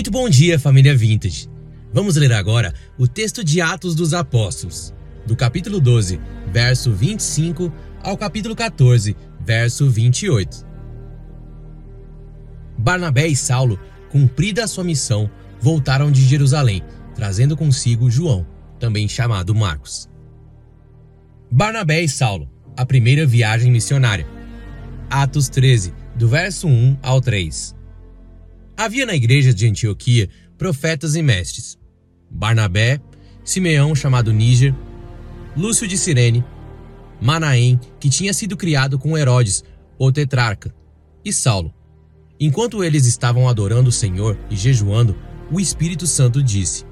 Muito bom dia, família Vintage. Vamos ler agora o texto de Atos dos Apóstolos, do capítulo 12, verso 25 ao capítulo 14, verso 28. Barnabé e Saulo, cumprida a sua missão, voltaram de Jerusalém, trazendo consigo João, também chamado Marcos. Barnabé e Saulo, a primeira viagem missionária. Atos 13, do verso 1 ao 3. Havia na igreja de Antioquia profetas e mestres: Barnabé, Simeão, chamado Níger, Lúcio de Cirene, Manaém, que tinha sido criado com Herodes, o tetrarca, e Saulo. Enquanto eles estavam adorando o Senhor e jejuando, o Espírito Santo disse: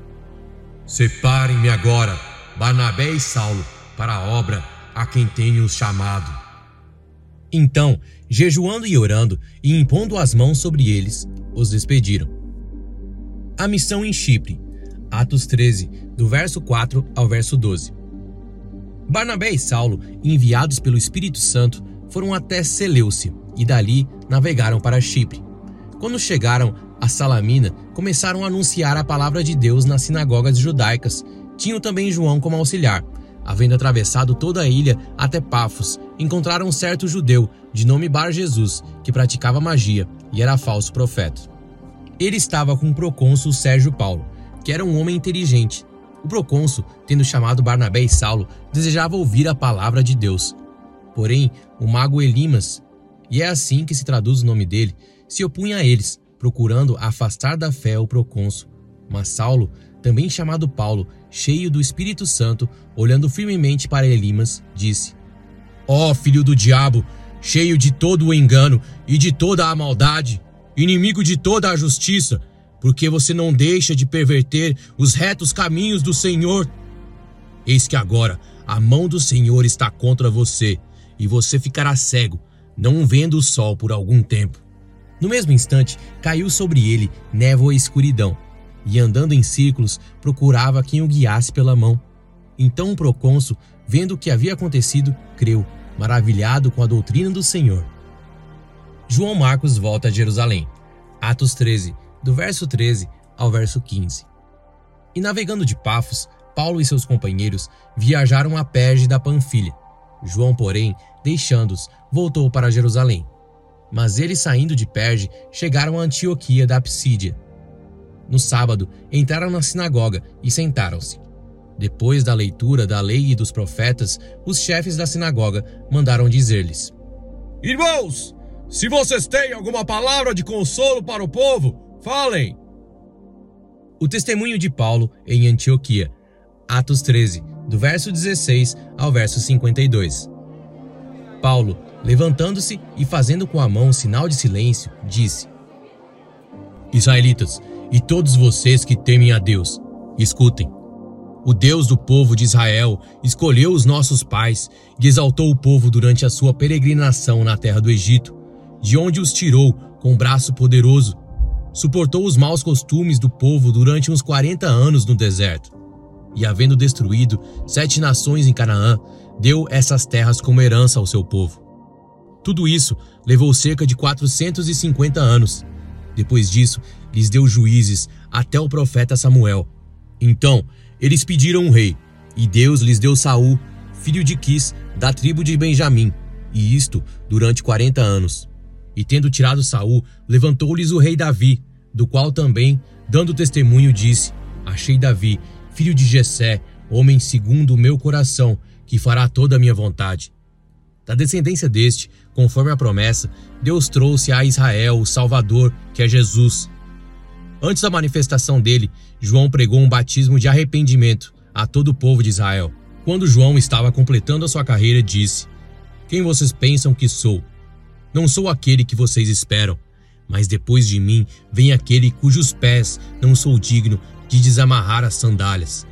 Separem-me agora, Barnabé e Saulo, para a obra a quem tenho os chamado. Então, jejuando e orando e impondo as mãos sobre eles, os despediram. A missão em Chipre, Atos 13, do verso 4 ao verso 12. Barnabé e Saulo, enviados pelo Espírito Santo, foram até Seleucia e dali navegaram para Chipre. Quando chegaram a Salamina, começaram a anunciar a palavra de Deus nas sinagogas judaicas. Tinham também João como auxiliar. Havendo atravessado toda a ilha até Pafos, encontraram um certo judeu, de nome Bar Jesus, que praticava magia e era falso profeta. Ele estava com o procônsul Sérgio Paulo, que era um homem inteligente. O procônsul, tendo chamado Barnabé e Saulo, desejava ouvir a palavra de Deus. Porém, o mago Elimas, e é assim que se traduz o nome dele, se opunha a eles, procurando afastar da fé o procônsul. Mas Saulo, também chamado Paulo, cheio do Espírito Santo, olhando firmemente para Elimas, disse: Ó oh, filho do diabo, cheio de todo o engano e de toda a maldade, inimigo de toda a justiça, porque você não deixa de perverter os retos caminhos do Senhor. Eis que agora a mão do Senhor está contra você, e você ficará cego, não vendo o sol por algum tempo. No mesmo instante, caiu sobre ele névoa e escuridão, e andando em círculos, procurava quem o guiasse pela mão. Então o procônsul, vendo o que havia acontecido, creu, maravilhado com a doutrina do Senhor. João Marcos volta a Jerusalém. Atos 13, do verso 13 ao verso 15. E navegando de Pafos, Paulo e seus companheiros viajaram a Perge da Panfilha. João, porém, deixando-os, voltou para Jerusalém. Mas eles, saindo de Perge, chegaram a Antioquia da Psídia. No sábado, entraram na sinagoga e sentaram-se. Depois da leitura da lei e dos profetas, os chefes da sinagoga mandaram dizer-lhes: Irmãos, se vocês têm alguma palavra de consolo para o povo, falem. O testemunho de Paulo em Antioquia, Atos 13, do verso 16 ao verso 52. Paulo, levantando-se e fazendo com a mão um sinal de silêncio, disse: Israelitas, e todos vocês que temem a Deus, escutem. O Deus do povo de Israel escolheu os nossos pais e exaltou o povo durante a sua peregrinação na terra do Egito, de onde os tirou com braço poderoso. Suportou os maus costumes do povo durante uns 40 anos no deserto. E, havendo destruído sete nações em Canaã, deu essas terras como herança ao seu povo. Tudo isso levou cerca de 450 anos. Depois disso, lhes deu juízes até o profeta Samuel. Então, eles pediram um rei, e Deus lhes deu Saul, filho de Quis, da tribo de Benjamim, e isto durante 40 anos. E tendo tirado Saul, levantou-lhes o rei Davi, do qual também, dando testemunho, disse: Achei Davi, filho de Jessé, homem segundo o meu coração, que fará toda a minha vontade. Da descendência deste, conforme a promessa, Deus trouxe a Israel o Salvador, que é Jesus. Antes da manifestação dele, João pregou um batismo de arrependimento a todo o povo de Israel. Quando João estava completando a sua carreira, disse: Quem vocês pensam que sou? Não sou aquele que vocês esperam, mas depois de mim vem aquele cujos pés não sou digno de desamarrar as sandálias.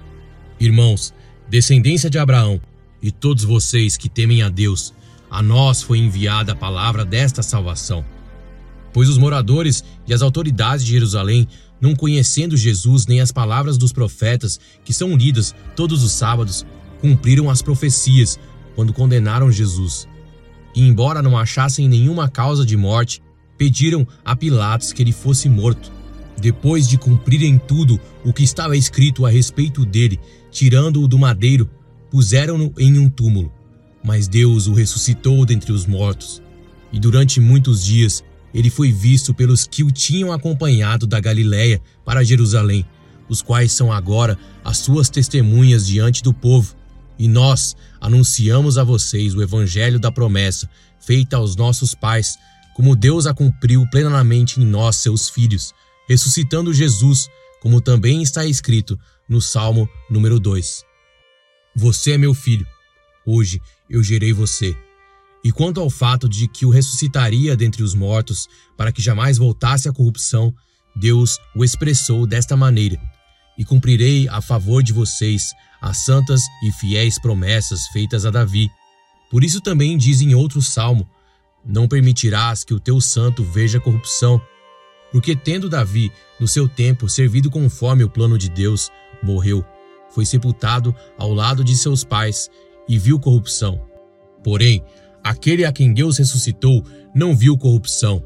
Irmãos, descendência de Abraão, e todos vocês que temem a Deus, a nós foi enviada a palavra desta salvação. Pois os moradores e as autoridades de Jerusalém, não conhecendo Jesus nem as palavras dos profetas, que são lidas todos os sábados, cumpriram as profecias quando condenaram Jesus. E, embora não achassem nenhuma causa de morte, pediram a Pilatos que ele fosse morto. depois de cumprirem tudo o que estava escrito a respeito dele, tirando-o do madeiro, puseram-no em um túmulo. Mas Deus o ressuscitou dentre os mortos. E durante muitos dias ele foi visto pelos que o tinham acompanhado da Galiléia para Jerusalém, os quais são agora as suas testemunhas diante do povo. E nós anunciamos a vocês o evangelho da promessa feita aos nossos pais, como Deus a cumpriu plenamente em nós, seus filhos, ressuscitando Jesus, como também está escrito no Salmo número 2. Você é meu filho, hoje eu gerei você. E quanto ao fato de que o ressuscitaria dentre os mortos, para que jamais voltasse à corrupção, Deus o expressou desta maneira: E cumprirei a favor de vocês as santas e fiéis promessas feitas a Davi. Por isso também diz em outro salmo: Não permitirás que o teu santo veja corrupção. Porque, tendo Davi, no seu tempo, servido conforme o plano de Deus, morreu. Foi sepultado ao lado de seus pais e viu corrupção. Porém, aquele a quem Deus ressuscitou não viu corrupção.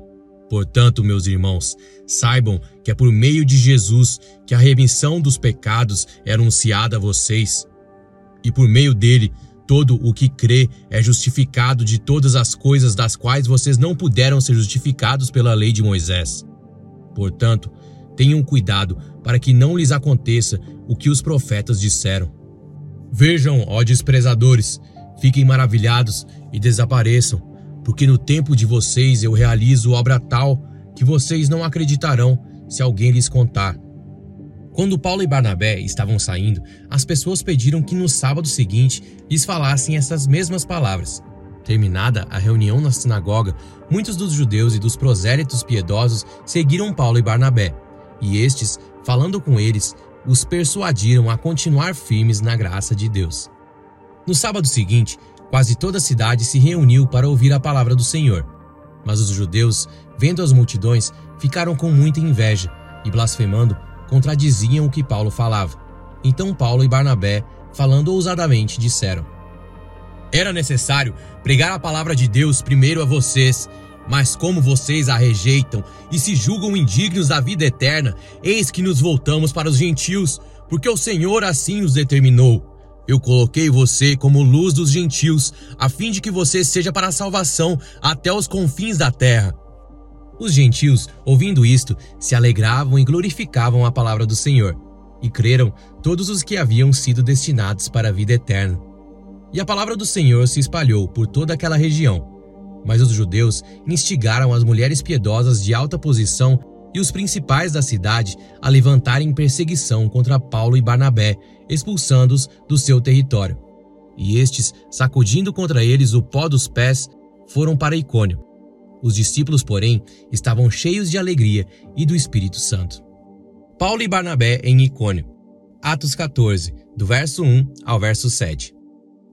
Portanto, meus irmãos, saibam que é por meio de Jesus que a remissão dos pecados é anunciada a vocês. E por meio dele, todo o que crê é justificado de todas as coisas das quais vocês não puderam ser justificados pela lei de Moisés. Portanto, tenham cuidado para que não lhes aconteça o que os profetas disseram. Vejam, ó desprezadores, fiquem maravilhados e desapareçam porque no tempo de vocês eu realizo obra tal que vocês não acreditarão se alguém lhes contar. Quando Paulo e Barnabé estavam saindo, as pessoas pediram que no sábado seguinte lhes falassem essas mesmas palavras. Terminada a reunião na sinagoga, muitos dos judeus e dos prosélitos piedosos seguiram Paulo e Barnabé, e estes, falando com eles, os persuadiram a continuar firmes na graça de Deus. No sábado seguinte, Quase toda a cidade se reuniu para ouvir a palavra do Senhor. Mas os judeus, vendo as multidões, ficaram com muita inveja e, blasfemando, contradiziam o que Paulo falava. Então Paulo e Barnabé, falando ousadamente, disseram: Era necessário pregar a palavra de Deus primeiro a vocês, mas como vocês a rejeitam e se julgam indignos da vida eterna, eis que nos voltamos para os gentios, porque o Senhor assim os determinou. Eu coloquei você como luz dos gentios, a fim de que você seja para a salvação até os confins da terra. Os gentios, ouvindo isto, se alegravam e glorificavam a palavra do Senhor, e creram todos os que haviam sido destinados para a vida eterna. E a palavra do Senhor se espalhou por toda aquela região. Mas os judeus instigaram as mulheres piedosas de alta posição e os principais da cidade a levantarem perseguição contra Paulo e Barnabé, expulsando-os do seu território. E estes, sacudindo contra eles o pó dos pés, foram para Icônio. Os discípulos, porém, estavam cheios de alegria e do Espírito Santo. Paulo e Barnabé em Icônio. Atos 14, do verso 1 ao verso 7.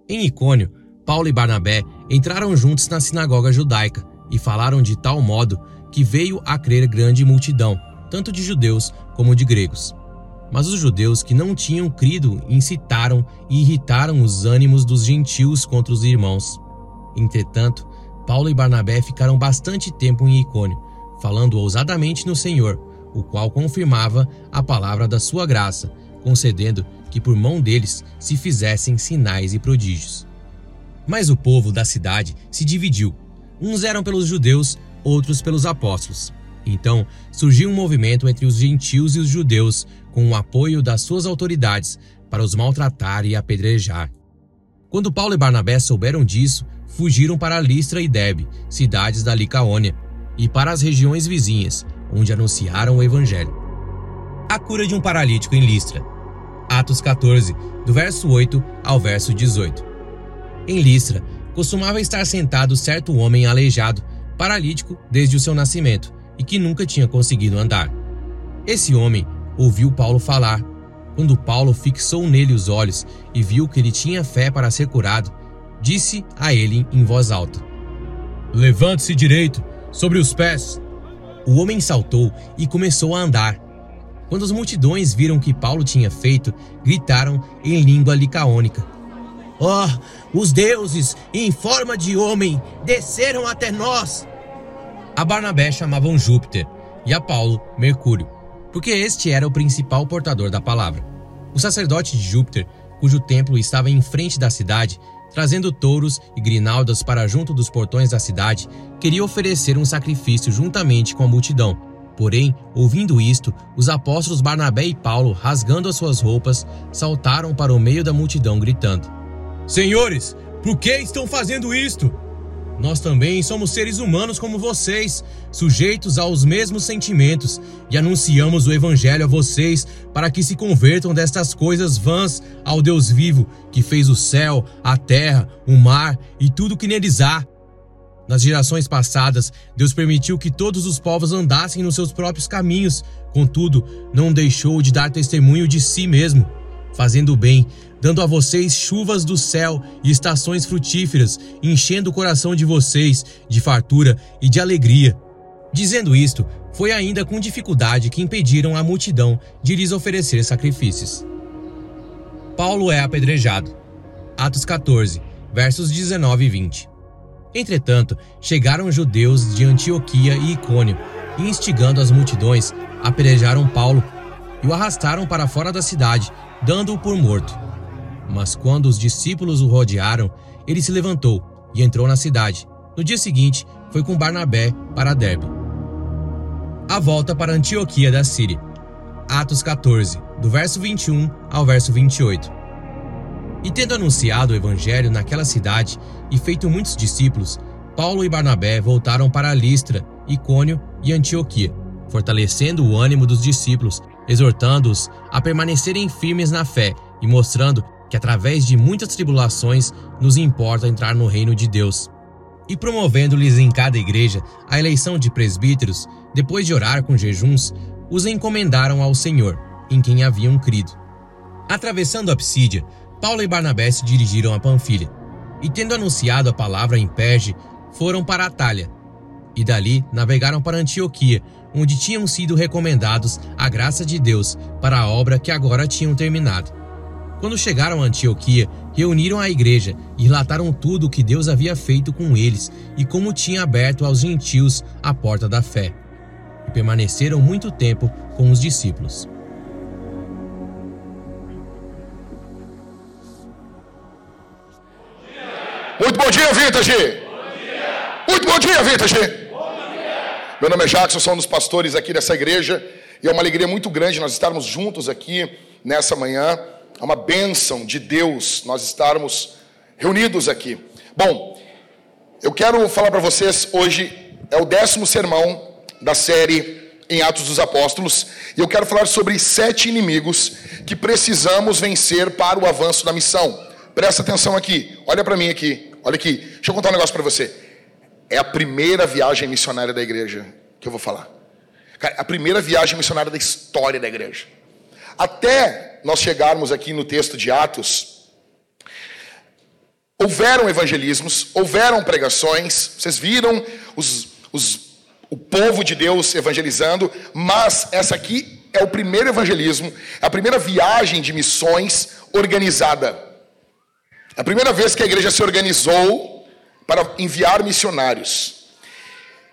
Em Icônio, Paulo e Barnabé entraram juntos na sinagoga judaica e falaram de tal modo que veio a crer grande multidão, tanto de judeus como de gregos. Mas os judeus que não tinham crido incitaram e irritaram os ânimos dos gentios contra os irmãos. Entretanto, Paulo e Barnabé ficaram bastante tempo em Icônio, falando ousadamente no Senhor, o qual confirmava a palavra da sua graça, concedendo que por mão deles se fizessem sinais e prodígios. Mas o povo da cidade se dividiu. Uns eram pelos judeus, outros pelos apóstolos. Então surgiu um movimento entre os gentios e os judeus, com o apoio das suas autoridades, para os maltratar e apedrejar. Quando Paulo e Barnabé souberam disso, fugiram para Listra e Debe, cidades da Licaônia, e para as regiões vizinhas, onde anunciaram o evangelho. A cura de um paralítico em Listra. Atos 14, do verso 8 ao verso 18. Em Listra, costumava estar sentado certo homem aleijado paralítico desde o seu nascimento e que nunca tinha conseguido andar. Esse homem ouviu Paulo falar. Quando Paulo fixou nele os olhos e viu que ele tinha fé para ser curado, disse a ele em voz alta: Levante-se direito, sobre os pés. O homem saltou e começou a andar. Quando as multidões viram o que Paulo tinha feito, gritaram em língua licaônica: Oh, os deuses, em forma de homem, desceram até nós. A Barnabé chamavam Júpiter e a Paulo Mercúrio, porque este era o principal portador da palavra. O sacerdote de Júpiter, cujo templo estava em frente da cidade, trazendo touros e grinaldas para junto dos portões da cidade, queria oferecer um sacrifício juntamente com a multidão. Porém, ouvindo isto, os apóstolos Barnabé e Paulo, rasgando as suas roupas, saltaram para o meio da multidão, gritando: Senhores, por que estão fazendo isto? Nós também somos seres humanos como vocês, sujeitos aos mesmos sentimentos, e anunciamos o Evangelho a vocês para que se convertam destas coisas vãs ao Deus vivo, que fez o céu, a terra, o mar e tudo que neles há. Nas gerações passadas, Deus permitiu que todos os povos andassem nos seus próprios caminhos, contudo, não deixou de dar testemunho de si mesmo, fazendo o bem dando a vocês chuvas do céu e estações frutíferas, enchendo o coração de vocês de fartura e de alegria. Dizendo isto, foi ainda com dificuldade que impediram a multidão de lhes oferecer sacrifícios. Paulo é apedrejado. Atos 14, versos 19 e 20. Entretanto, chegaram judeus de Antioquia e Icônio, e instigando as multidões, apedrejaram Paulo e o arrastaram para fora da cidade, dando-o por morto. Mas quando os discípulos o rodearam, ele se levantou e entrou na cidade. No dia seguinte, foi com Barnabé para Derbe. A volta para Antioquia da Síria. Atos 14, do verso 21 ao verso 28. E tendo anunciado o evangelho naquela cidade e feito muitos discípulos, Paulo e Barnabé voltaram para Listra, Icônio e Antioquia, fortalecendo o ânimo dos discípulos, exortando-os a permanecerem firmes na fé e mostrando que através de muitas tribulações nos importa entrar no reino de Deus. E promovendo-lhes em cada igreja a eleição de presbíteros, depois de orar com jejuns, os encomendaram ao Senhor, em quem haviam crido. Atravessando a Psídia, Paulo e Barnabé se dirigiram a Panfilha, e tendo anunciado a palavra em Perge, foram para Atalha, e dali navegaram para Antioquia, onde tinham sido recomendados a graça de Deus para a obra que agora tinham terminado. Quando chegaram a Antioquia, reuniram a igreja e relataram tudo o que Deus havia feito com eles e como tinha aberto aos gentios a porta da fé. E permaneceram muito tempo com os discípulos. Muito bom dia, Vintage! Bom dia. Muito bom dia, Vintage! Bom dia. Meu nome é Jackson, sou um dos pastores aqui dessa igreja e é uma alegria muito grande nós estarmos juntos aqui nessa manhã. É uma bênção de Deus nós estarmos reunidos aqui. Bom, eu quero falar para vocês hoje, é o décimo sermão da série em Atos dos Apóstolos, e eu quero falar sobre sete inimigos que precisamos vencer para o avanço da missão. Presta atenção aqui, olha para mim aqui, olha aqui, deixa eu contar um negócio para você. É a primeira viagem missionária da igreja que eu vou falar. Cara, a primeira viagem missionária da história da igreja. Até nós chegarmos aqui no texto de Atos, houveram evangelismos, houveram pregações, vocês viram os, os, o povo de Deus evangelizando, mas essa aqui é o primeiro evangelismo, é a primeira viagem de missões organizada. É a primeira vez que a igreja se organizou para enviar missionários.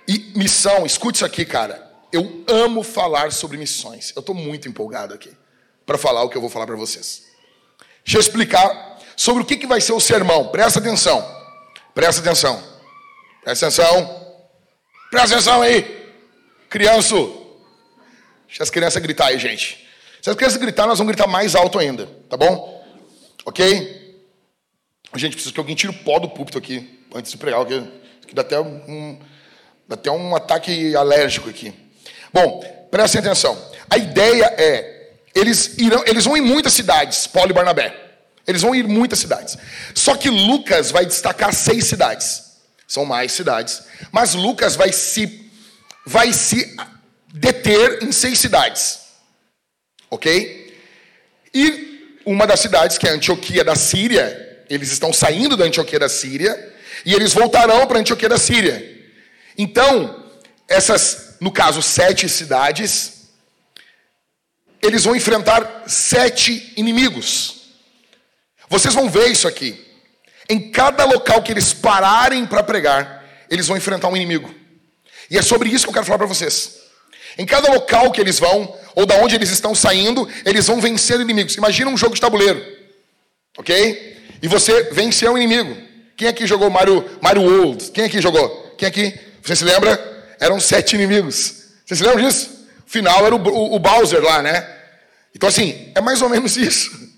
E missão, escute isso aqui, cara. Eu amo falar sobre missões. Eu estou muito empolgado aqui para falar o que eu vou falar para vocês. Deixa eu explicar sobre o que, que vai ser o sermão. Presta atenção. Presta atenção. Presta atenção. Presta atenção aí. Criança. Deixa as crianças gritar aí, gente. Se as crianças gritar, nós vamos gritar mais alto ainda. Tá bom? Ok? Gente, preciso que alguém tire o pó do púlpito aqui antes de pregar, porque dá até um, dá até um ataque alérgico aqui. Bom, prestem atenção. A ideia é eles, irão, eles vão em muitas cidades, Paulo e Barnabé. Eles vão ir em muitas cidades. Só que Lucas vai destacar seis cidades. São mais cidades. Mas Lucas vai se, vai se deter em seis cidades. Ok? E uma das cidades, que é Antioquia da Síria, eles estão saindo da Antioquia da Síria e eles voltarão para Antioquia da Síria. Então, essas, no caso, sete cidades eles vão enfrentar sete inimigos. Vocês vão ver isso aqui. Em cada local que eles pararem para pregar, eles vão enfrentar um inimigo. E é sobre isso que eu quero falar para vocês. Em cada local que eles vão, ou da onde eles estão saindo, eles vão vencer inimigos. Imagina um jogo de tabuleiro, ok? E você venceu um inimigo. Quem aqui jogou Mario, Mario World? Quem aqui jogou? Quem aqui? Você se lembra? Eram sete inimigos. Você se lembra disso? Final era o, o, o Bowser lá, né? Então, assim, é mais ou menos isso.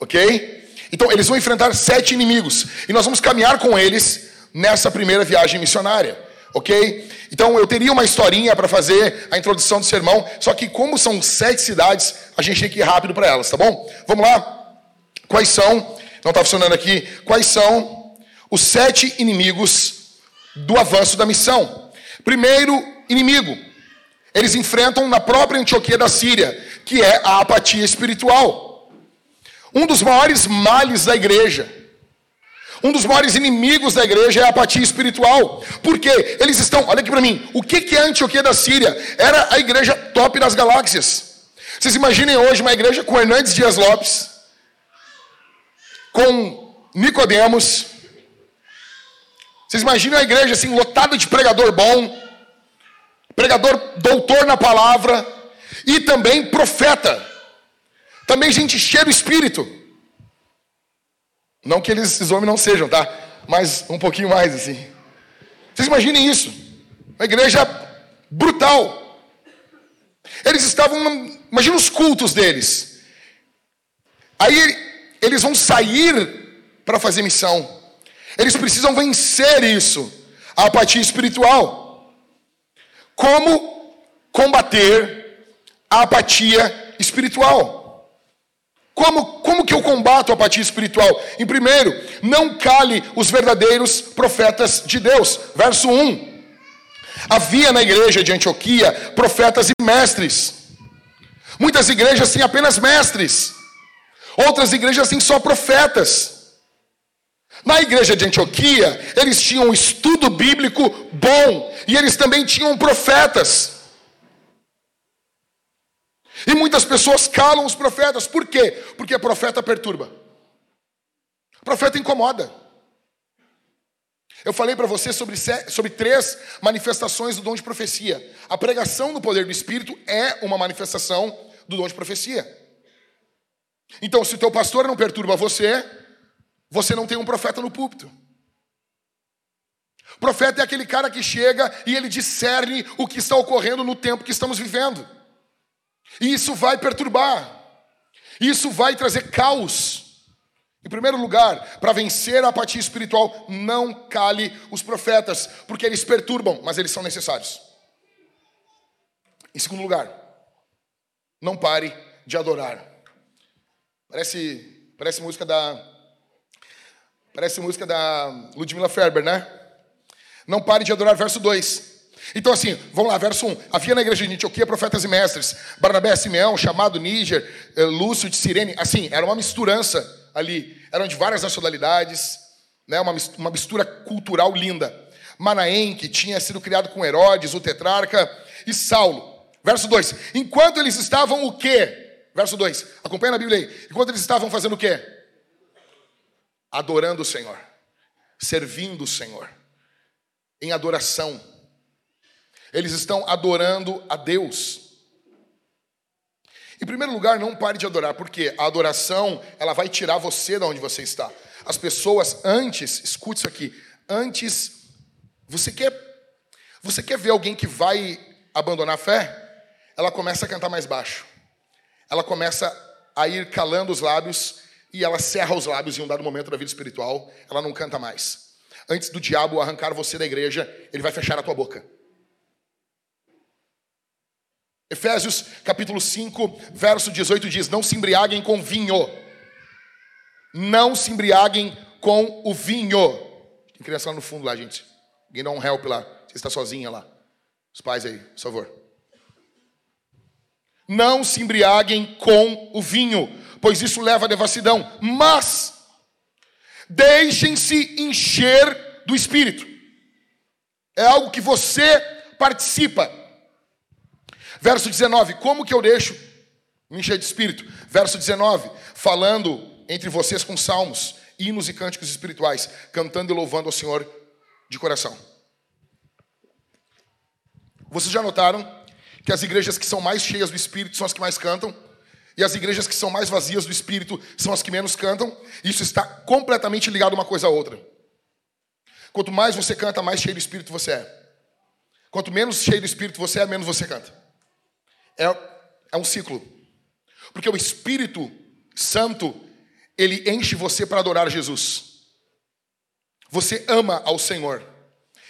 Ok? Então, eles vão enfrentar sete inimigos. E nós vamos caminhar com eles nessa primeira viagem missionária. Ok? Então, eu teria uma historinha para fazer a introdução do sermão. Só que, como são sete cidades, a gente tem que ir rápido para elas, tá bom? Vamos lá? Quais são? Não está funcionando aqui. Quais são os sete inimigos do avanço da missão? Primeiro inimigo, eles enfrentam na própria Antioquia da Síria, que é a apatia espiritual. Um dos maiores males da igreja, um dos maiores inimigos da igreja é a apatia espiritual. Porque eles estão, olha aqui para mim, o que é a Antioquia da Síria? Era a igreja top das galáxias. Vocês imaginem hoje uma igreja com Hernandes Dias Lopes, com Nicodemos. Vocês imaginam a igreja assim, lotada de pregador bom, pregador doutor na palavra e também profeta. Também gente cheia do espírito. Não que eles, esses homens não sejam, tá? Mas um pouquinho mais assim. Vocês imaginem isso. Uma igreja brutal. Eles estavam, imagina os cultos deles. Aí eles vão sair para fazer missão. Eles precisam vencer isso, a apatia espiritual. Como combater a apatia espiritual? Como, como que eu combato a apatia espiritual? Em primeiro, não cale os verdadeiros profetas de Deus. Verso 1. Havia na igreja de Antioquia profetas e mestres. Muitas igrejas têm apenas mestres. Outras igrejas têm só profetas. Na igreja de Antioquia, eles tinham um estudo bíblico bom e eles também tinham profetas. E muitas pessoas calam os profetas, por quê? Porque profeta perturba, profeta incomoda. Eu falei para você sobre, sobre três manifestações do dom de profecia. A pregação no poder do Espírito é uma manifestação do dom de profecia. Então, se o teu pastor não perturba você, você não tem um profeta no púlpito. Profeta é aquele cara que chega e ele discerne o que está ocorrendo no tempo que estamos vivendo. E isso vai perturbar. Isso vai trazer caos. Em primeiro lugar, para vencer a apatia espiritual, não cale os profetas, porque eles perturbam, mas eles são necessários. Em segundo lugar, não pare de adorar. Parece, parece música da Parece música da Ludmilla Ferber, né? Não pare de adorar, verso 2. Então, assim, vamos lá, verso 1. Havia na igreja de Antioquia profetas e mestres. Barnabé, Simeão, chamado Níger, eh, Lúcio de Sirene. Assim, era uma misturança ali. Eram de várias nacionalidades, né? uma, mistura cultural linda. Manaém, que tinha sido criado com Herodes, o tetrarca, e Saulo. Verso 2. Enquanto eles estavam o quê? Verso 2. Acompanha na Bíblia aí. Enquanto eles estavam fazendo o quê? Adorando o Senhor, servindo o Senhor, em adoração. Eles estão adorando a Deus. Em primeiro lugar, não pare de adorar, porque a adoração, ela vai tirar você de onde você está. As pessoas antes, escute isso aqui, antes você quer você quer ver alguém que vai abandonar a fé? Ela começa a cantar mais baixo. Ela começa a ir calando os lábios e ela cerra os lábios em um dado momento da vida espiritual, ela não canta mais. Antes do diabo arrancar você da igreja, ele vai fechar a tua boca. Efésios capítulo 5, verso 18 diz: Não se embriaguem com vinho. Não se embriaguem com o vinho. Tem criança lá no fundo lá, gente. Alguém dá um help lá. Você está sozinha lá. Os pais aí, por favor. Não se embriaguem com o vinho, pois isso leva à devassidão. Mas deixem-se encher do Espírito. É algo que você participa. Verso 19: Como que eu deixo me encher de espírito? Verso 19: Falando entre vocês com salmos, hinos e cânticos espirituais, cantando e louvando ao Senhor de coração. Vocês já notaram que as igrejas que são mais cheias do Espírito são as que mais cantam, e as igrejas que são mais vazias do Espírito são as que menos cantam. Isso está completamente ligado uma coisa à outra. Quanto mais você canta, mais cheio do Espírito você é. Quanto menos cheio do Espírito você é, menos você canta. É, é um ciclo. Porque o Espírito Santo, ele enche você para adorar Jesus. Você ama ao Senhor.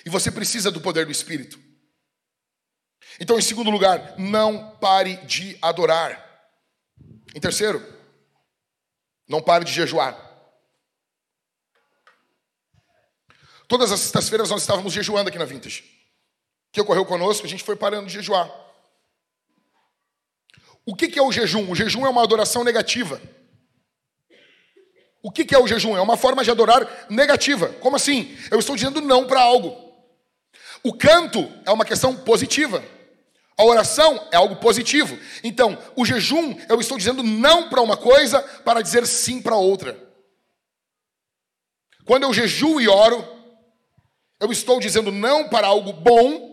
E você precisa do poder do Espírito. Então, em segundo lugar, não pare de adorar. Em terceiro, não pare de jejuar. Todas as sextas-feiras nós estávamos jejuando aqui na Vintage. O que ocorreu conosco? A gente foi parando de jejuar. O que é o jejum? O jejum é uma adoração negativa. O que é o jejum? É uma forma de adorar negativa. Como assim? Eu estou dizendo não para algo. O canto é uma questão positiva. A oração é algo positivo. Então, o jejum, eu estou dizendo não para uma coisa para dizer sim para outra. Quando eu jejuo e oro, eu estou dizendo não para algo bom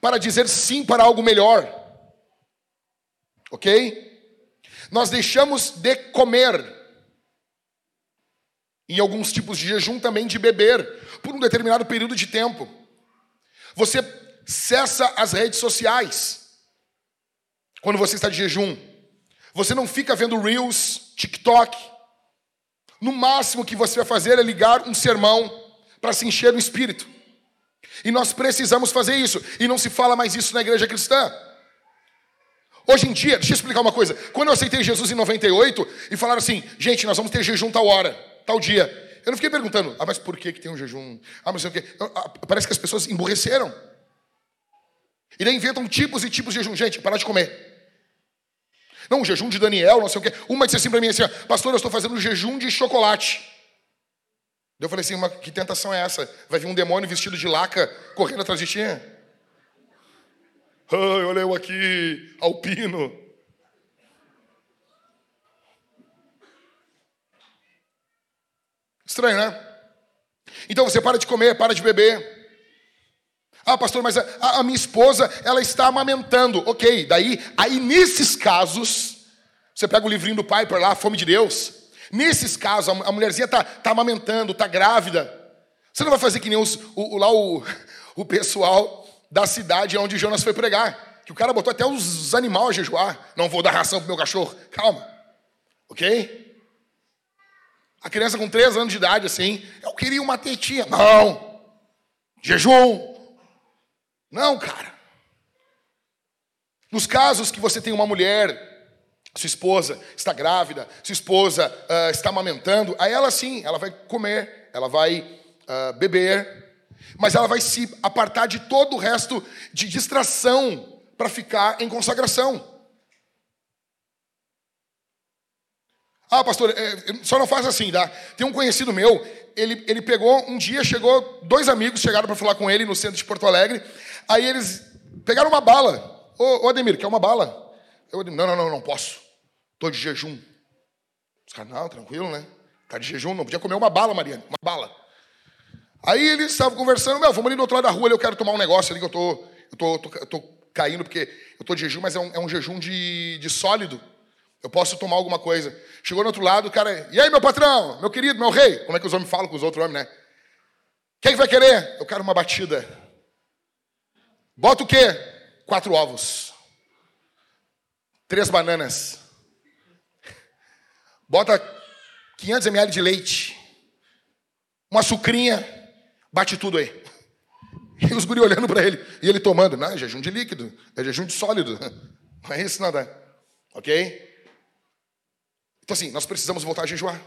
para dizer sim para algo melhor. Ok? Nós deixamos de comer. Em alguns tipos de jejum também de beber, por um determinado período de tempo. Você cessa as redes sociais quando você está de jejum. Você não fica vendo Reels, TikTok. No máximo que você vai fazer é ligar um sermão para se encher do espírito. E nós precisamos fazer isso. E não se fala mais isso na igreja cristã. Hoje em dia, deixa eu explicar uma coisa. Quando eu aceitei Jesus em 98 e falaram assim, gente, nós vamos ter jejum tal hora, tal dia. Eu não fiquei perguntando, ah, mas por que, que tem um jejum? Ah, mas o quê? Ah, parece que as pessoas emburreceram. E daí inventam tipos e tipos de jejum. Gente, parar de comer. Não, o jejum de Daniel, não sei o quê. Uma disse assim para mim assim, pastor, eu estou fazendo um jejum de chocolate. Eu falei assim, mas que tentação é essa? Vai vir um demônio vestido de laca correndo atrás de ti? Ai, olha eu aqui, alpino. Estranho, né? Então você para de comer, para de beber. Ah, pastor, mas a, a, minha esposa, ela está amamentando. Ok, daí, aí nesses casos, você pega o livrinho do Piper lá, Fome de Deus. Nesses casos, a, a mulherzinha está tá amamentando, está grávida. Você não vai fazer que nem os, o, o, lá o, o pessoal da cidade onde Jonas foi pregar. Que o cara botou até os animais a jejuar. Não vou dar ração pro meu cachorro. Calma. Ok? A criança com três anos de idade, assim, eu queria uma tetinha. Não. Jejum. Não, cara. Nos casos que você tem uma mulher sua esposa está grávida, sua esposa uh, está amamentando, aí ela sim, ela vai comer, ela vai uh, beber, mas ela vai se apartar de todo o resto de distração para ficar em consagração. Ah, pastor, é, só não faz assim, tá? Tem um conhecido meu, ele, ele pegou, um dia chegou, dois amigos chegaram para falar com ele no centro de Porto Alegre, aí eles pegaram uma bala. Ô, ô Ademir, quer uma bala? Eu não, não, não, não posso. Estou de jejum. Os caras, não, tranquilo, né? Está de jejum, não podia comer uma bala, Mariana, uma bala. Aí eles estavam conversando, meu, vamos ali do outro lado da rua, ali, eu quero tomar um negócio ali que eu tô, eu tô, tô, tô caindo, porque eu tô de jejum, mas é um, é um jejum de, de sólido. Eu posso tomar alguma coisa. Chegou no outro lado, o cara, e aí, meu patrão, meu querido, meu rei? Como é que os homens falam com os outros homens, né? Quem que vai querer? Eu quero uma batida. Bota o quê? Quatro ovos três bananas, bota 500 ml de leite, uma sucrinha, bate tudo aí. E os guri olhando para ele, e ele tomando. Não, é jejum de líquido, é jejum de sólido. Não é isso nada. Ok? Então assim, nós precisamos voltar a jejuar.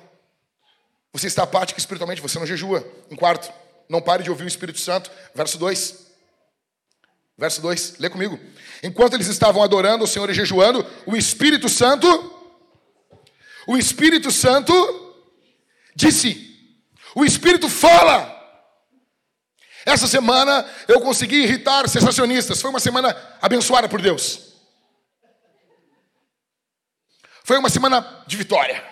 Você está apático espiritualmente, você não jejua. Em quarto, não pare de ouvir o Espírito Santo. Verso 2. Verso 2, lê comigo. Enquanto eles estavam adorando o Senhor e jejuando, o Espírito Santo, o Espírito Santo disse: O Espírito fala. Essa semana eu consegui irritar sensacionistas. Foi uma semana abençoada por Deus. Foi uma semana de vitória.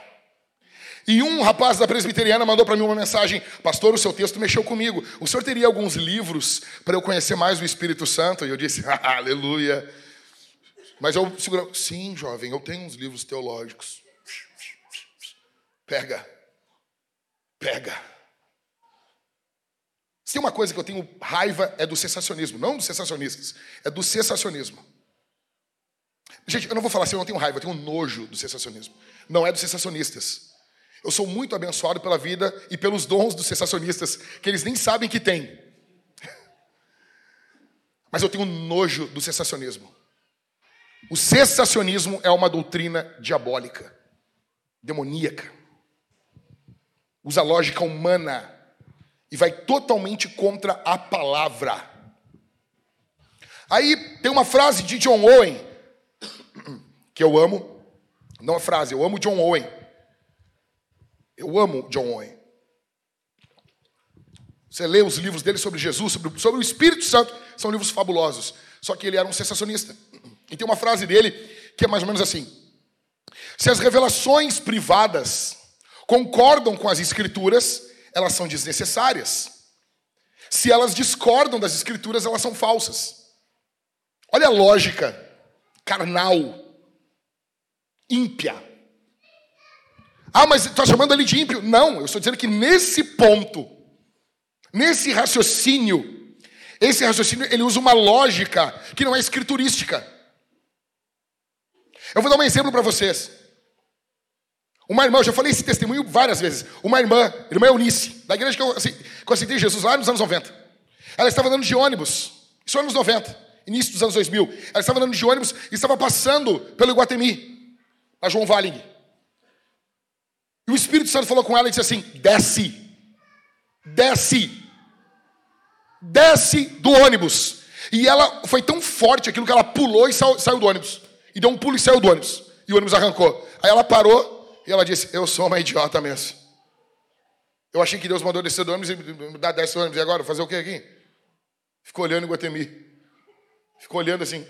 E um rapaz da presbiteriana mandou para mim uma mensagem: Pastor, o seu texto mexeu comigo. O senhor teria alguns livros para eu conhecer mais o Espírito Santo? E eu disse: Aleluia. Mas eu seguro. Sim, jovem, eu tenho uns livros teológicos. Pega. Pega. Se tem uma coisa que eu tenho raiva é do sensacionismo, não dos sensacionistas, é do sensacionismo. Gente, eu não vou falar assim, eu não tenho raiva, eu tenho nojo do sensacionismo. Não é dos sensacionistas. Eu sou muito abençoado pela vida e pelos dons dos sensacionistas, que eles nem sabem que têm. Mas eu tenho nojo do sensacionismo. O sensacionismo é uma doutrina diabólica, demoníaca. Usa lógica humana e vai totalmente contra a palavra. Aí tem uma frase de John Owen, que eu amo, não a frase, eu amo John Owen. Eu amo John Owen. Você lê os livros dele sobre Jesus, sobre, sobre o Espírito Santo, são livros fabulosos. Só que ele era um sensacionista. E tem uma frase dele que é mais ou menos assim: Se as revelações privadas concordam com as escrituras, elas são desnecessárias. Se elas discordam das escrituras, elas são falsas. Olha a lógica carnal, ímpia. Ah, mas está chamando ele de ímpio? Não, eu estou dizendo que nesse ponto, nesse raciocínio, esse raciocínio ele usa uma lógica que não é escriturística. Eu vou dar um exemplo para vocês. Uma irmã, eu já falei esse testemunho várias vezes. Uma irmã, irmã Eunice, da igreja que eu, assim, que eu aceitei Jesus lá nos anos 90. Ela estava andando de ônibus, isso anos 90, início dos anos 2000. Ela estava andando de ônibus e estava passando pelo Iguatemi, a João Valing. E o Espírito Santo falou com ela e disse assim: desce, desce, desce do ônibus. E ela foi tão forte aquilo que ela pulou e saiu, saiu do ônibus. E deu um pulo e saiu do ônibus. E o ônibus arrancou. Aí ela parou e ela disse: Eu sou uma idiota mesmo. Eu achei que Deus mandou descer do ônibus e dar desce do ônibus. E agora? Fazer o que aqui? Ficou olhando em Guatemi. Ficou olhando assim.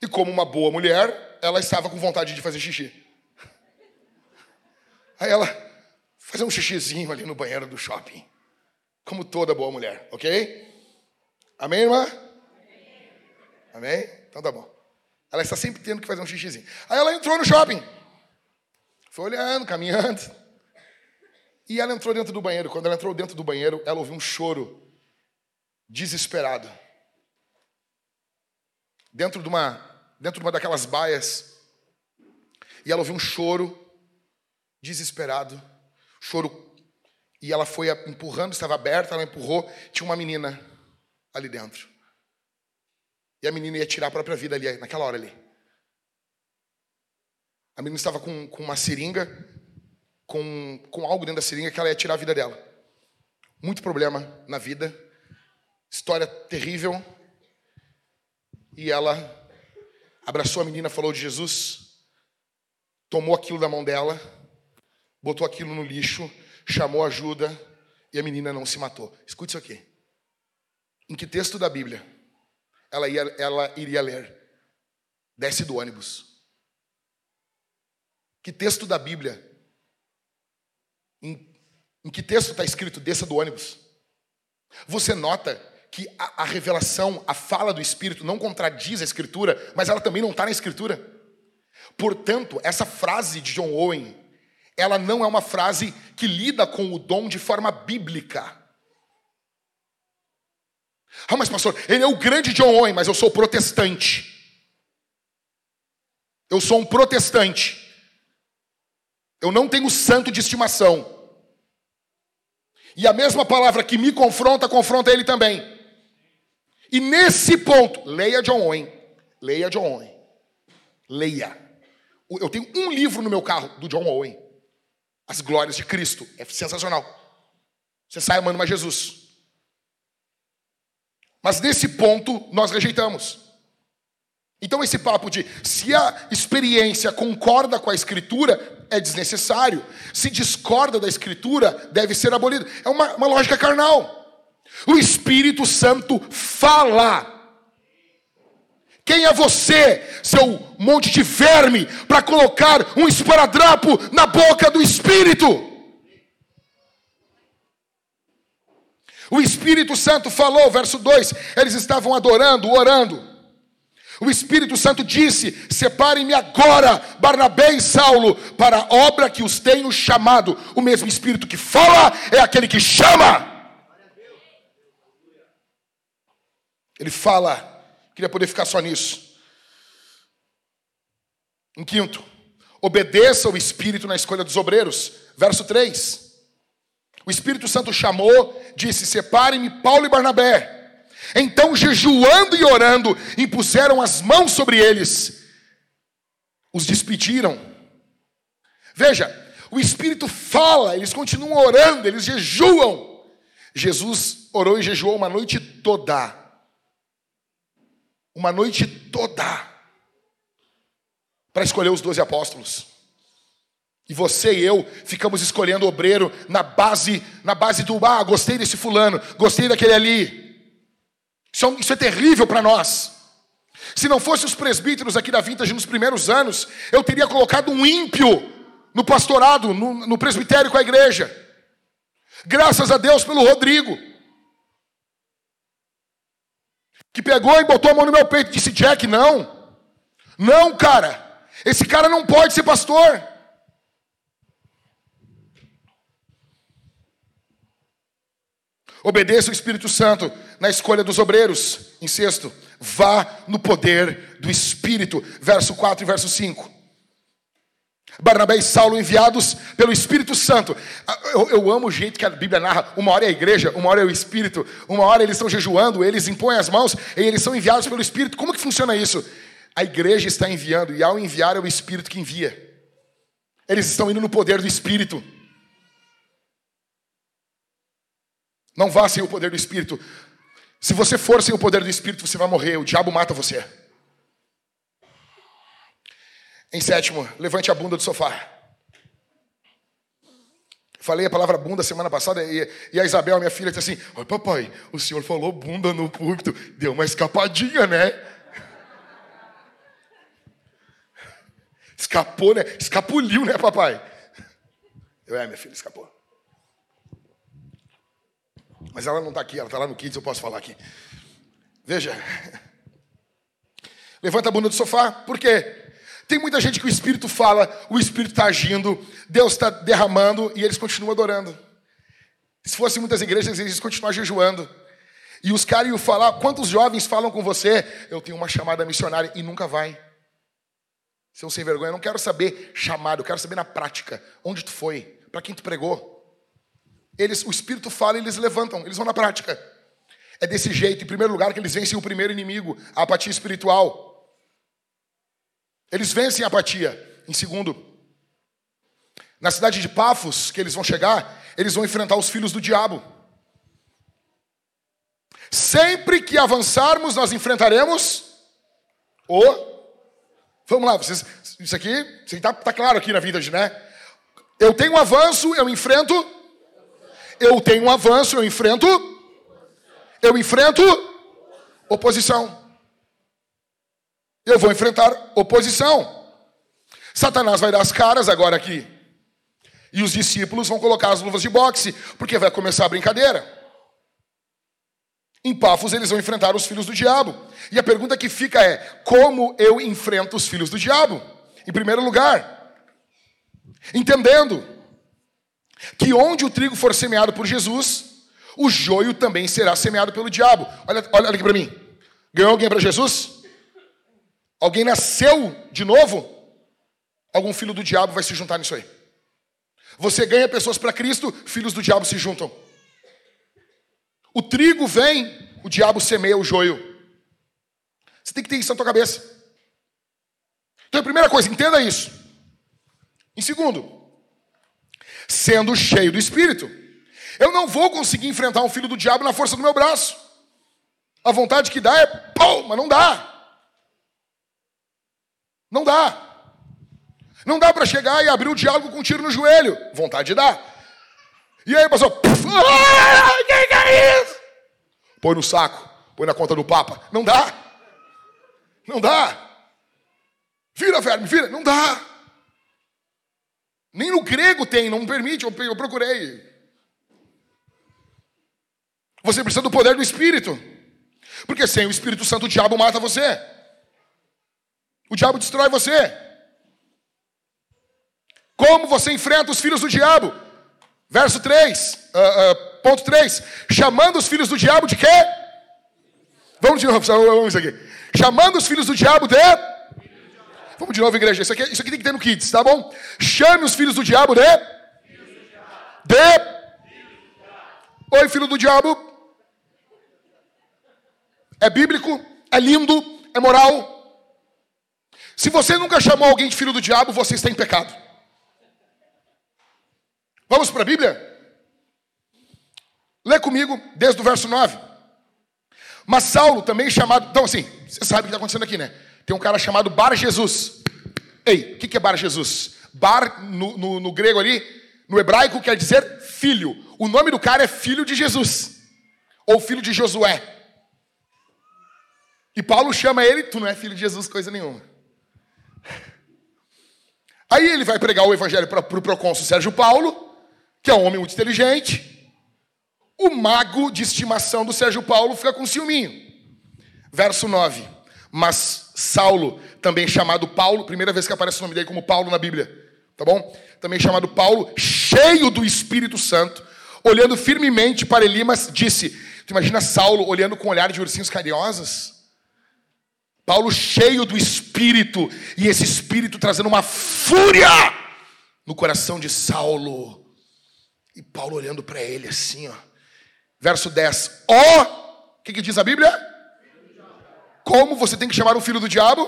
E como uma boa mulher, ela estava com vontade de fazer xixi. Aí ela fazer um xixizinho ali no banheiro do shopping. Como toda boa mulher, ok? Amém, irmã? Amém? Então tá bom. Ela está sempre tendo que fazer um xixizinho. Aí ela entrou no shopping. Foi olhando, caminhando. E ela entrou dentro do banheiro. Quando ela entrou dentro do banheiro, ela ouviu um choro desesperado. Dentro de uma, dentro de uma daquelas baias. E ela ouviu um choro desesperado. Choro. E ela foi empurrando, estava aberta, ela empurrou. Tinha uma menina ali dentro. E a menina ia tirar a própria vida ali, naquela hora ali. A menina estava com, com uma seringa, com, com algo dentro da seringa que ela ia tirar a vida dela. Muito problema na vida, história terrível. E ela abraçou a menina, falou de Jesus, tomou aquilo da mão dela, botou aquilo no lixo, chamou ajuda e a menina não se matou. Escute isso aqui. Em que texto da Bíblia ela, ia, ela iria ler? Desce do ônibus. Que texto da Bíblia? Em, em que texto está escrito desça do ônibus? Você nota que a, a, revelação, a fala do Espírito não contradiz a Escritura, mas ela também não está na Escritura. Portanto, essa frase de John Owen, ela não é uma frase que lida com o dom de forma bíblica. Ah, mas pastor, ele é o grande John Owen, mas eu sou protestante. Eu sou um protestante. Eu não tenho santo de estimação. E a mesma palavra que me confronta, confronta ele também. E nesse ponto, leia John Owen. Leia John Owen. Leia. Eu tenho um livro no meu carro do John Owen. As Glórias de Cristo. É sensacional. Você sai amando mais Jesus. Mas nesse ponto nós rejeitamos. Então, esse papo de se a experiência concorda com a escritura, é desnecessário. Se discorda da escritura, deve ser abolido. É uma, uma lógica carnal. O Espírito Santo fala. Quem é você, seu monte de verme, para colocar um esparadrapo na boca do Espírito? O Espírito Santo falou, verso 2: eles estavam adorando, orando. O Espírito Santo disse: Separem-me agora, Barnabé e Saulo, para a obra que os tenho chamado. O mesmo Espírito que fala é aquele que chama. Ele fala, queria poder ficar só nisso. Em quinto, obedeça o Espírito na escolha dos obreiros. Verso 3. O Espírito Santo chamou, disse: Separem-me Paulo e Barnabé então, jejuando e orando, impuseram as mãos sobre eles, os despediram. Veja, o Espírito fala, eles continuam orando, eles jejuam. Jesus orou e jejuou uma noite toda. Uma noite toda. Para escolher os doze apóstolos. E você e eu ficamos escolhendo obreiro na base, na base do ah, gostei desse fulano, gostei daquele ali. Isso é, isso é terrível para nós. Se não fosse os presbíteros aqui da Vintage nos primeiros anos, eu teria colocado um ímpio no pastorado, no, no presbitério com a igreja. Graças a Deus pelo Rodrigo, que pegou e botou a mão no meu peito e disse: Jack, não, não, cara, esse cara não pode ser pastor. Obedeça o Espírito Santo na escolha dos obreiros. Em sexto, vá no poder do Espírito. Verso 4 e verso 5. Barnabé e Saulo enviados pelo Espírito Santo. Ah, eu, eu, amo o jeito que a Bíblia narra. Uma hora é a igreja, uma hora é o Espírito, uma hora eles estão jejuando, eles impõem as mãos e eles são enviados pelo Espírito. Como que funciona isso? A igreja está enviando e ao enviar é o Espírito que envia. Eles estão indo no poder do Espírito. Não vá sem o poder do Espírito. Se você for sem o poder do Espírito, você vai morrer. O diabo mata você. Em sétimo, levante a bunda do sofá. Falei a palavra bunda semana passada e, e a Isabel, minha filha, disse assim: Oi, papai, o senhor falou bunda no púlpito. Deu uma escapadinha, né? Escapou, né? Escapuliu, né, papai? Eu, é, minha filha, escapou. Mas ela não está aqui, ela está lá no Kids, eu posso falar aqui. Veja. Levanta a bunda do sofá, por quê? Tem muita gente que o Espírito fala, o Espírito está agindo, Deus está derramando e eles continuam adorando. Se fossem muitas igrejas, eles continuam jejuando. E os caras iam falar, quantos jovens falam com você? Eu tenho uma chamada missionária e nunca vai. Seu sem vergonha, eu não quero saber chamado, eu quero saber na prática. Onde tu foi? Para quem tu pregou? Eles, o Espírito fala e eles levantam, eles vão na prática. É desse jeito, em primeiro lugar, que eles vencem o primeiro inimigo, a apatia espiritual. Eles vencem a apatia. Em segundo, na cidade de Pafos, que eles vão chegar, eles vão enfrentar os filhos do diabo. Sempre que avançarmos, nós enfrentaremos o. Vamos lá, vocês, isso aqui está tá claro aqui na vida, né? Eu tenho um avanço, eu enfrento eu tenho um avanço, eu enfrento, eu enfrento oposição. Eu vou enfrentar oposição. Satanás vai dar as caras agora aqui. E os discípulos vão colocar as luvas de boxe, porque vai começar a brincadeira. Em Pafos eles vão enfrentar os filhos do diabo. E a pergunta que fica é: como eu enfrento os filhos do diabo? Em primeiro lugar, entendendo que onde o trigo for semeado por Jesus, o joio também será semeado pelo diabo. Olha, olha aqui para mim. Ganhou alguém para Jesus? Alguém nasceu de novo? Algum filho do diabo vai se juntar nisso aí. Você ganha pessoas para Cristo, filhos do diabo se juntam. O trigo vem, o diabo semeia o joio. Você tem que ter isso na tua cabeça. Então, a primeira coisa, entenda isso. Em segundo, sendo cheio do Espírito. Eu não vou conseguir enfrentar um filho do diabo na força do meu braço. A vontade que dá é pô, mas não dá. Não dá. Não dá para chegar e abrir o diálogo com um tiro no joelho. Vontade dá. E aí, pastor? Ah, que, que é isso? Põe no saco, põe na conta do Papa. Não dá. Não dá. Vira, verme, vira. Não dá. Nem no grego tem, não permite, eu procurei. Você precisa do poder do Espírito. Porque sem o Espírito Santo o diabo mata você. O diabo destrói você. Como você enfrenta os filhos do diabo? Verso 3, uh, uh, ponto 3. Chamando os filhos do diabo de quê? Vamos de novo, vamos aqui. Chamando os filhos do diabo de. Vamos de novo, igreja. Isso aqui, isso aqui tem que ter no Kids, tá bom? Chame os filhos do diabo de. De. Oi, filho do diabo. É bíblico, é lindo, é moral. Se você nunca chamou alguém de filho do diabo, você está em pecado. Vamos para a Bíblia? Lê comigo, desde o verso 9. Mas Saulo, também chamado. Então, assim, você sabe o que está acontecendo aqui, né? Tem um cara chamado Bar Jesus. Ei, o que é Bar Jesus? Bar, no, no, no grego ali, no hebraico, quer dizer filho. O nome do cara é filho de Jesus. Ou filho de Josué. E Paulo chama ele, tu não é filho de Jesus, coisa nenhuma. Aí ele vai pregar o evangelho para o pro procônsul Sérgio Paulo, que é um homem muito inteligente. O mago de estimação do Sérgio Paulo fica com ciúminho. Verso 9. Mas Saulo, também chamado Paulo, primeira vez que aparece o nome dele como Paulo na Bíblia, tá bom? Também chamado Paulo, cheio do Espírito Santo, olhando firmemente para Elimas, disse: Tu imagina Saulo olhando com um olhar de ursinhos carinhosos? Paulo cheio do Espírito, e esse Espírito trazendo uma fúria no coração de Saulo. E Paulo olhando para ele assim, ó. Verso 10. Ó, oh, o que, que diz a Bíblia? Como você tem que chamar um filho do diabo?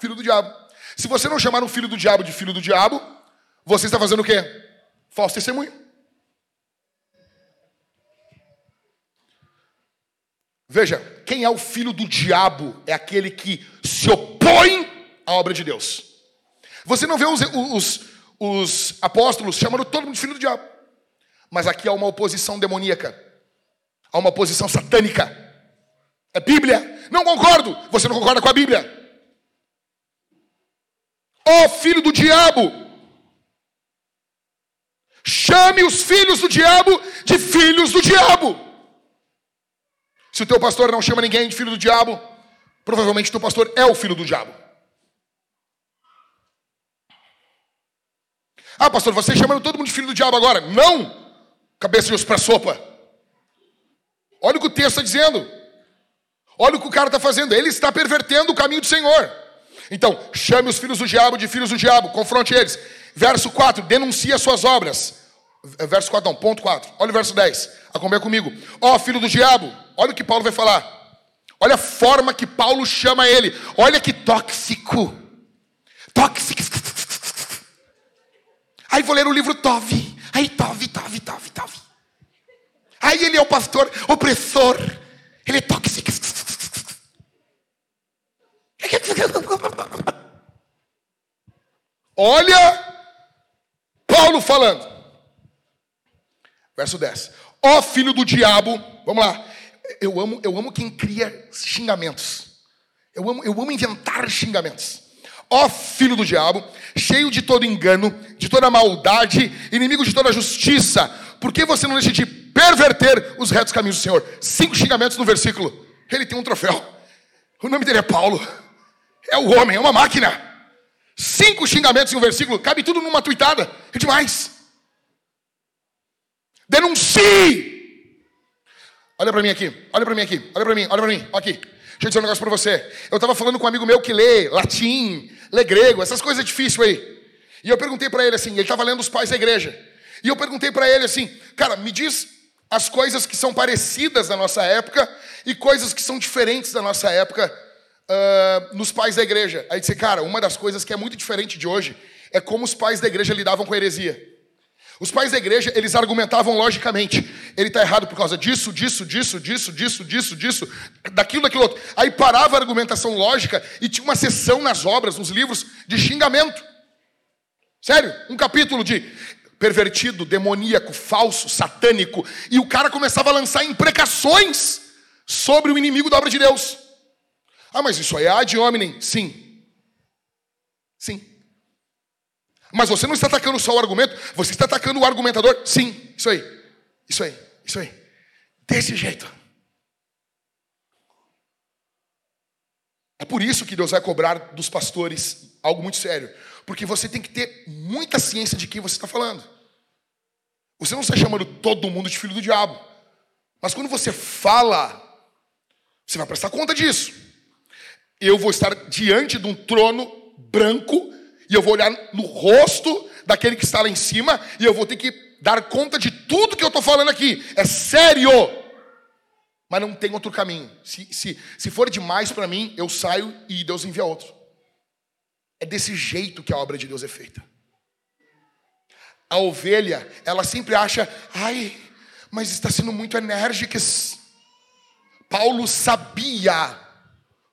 Filho do diabo. Se você não chamar um filho do diabo de filho do diabo, você está fazendo o quê? Falso testemunho. Veja, quem é o filho do diabo é aquele que se opõe à obra de Deus. Você não vê os, os, os apóstolos chamando todo mundo de filho do diabo. Mas aqui há uma oposição demoníaca. Há uma oposição satânica. É Bíblia. Não concordo. Você não concorda com a Bíblia. Ó oh, filho do diabo. Chame os filhos do diabo de filhos do diabo. Se o teu pastor não chama ninguém de filho do diabo, provavelmente o teu pastor é o filho do diabo. Ah, pastor, você chamando todo mundo de filho do diabo agora? Não! Cabeça de osso para sopa. Olha o que o texto está dizendo. Olha o que o cara está fazendo. Ele está pervertendo o caminho do Senhor. Então, chame os filhos do diabo de filhos do diabo, confronte eles. Verso 4, denuncie as suas obras. Verso 4, não, ponto 4. Olha o verso 10. Acompanha comigo. Ó oh, filho do diabo, olha o que Paulo vai falar. Olha a forma que Paulo chama ele. Olha que tóxico. Tóxico. Aí vou ler o livro Tove. Aí Tove, Tove, Tove, Tove. Aí ele é o pastor opressor. Ele é tóxico. Olha Paulo falando. Verso 10. Ó filho do diabo, vamos lá. Eu amo, eu amo quem cria xingamentos. Eu amo, eu amo inventar xingamentos. Ó filho do diabo, cheio de todo engano, de toda maldade, inimigo de toda justiça, por que você não deixa de perverter os retos caminhos do Senhor? Cinco xingamentos no versículo. Ele tem um troféu. O nome dele é Paulo. É o homem, é uma máquina. Cinco xingamentos em um versículo, cabe tudo numa tuitada. É demais. Denuncie! Olha para mim aqui, olha para mim aqui, olha para mim, olha para mim, aqui. Deixa eu dizer um negócio para você. Eu estava falando com um amigo meu que lê latim, lê grego, essas coisas difíceis aí. E eu perguntei para ele assim, ele estava lendo os pais da igreja. E eu perguntei para ele assim, cara, me diz as coisas que são parecidas da nossa época e coisas que são diferentes da nossa época uh, nos pais da igreja. Aí disse, cara, uma das coisas que é muito diferente de hoje é como os pais da igreja lidavam com a heresia. Os pais da igreja, eles argumentavam logicamente. Ele está errado por causa disso, disso, disso, disso, disso, disso, disso, daquilo, daquilo outro. Aí parava a argumentação lógica e tinha uma sessão nas obras, nos livros, de xingamento. Sério, um capítulo de pervertido, demoníaco, falso, satânico. E o cara começava a lançar imprecações sobre o inimigo da obra de Deus. Ah, mas isso aí é ad hominem. Sim. Sim. Mas você não está atacando só o argumento, você está atacando o argumentador. Sim, isso aí, isso aí, isso aí. Desse jeito. É por isso que Deus vai cobrar dos pastores algo muito sério. Porque você tem que ter muita ciência de quem você está falando. Você não está chamando todo mundo de filho do diabo. Mas quando você fala, você vai prestar conta disso. Eu vou estar diante de um trono branco e eu vou olhar no rosto daquele que está lá em cima e eu vou ter que dar conta de tudo que eu estou falando aqui. É sério! Mas não tem outro caminho. Se, se, se for demais para mim, eu saio e Deus envia outro. É desse jeito que a obra de Deus é feita. A ovelha, ela sempre acha, ai, mas está sendo muito enérgica. Paulo sabia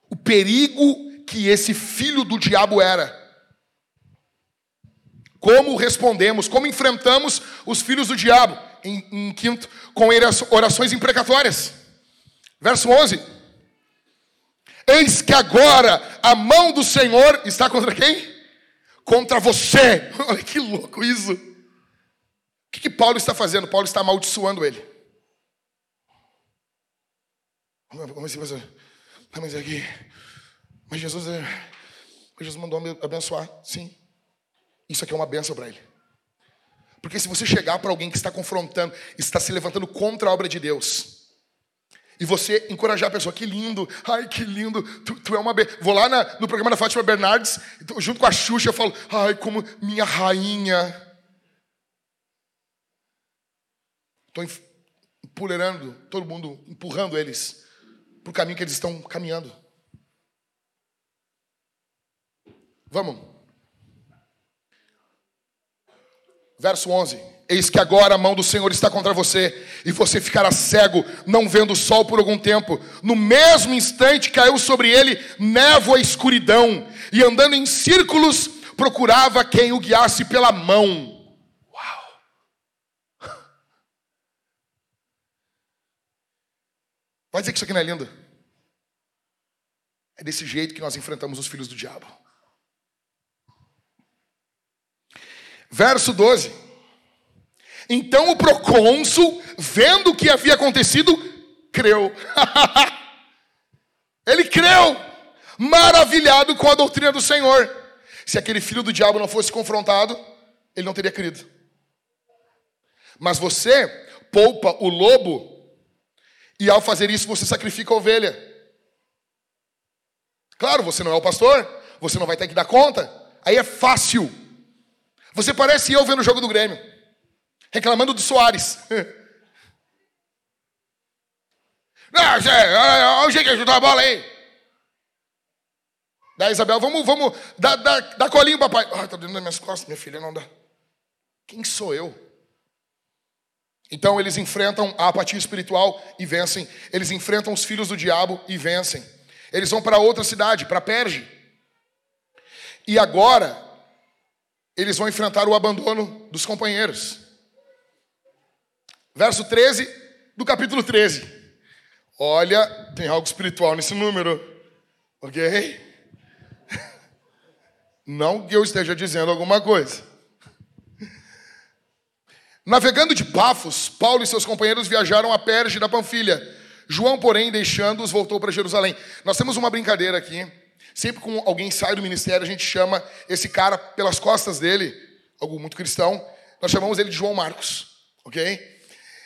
o perigo que esse filho do diabo era. Como respondemos, como enfrentamos os filhos do diabo? Em, em quinto, com orações imprecatórias. Verso 11. Eis que agora a mão do Senhor está contra quem? Contra você. Olha que louco isso. O que, que Paulo está fazendo? Paulo está amaldiçoando ele. Como assim, pastor? Mas aqui. Mas Jesus, é, Jesus mandou abençoar. Sim. Isso aqui é uma benção para ele. Porque se você chegar para alguém que está confrontando, está se levantando contra a obra de Deus, e você encorajar a pessoa, que lindo, ai que lindo, tu, tu é uma. Be... Vou lá na, no programa da Fátima Bernardes, junto com a Xuxa, eu falo, ai, como minha rainha. Estou empolerando todo mundo, empurrando eles para o caminho que eles estão caminhando. Vamos. Verso 11: Eis que agora a mão do Senhor está contra você, e você ficará cego, não vendo o sol por algum tempo. No mesmo instante caiu sobre ele névoa e escuridão, e andando em círculos, procurava quem o guiasse pela mão. Vai dizer que isso aqui não é lindo? É desse jeito que nós enfrentamos os filhos do diabo. Verso 12. Então o procônsul, vendo o que havia acontecido, creu. Ele creu, maravilhado com a doutrina do Senhor. Se aquele filho do diabo não fosse confrontado, ele não teria crido. Mas você poupa o lobo e ao fazer isso, você sacrifica a ovelha. Claro, você não é o pastor, você não vai ter que dar conta. Aí é fácil. Você parece eu vendo o jogo do Grêmio, reclamando do Soares. Olha o jeito que ajudar a bola aí. Da Isabel, vamos, vamos, dá, dá, dá colinho, papai. Ai, tá dentro das minhas costas, minha filha, não dá. Quem sou eu? Então eles enfrentam a apatia espiritual e vencem. Eles enfrentam os filhos do diabo e vencem. Eles vão para outra cidade, para Perge. E agora eles vão enfrentar o abandono dos companheiros. Verso 13 do capítulo 13. Olha, tem algo espiritual nesse número. OK? Não que eu esteja dizendo alguma coisa. Navegando de Pafos, Paulo e seus companheiros viajaram a Perge da Panfilha. João, porém, deixando-os, voltou para Jerusalém. Nós temos uma brincadeira aqui. Sempre que alguém sai do ministério, a gente chama esse cara pelas costas dele, algo muito cristão, nós chamamos ele de João Marcos, ok?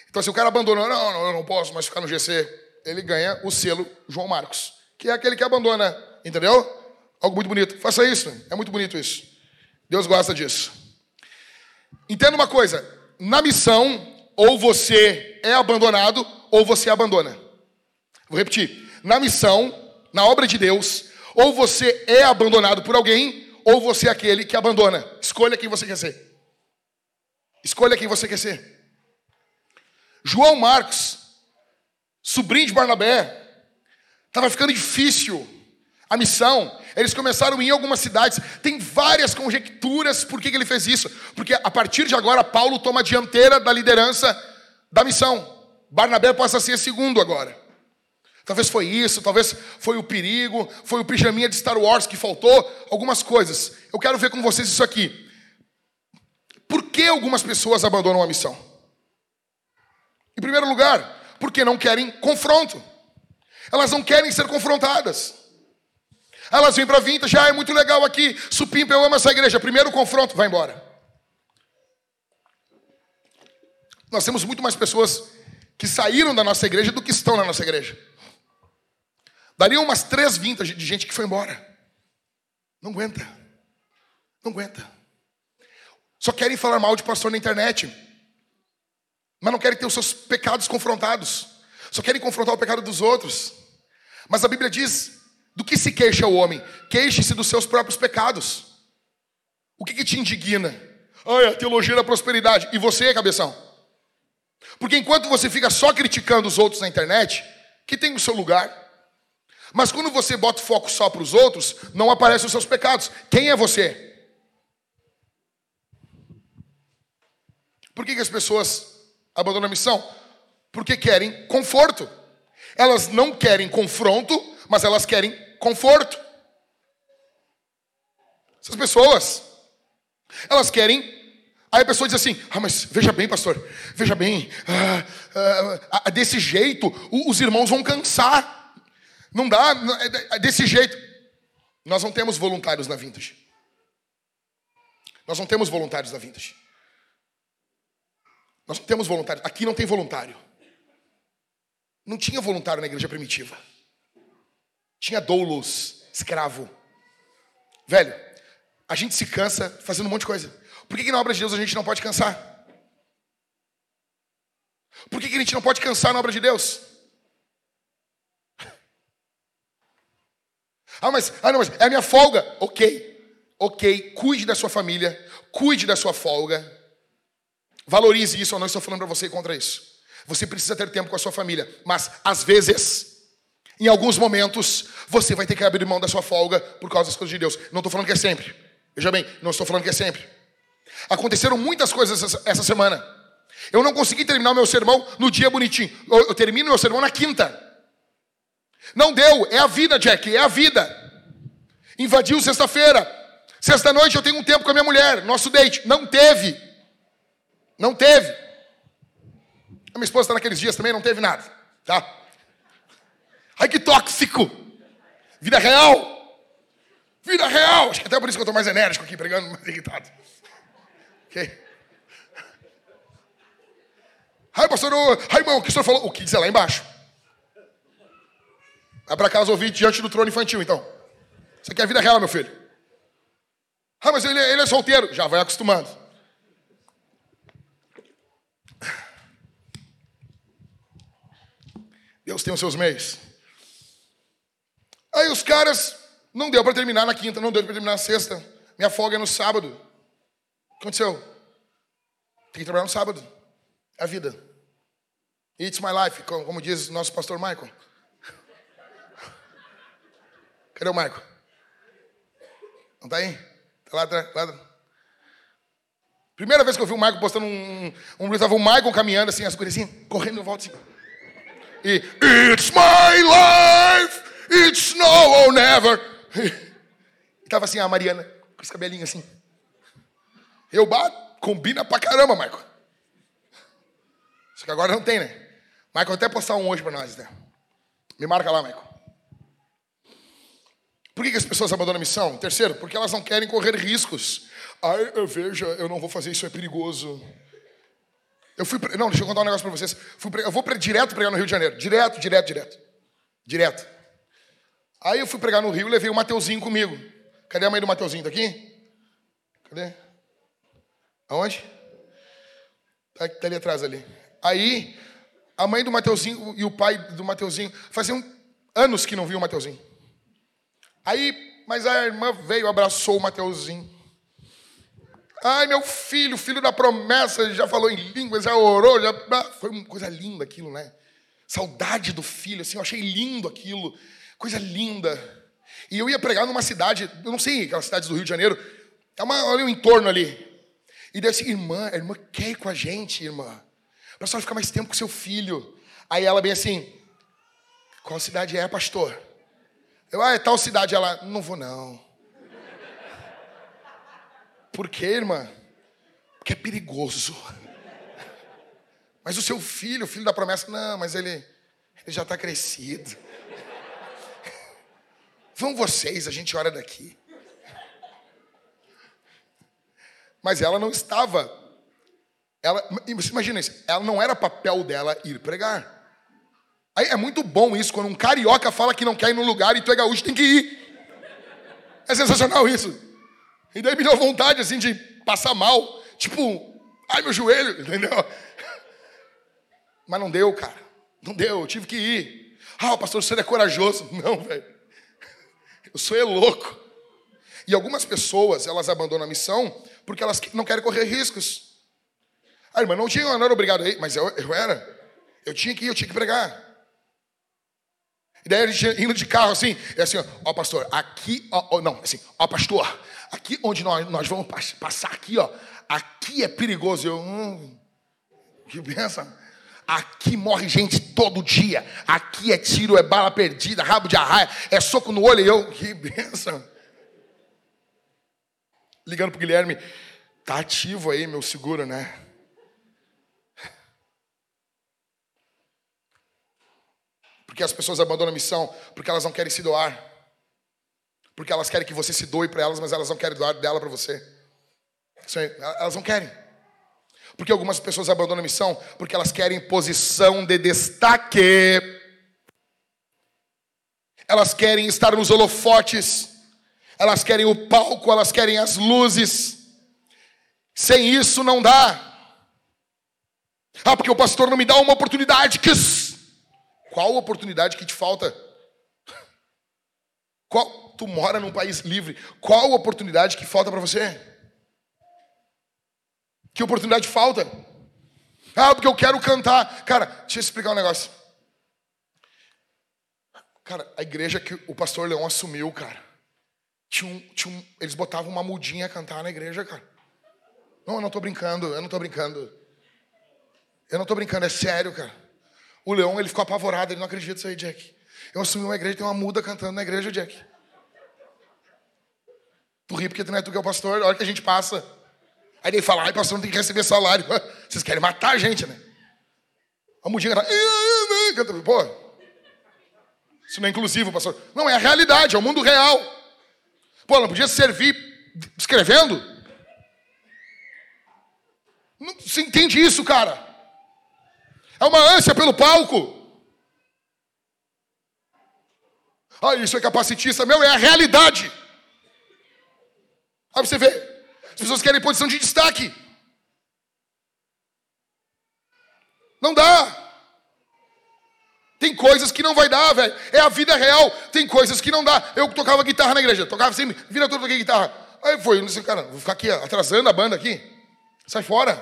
Então, se o cara abandonou, não, não, eu não posso mais ficar no GC, ele ganha o selo João Marcos, que é aquele que abandona, entendeu? Algo muito bonito. Faça isso, é muito bonito isso. Deus gosta disso. Entenda uma coisa: na missão, ou você é abandonado, ou você abandona. Vou repetir. Na missão, na obra de Deus, ou você é abandonado por alguém, ou você é aquele que abandona. Escolha quem você quer ser. Escolha quem você quer ser. João Marcos, sobrinho de Barnabé, estava ficando difícil a missão. Eles começaram a em algumas cidades. Tem várias conjecturas por que ele fez isso. Porque a partir de agora, Paulo toma a dianteira da liderança da missão. Barnabé possa ser segundo agora. Talvez foi isso, talvez foi o perigo, foi o pijaminha de Star Wars que faltou, algumas coisas. Eu quero ver com vocês isso aqui. Por que algumas pessoas abandonam a missão? Em primeiro lugar, porque não querem confronto. Elas não querem ser confrontadas. Elas vêm para Vintage, ah, é muito legal aqui. Supimpa, eu amo essa igreja. Primeiro confronto, vai embora. Nós temos muito mais pessoas que saíram da nossa igreja do que estão na nossa igreja. Daria umas três vintas de gente que foi embora. Não aguenta. Não aguenta. Só querem falar mal de pastor na internet. Mas não querem ter os seus pecados confrontados. Só querem confrontar o pecado dos outros. Mas a Bíblia diz: do que se queixa o homem? Queixe-se dos seus próprios pecados. O que, que te indigna? Ai, a teologia da prosperidade. E você, cabeção? Porque enquanto você fica só criticando os outros na internet, que tem o seu lugar. Mas quando você bota o foco só para os outros, não aparecem os seus pecados. Quem é você? Por que, que as pessoas abandonam a missão? Porque querem conforto. Elas não querem confronto, mas elas querem conforto. Essas pessoas, elas querem Aí a pessoa diz assim: Ah, mas veja bem, pastor, veja bem, ah, ah, ah, desse jeito os irmãos vão cansar. Não dá, é, é desse jeito. Nós não temos voluntários na Vintage. Nós não temos voluntários na Vintage. Nós não temos voluntários. Aqui não tem voluntário. Não tinha voluntário na igreja primitiva. Tinha doulos, escravo. Velho, a gente se cansa fazendo um monte de coisa. Por que, que na obra de Deus a gente não pode cansar? Por que, que a gente não pode cansar na obra de Deus? Ah, mas, ah, não, mas é a minha folga. Ok, ok, cuide da sua família, cuide da sua folga. Valorize isso, eu não estou falando para você contra isso. Você precisa ter tempo com a sua família, mas às vezes, em alguns momentos, você vai ter que abrir mão da sua folga por causa das coisas de Deus. Não estou falando que é sempre. Veja bem, não estou falando que é sempre. Aconteceram muitas coisas essa semana. Eu não consegui terminar o meu sermão no dia bonitinho. Eu, eu termino meu sermão na quinta. Não deu, é a vida, Jack, é a vida. Invadiu sexta-feira. Sexta-noite eu tenho um tempo com a minha mulher, nosso date. Não teve. Não teve. A minha esposa está naqueles dias também, não teve nada. Tá? Ai, que tóxico. Vida real. Vida real. Acho que até por isso que eu estou mais enérgico aqui, pregando, mais irritado. Ok? Ai, pastor, ai, irmão, o que o senhor falou? O que diz é lá embaixo? Vai para casa ouvir diante do trono infantil, então. Aqui é a vida real, meu filho. Ah, mas ele, ele é solteiro. Já vai acostumando. Deus tem os seus meios. Aí os caras, não deu para terminar na quinta, não deu para terminar na sexta. Minha folga é no sábado aconteceu? Tem que trabalhar no sábado. É a vida. It's my life, como diz o nosso pastor Michael. Cadê o Michael? Não está aí? Está lá atrás. Primeira vez que eu vi o Michael postando um. Um estava o Michael caminhando assim, as coisas assim, correndo em volta assim. E. It's my life! It's now or never! E estava assim a Mariana, com os cabelinhos assim. Eu bato, combina pra caramba, Michael. Só que agora não tem, né? Michael até postar um hoje pra nós, né? Me marca lá, Michael. Por que, as pessoas abandonam a missão? Terceiro, porque elas não querem correr riscos. Ai, eu veja, eu não vou fazer isso, é perigoso. Eu fui, não, deixa eu contar um negócio para vocês. Fui, eu vou direto pregar no Rio de Janeiro, direto, direto, direto, direto. Aí eu fui pregar no Rio e levei o Mateuzinho comigo. Cadê a mãe do Mateuzinho? Tá aqui? Cadê? Aonde? Tá, tá ali atrás ali. Aí, a mãe do Mateuzinho e o pai do Mateuzinho faziam anos que não viam o Mateuzinho. Aí, mas a irmã veio, abraçou o Mateuzinho. Ai, meu filho, filho da promessa, já falou em línguas, já orou, já... Ah, foi uma coisa linda aquilo, né? Saudade do filho, assim, eu achei lindo aquilo. Coisa linda. E eu ia pregar numa cidade, eu não sei, aquelas cidades do Rio de Janeiro, é uma, olha o entorno ali. E disse, assim, irmã, a irmã quer ir com a gente, irmã. Para só ficar mais tempo com seu filho. Aí ela bem assim, qual cidade é, pastor? Eu, ah, é tal cidade. Ela, não vou não. Por quê, irmã? Porque é perigoso. Mas o seu filho, o filho da promessa, não, mas ele, ele já está crescido. Vão vocês, a gente ora daqui. Mas ela não estava. Ela, imagina isso, ela não era papel dela ir pregar. Aí é muito bom isso, quando um carioca fala que não quer ir no lugar e tu é gaúcho, tem que ir. É sensacional isso. E daí me deu vontade assim de passar mal. Tipo, ai meu joelho, entendeu? Mas não deu, cara. Não deu, eu tive que ir. Ah, o pastor, você é corajoso. Não, velho. Eu sou é louco. E algumas pessoas, elas abandonam a missão porque elas não querem correr riscos. Ah, irmã, não tinha, eu não era obrigado a ir, mas eu, eu era. Eu tinha que ir, eu tinha que pregar. E daí a gente indo de carro assim, é assim, ó, pastor, aqui, ó, ó, não, assim, ó, pastor, aqui onde nós, nós vamos passar aqui, ó, aqui é perigoso. Eu, hum, que benção. Aqui morre gente todo dia. Aqui é tiro, é bala perdida, rabo de arraia, é soco no olho. E eu, que benção. Ligando pro Guilherme, tá ativo aí, meu seguro, né? Porque as pessoas abandonam a missão porque elas não querem se doar. Porque elas querem que você se doe para elas, mas elas não querem doar dela para você. Elas não querem. Porque algumas pessoas abandonam a missão porque elas querem posição de destaque. Elas querem estar nos holofotes. Elas querem o palco, elas querem as luzes. Sem isso não dá. Ah, porque o pastor não me dá uma oportunidade. Que qual oportunidade que te falta? Qual, tu mora num país livre. Qual oportunidade que falta para você? Que oportunidade falta? Ah, porque eu quero cantar. Cara, deixa eu explicar um negócio. Cara, a igreja que o pastor Leão assumiu, cara, tinha um, tinha um, eles botavam uma mudinha a cantar na igreja, cara. Não, eu não tô brincando, eu não tô brincando. Eu não tô brincando, é sério, cara. O leão, ele ficou apavorado, ele não acredita nisso aí, Jack. Eu assumi uma igreja, tem uma muda cantando na igreja, Jack. Tu ri porque tu não é tu que é o pastor, a hora que a gente passa. Aí ele fala, ai, pastor, não tem que receber salário. Vocês querem matar a gente, né? A mudinha canta. Pô, isso não é inclusivo, pastor. Não, é a realidade, é o mundo real. Pô, ela podia servir escrevendo? Não, você entende isso, cara? É uma ânsia pelo palco. Ah, isso é capacitista. Meu, é a realidade. Aí você vê, as pessoas querem posição de destaque. Não dá. Tem coisas que não vai dar, velho. É a vida real. Tem coisas que não dá. Eu tocava guitarra na igreja, tocava assim, vira toda a guitarra. Aí foi, não sei, cara, vou ficar aqui atrasando a banda aqui. Sai fora.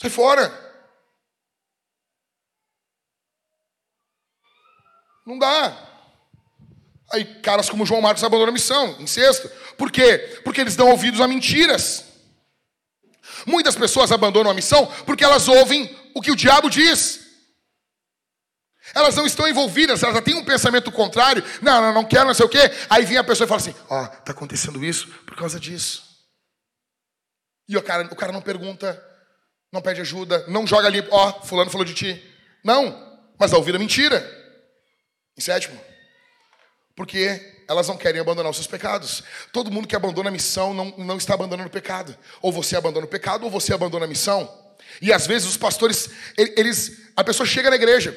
Sai fora. Não dá. Aí caras como João Marcos abandonam a missão, em sexto. Por quê? Porque eles dão ouvidos a mentiras. Muitas pessoas abandonam a missão porque elas ouvem o que o diabo diz. Elas não estão envolvidas, elas já têm um pensamento contrário. Não, não, não quero, não sei o quê. Aí vem a pessoa e fala assim: Ó, oh, está acontecendo isso por causa disso. E o cara, o cara não pergunta, não pede ajuda, não joga ali, ó, oh, fulano falou de ti. Não, mas dá ouvida a mentira. Em sétimo, porque elas não querem abandonar os seus pecados. Todo mundo que abandona a missão não, não está abandonando o pecado. Ou você abandona o pecado, ou você abandona a missão. E às vezes os pastores, eles, a pessoa chega na igreja.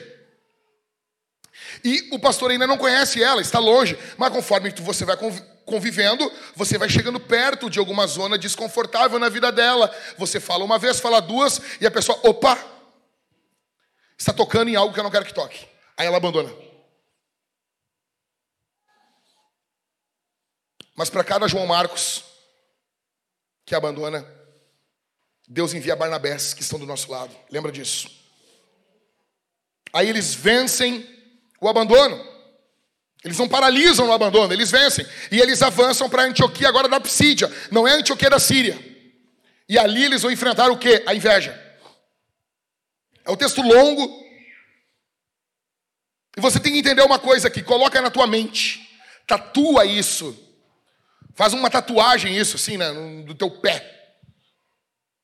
E o pastor ainda não conhece ela, está longe. Mas conforme você vai convivendo, você vai chegando perto de alguma zona desconfortável na vida dela. Você fala uma vez, fala duas, e a pessoa, opa, está tocando em algo que eu não quero que toque. Aí ela abandona. Mas para cada João Marcos que abandona, Deus envia Barnabés que estão do nosso lado. Lembra disso? Aí eles vencem o abandono. Eles não paralisam o abandono, eles vencem. E eles avançam para Antioquia agora da Psídia. Não é Antioquia da Síria. E ali eles vão enfrentar o que? A inveja. É um texto longo. E você tem que entender uma coisa aqui. Coloca na tua mente. Tatua isso. Faz uma tatuagem isso, assim, né, do teu pé.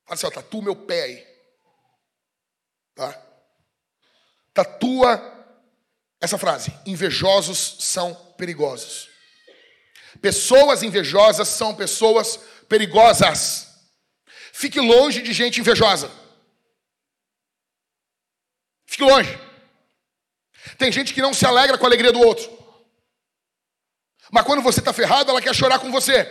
Fala assim, ó, tatua meu pé aí. Tá? Tatua essa frase. Invejosos são perigosos. Pessoas invejosas são pessoas perigosas. Fique longe de gente invejosa. Fique longe. Tem gente que não se alegra com a alegria do outro. Mas quando você está ferrado, ela quer chorar com você.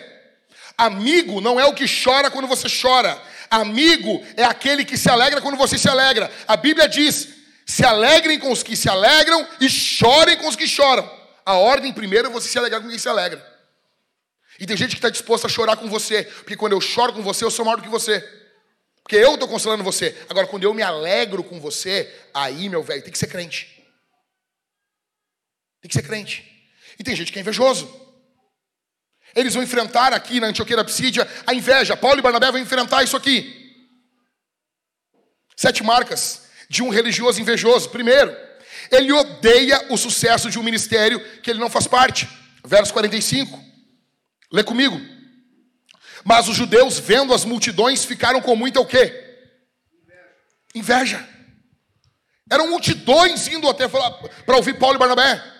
Amigo não é o que chora quando você chora. Amigo é aquele que se alegra quando você se alegra. A Bíblia diz: se alegrem com os que se alegram e chorem com os que choram. A ordem primeiro é você se alegrar com quem se alegra. E tem gente que está disposta a chorar com você, porque quando eu choro com você, eu sou maior do que você. Porque eu estou consolando você. Agora, quando eu me alegro com você, aí, meu velho, tem que ser crente. Tem que ser crente. E tem gente que é invejoso. Eles vão enfrentar aqui na Antioquia da Psídia a inveja. Paulo e Barnabé vão enfrentar isso aqui. Sete marcas de um religioso invejoso. Primeiro, ele odeia o sucesso de um ministério que ele não faz parte. Verso 45. Lê comigo. Mas os judeus, vendo as multidões, ficaram com muita o quê? Inveja. Eram multidões indo até para ouvir Paulo e Barnabé.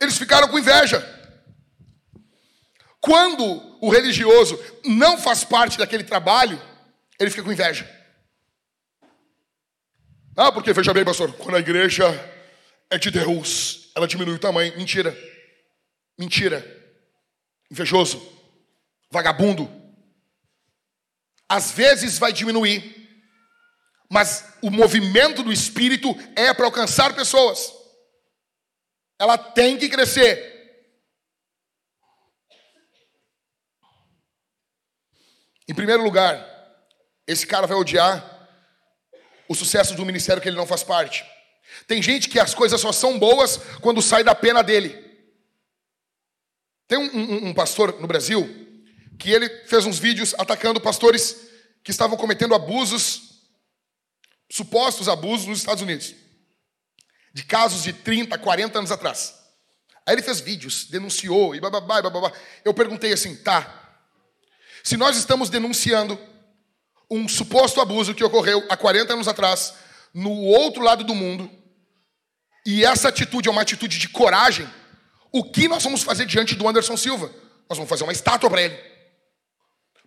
Eles ficaram com inveja. Quando o religioso não faz parte daquele trabalho, ele fica com inveja. Ah, porque veja bem, pastor, quando a igreja é de Deus, ela diminui o tamanho. Mentira. Mentira. Invejoso. Vagabundo. Às vezes vai diminuir, mas o movimento do espírito é para alcançar pessoas. Ela tem que crescer. Em primeiro lugar, esse cara vai odiar o sucesso do ministério que ele não faz parte. Tem gente que as coisas só são boas quando sai da pena dele. Tem um, um, um, pastor no Brasil que ele fez uns vídeos atacando pastores que estavam cometendo abusos, supostos abusos nos Estados Unidos de casos de 30, 40 anos atrás. Aí ele fez vídeos, denunciou e bababá, e bababá. Eu perguntei assim, tá, se nós estamos denunciando um suposto abuso que ocorreu há 40 anos atrás, no outro lado do mundo, e essa atitude é uma atitude de coragem, o que nós vamos fazer diante do Anderson Silva? Nós vamos fazer uma estátua para ele.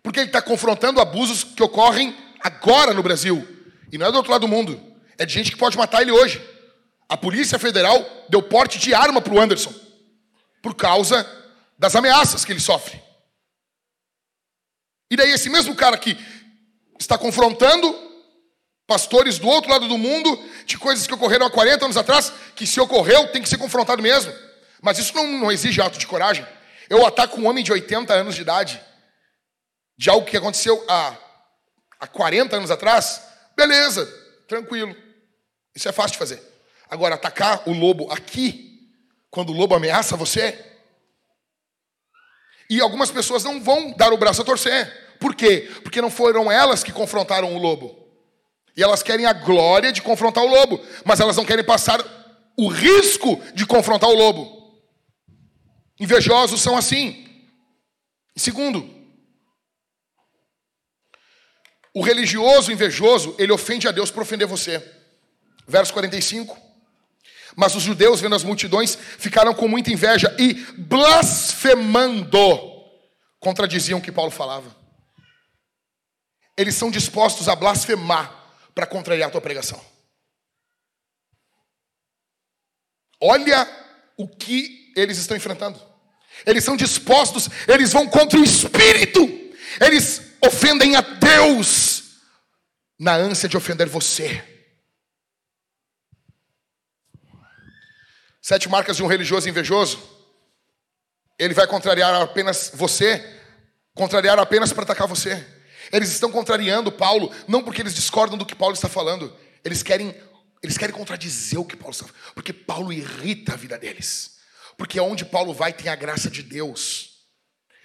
Porque ele está confrontando abusos que ocorrem agora no Brasil. E não é do outro lado do mundo. É de gente que pode matar ele hoje. A Polícia Federal deu porte de arma para o Anderson, por causa das ameaças que ele sofre. E daí, esse mesmo cara que está confrontando pastores do outro lado do mundo de coisas que ocorreram há 40 anos atrás, que se ocorreu tem que ser confrontado mesmo. Mas isso não, não exige ato de coragem. Eu ataco um homem de 80 anos de idade, de algo que aconteceu há, há 40 anos atrás, beleza, tranquilo. Isso é fácil de fazer. Agora, atacar o lobo aqui, quando o lobo ameaça você. E algumas pessoas não vão dar o braço a torcer. Por quê? Porque não foram elas que confrontaram o lobo. E elas querem a glória de confrontar o lobo, mas elas não querem passar o risco de confrontar o lobo. Invejosos são assim. Segundo, o religioso invejoso, ele ofende a Deus por ofender você. Verso 45. Mas os judeus, vendo as multidões, ficaram com muita inveja e blasfemando, contradiziam o que Paulo falava. Eles são dispostos a blasfemar para contrariar a tua pregação. Olha o que eles estão enfrentando. Eles são dispostos, eles vão contra o Espírito, eles ofendem a Deus na ânsia de ofender você. Sete marcas de um religioso invejoso. Ele vai contrariar apenas você, contrariar apenas para atacar você. Eles estão contrariando Paulo, não porque eles discordam do que Paulo está falando, eles querem, eles querem contradizer o que Paulo está falando, porque Paulo irrita a vida deles. Porque onde Paulo vai tem a graça de Deus.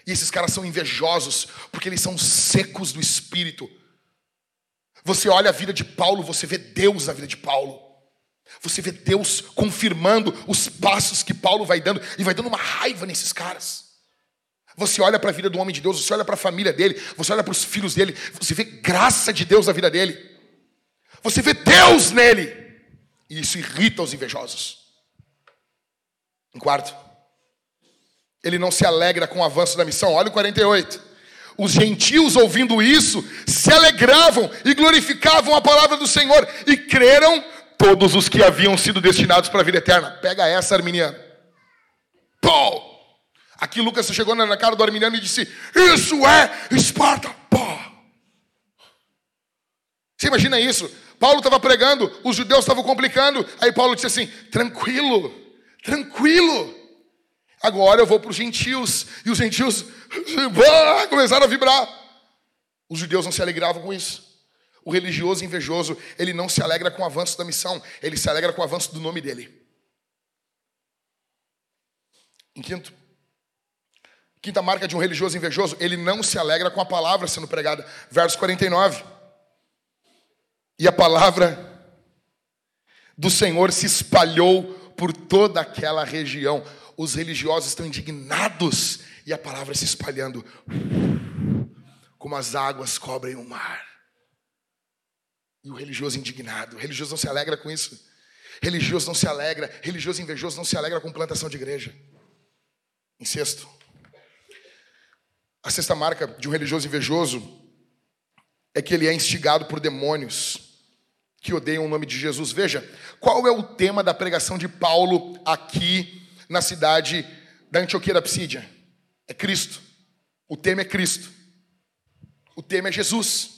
E esses caras são invejosos, porque eles são secos do espírito. Você olha a vida de Paulo, você vê Deus na vida de Paulo. Você vê Deus confirmando os passos que Paulo vai dando e vai dando uma raiva nesses caras. Você olha para a vida do homem de Deus, você olha para a família dele, você olha para os filhos dele, você vê graça de Deus na vida dele. Você vê Deus nele. E isso irrita os invejosos. Em quarto, ele não se alegra com o avanço da missão. Olha o 48. Os gentios, ouvindo isso, se alegravam e glorificavam a palavra do Senhor e creram todos os que haviam sido destinados para a vida eterna. Pega essa, Arminiano. Pô! Aqui Lucas chegou na cara do Arminiano e disse: Isso é Esparta. Pô! Você imagina isso? Paulo estava pregando, os judeus estavam complicando. Aí Paulo disse assim: Tranquilo, tranquilo. Agora eu vou para os gentios. E os gentios começaram a vibrar. Os judeus não se alegravam com isso. O religioso invejoso, ele não se alegra com o avanço da missão, ele se alegra com o avanço do nome dele. Em quinto, quinta marca de um religioso invejoso, ele não se alegra com a palavra sendo pregada. Verso 49. E a palavra do Senhor se espalhou por toda aquela região os religiosos estão indignados e a palavra se espalhando como as águas cobrem o mar. E o religioso indignado, o religioso não se alegra com isso. Religioso não se alegra, religioso invejoso não se alegra com plantação de igreja. Em sexto, a sexta marca de um religioso invejoso é que ele é instigado por demônios que odeiam o nome de Jesus. Veja, qual é o tema da pregação de Paulo aqui na cidade da Antioquia da Psídia? É Cristo. O tema é Cristo. O tema é Jesus.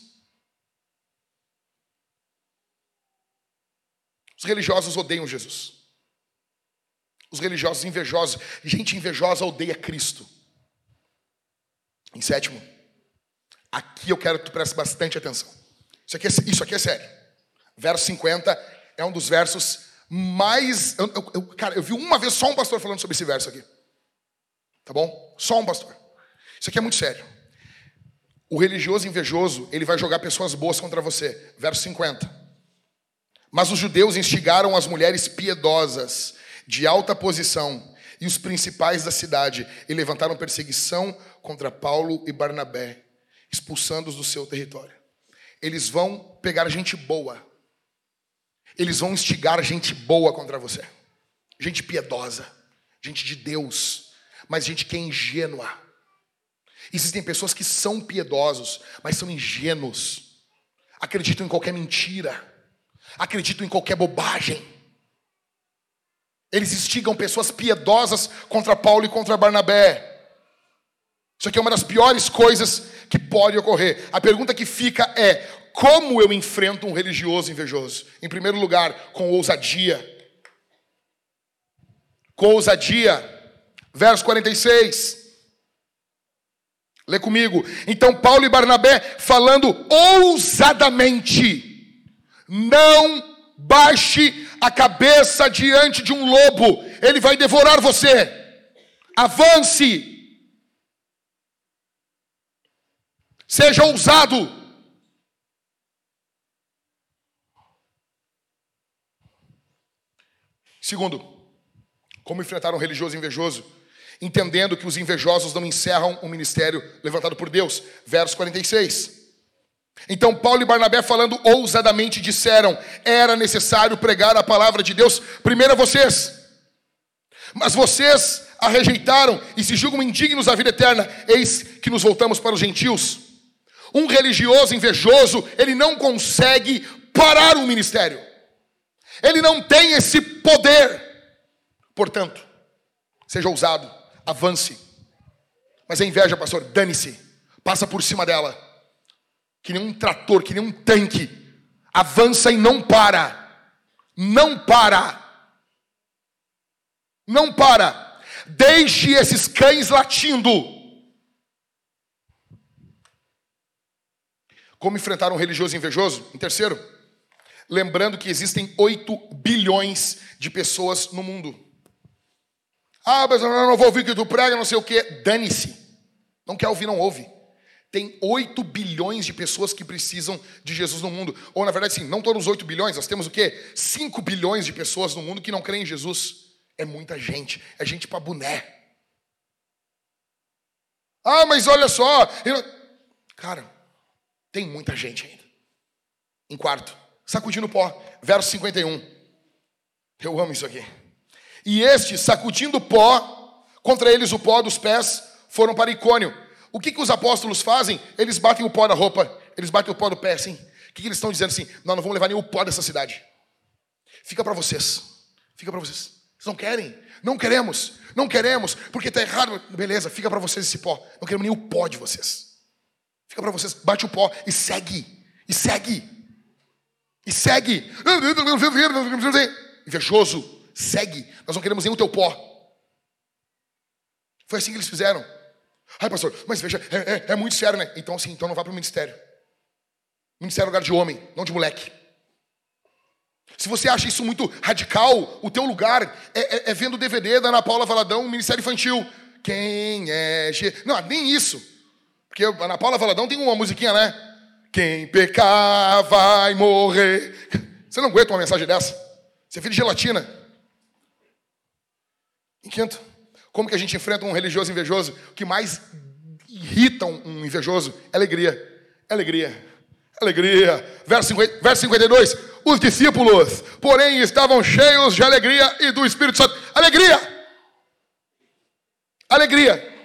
Os religiosos odeiam Jesus. Os religiosos invejosos, gente invejosa odeia Cristo. Em sétimo, aqui eu quero que tu preste bastante atenção. Isso aqui é, isso aqui é sério. Verso 50 é um dos versos mais. Eu, eu, cara, eu vi uma vez só um pastor falando sobre esse verso aqui. Tá bom? Só um pastor. Isso aqui é muito sério. O religioso invejoso, ele vai jogar pessoas boas contra você. Verso 50. Mas os judeus instigaram as mulheres piedosas, de alta posição, e os principais da cidade, e levantaram perseguição contra Paulo e Barnabé, expulsando-os do seu território. Eles vão pegar gente boa, eles vão instigar gente boa contra você. Gente piedosa, gente de Deus, mas gente que é ingênua. Existem pessoas que são piedosos, mas são ingênuos. Acreditam em qualquer mentira, acreditam em qualquer bobagem. Eles instigam pessoas piedosas contra Paulo e contra Barnabé. Isso aqui é uma das piores coisas que pode ocorrer. A pergunta que fica é: como eu enfrento um religioso invejoso? Em primeiro lugar, com ousadia. Com ousadia. Verso 46. Lê comigo. Então Paulo e Barnabé falando ousadamente. Não baixe a cabeça diante de um lobo, ele vai devorar você. Avance. Seja ousado. Segundo, como enfrentar um religioso invejoso? Entendendo que os invejosos não encerram o ministério levantado por Deus. Verso 46. Então Paulo e Barnabé, falando ousadamente, disseram: era necessário pregar a palavra de Deus primeiro a vocês. Mas vocês a rejeitaram e se julgam indignos da vida eterna. Eis que nos voltamos para os gentios. Um religioso invejoso, ele não consegue parar o ministério. Ele não tem esse poder. Portanto, seja ousado, avance. Mas a inveja, pastor, dane-se. Passa por cima dela. Que nem um trator, que nem um tanque. Avança e não para. Não para. Não para. Deixe esses cães latindo. Como enfrentar um religioso invejoso? Em terceiro, Lembrando que existem 8 bilhões de pessoas no mundo. Ah, mas eu não vou ouvir que tu prega, não sei o quê. Dane-se. Não quer ouvir, não ouve. Tem 8 bilhões de pessoas que precisam de Jesus no mundo. Ou, na verdade, sim, não todos os 8 bilhões, nós temos o quê? 5 bilhões de pessoas no mundo que não creem em Jesus. É muita gente. É gente para boné. Ah, mas olha só. Cara, tem muita gente ainda. Em quarto, sacudindo o pó. Verso 51. Eu amo isso aqui. E estes, sacudindo pó, contra eles o pó dos pés, foram para Icônio. O que, que os apóstolos fazem? Eles batem o pó da roupa, eles batem o pó do pé, assim. O que, que eles estão dizendo assim? Nós não vamos levar nem o pó dessa cidade. Fica para vocês. Fica para vocês. Vocês não querem? Não queremos. Não queremos, porque está errado. Beleza, fica para vocês esse pó. Não queremos nem o pó de vocês. Fica para vocês, bate o pó e segue. E segue. E segue. Invejoso, segue. Nós não queremos nem o teu pó. Foi assim que eles fizeram. Ai, pastor, mas veja, é, é, é muito sério, né? Então, assim, então não vá para o ministério. Ministério é lugar de homem, não de moleque. Se você acha isso muito radical, o teu lugar é, é, é vendo o DVD da Ana Paula Valadão, Ministério Infantil. Quem é G... Não, nem isso. Porque a Ana Paula Valadão tem uma musiquinha, né? Quem pecar vai morrer. Você não aguenta uma mensagem dessa? Você é filho de gelatina. Em quinto, como que a gente enfrenta um religioso invejoso? O que mais irrita um invejoso é alegria. Alegria. Alegria. Verso, 50, verso 52. Os discípulos, porém, estavam cheios de alegria e do Espírito Santo. Alegria! Alegria.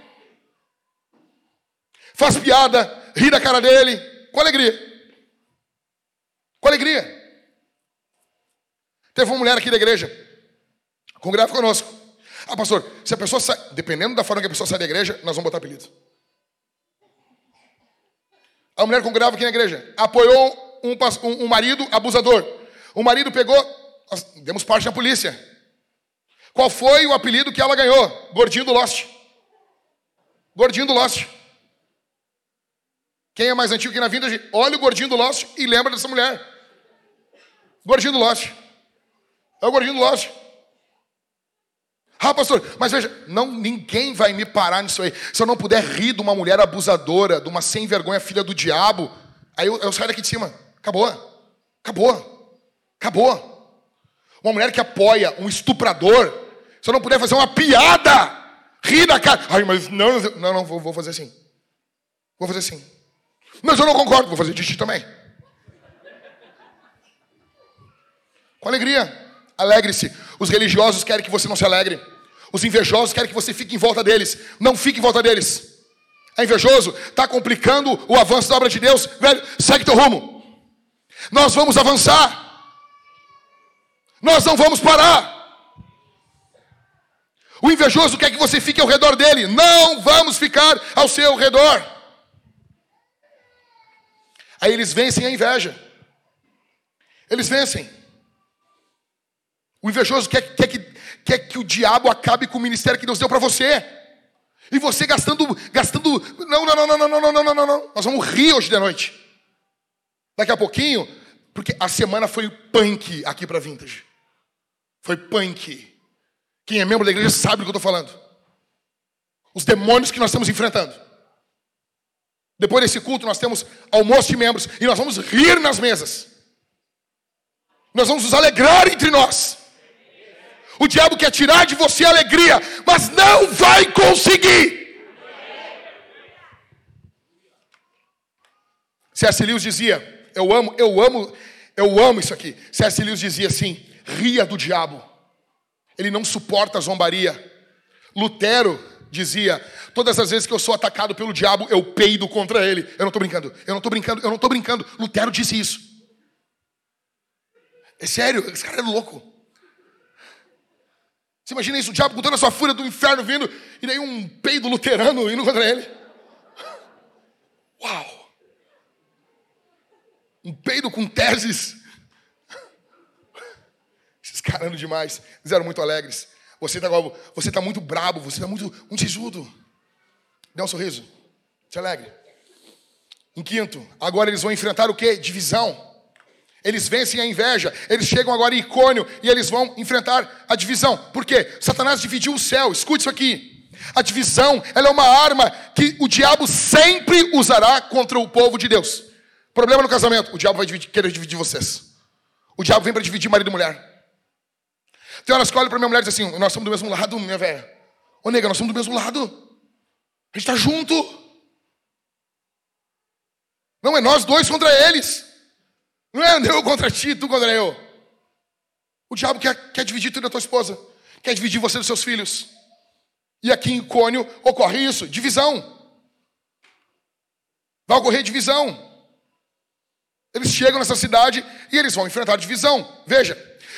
Faz piada, ri da cara dele, com alegria. Com alegria. Teve uma mulher aqui da igreja, congrava conosco. Ah, pastor, se a pessoa sai, dependendo da forma que a pessoa sai da igreja, nós vamos botar apelido. A mulher congregava aqui na igreja. Apoiou um, um, um marido abusador. O marido pegou, demos parte na polícia. Qual foi o apelido que ela ganhou? Gordinho do Lost. Gordinho do Lost. Quem é mais antigo que na vida? Olha o gordinho do Lost e lembra dessa mulher. Gordinho do Lost. É o gordinho do Lost. Ah, pastor, mas veja, não, ninguém vai me parar nisso aí. Se eu não puder rir de uma mulher abusadora, de uma sem vergonha filha do diabo, aí eu, eu saio daqui de cima. Acabou. Acabou. Acabou. Uma mulher que apoia um estuprador, se eu não puder fazer uma piada, rir da cara. Ai, mas não, não, não, vou, vou fazer assim. Vou fazer assim. Mas eu não concordo, vou fazer de também. Com alegria. Alegre-se. Os religiosos querem que você não se alegre. Os invejosos querem que você fique em volta deles. Não fique em volta deles. É invejoso? Está complicando o avanço da obra de Deus? Velho, segue teu rumo. Nós vamos avançar. Nós não vamos parar. O invejoso quer que você fique ao redor dele. Não vamos ficar ao seu redor. Aí eles vencem a inveja. Eles vencem. O invejoso quer, quer que quer que o diabo acabe com o ministério que Deus deu para você. E você gastando, gastando. Não, não, não, não, não, não, não, não, não. Nós vamos rir hoje de noite. Daqui a pouquinho, porque a semana foi punk aqui para Vintage. Foi punk. Quem é membro da igreja sabe do que eu estou falando. Os demônios que nós estamos enfrentando. Depois desse culto, nós temos almoço de membros e nós vamos rir nas mesas. Nós vamos nos alegrar entre nós. O diabo quer tirar de você a alegria, mas não vai conseguir. C.S. Lewis dizia, eu amo, eu amo, eu amo isso aqui. C.S. Lewis dizia assim: ria do diabo, ele não suporta a zombaria. Lutero dizia: todas as vezes que eu sou atacado pelo diabo, eu peido contra ele. Eu não estou brincando, eu não estou brincando, eu não estou brincando. Lutero disse isso. É sério, esse cara é louco. Você imagina isso, o diabo com toda a sua fúria do inferno vindo, e daí um peido luterano indo contra ele. Uau! Um peido com teses. Esses caras demais. Eles eram muito alegres. Você está você tá muito brabo, você está muito, muito sisudo. Dê um sorriso. Se alegre. Em quinto, agora eles vão enfrentar o que? Divisão. Eles vencem a inveja, eles chegam agora em Icônio e eles vão enfrentar a divisão. Por quê? Satanás dividiu o céu, escute isso aqui. A divisão, ela é uma arma que o diabo sempre usará contra o povo de Deus. Problema no casamento, o diabo vai dividir, querer dividir vocês. O diabo vem para dividir marido e mulher. Tem horas que olha para minha mulher e diz assim: Nós somos do mesmo lado, minha velha. Ô nega, nós somos do mesmo lado. A gente está junto. Não é nós dois contra eles. Não é eu contra ti, tu contra eu. O diabo quer, quer dividir tudo da tua esposa. quer dividir você dos seus filhos. E aqui em Cônio ocorre isso, divisão. Vai ocorrer divisão. Eles chegam nessa cidade e eles vão enfrentar divisão. Veja,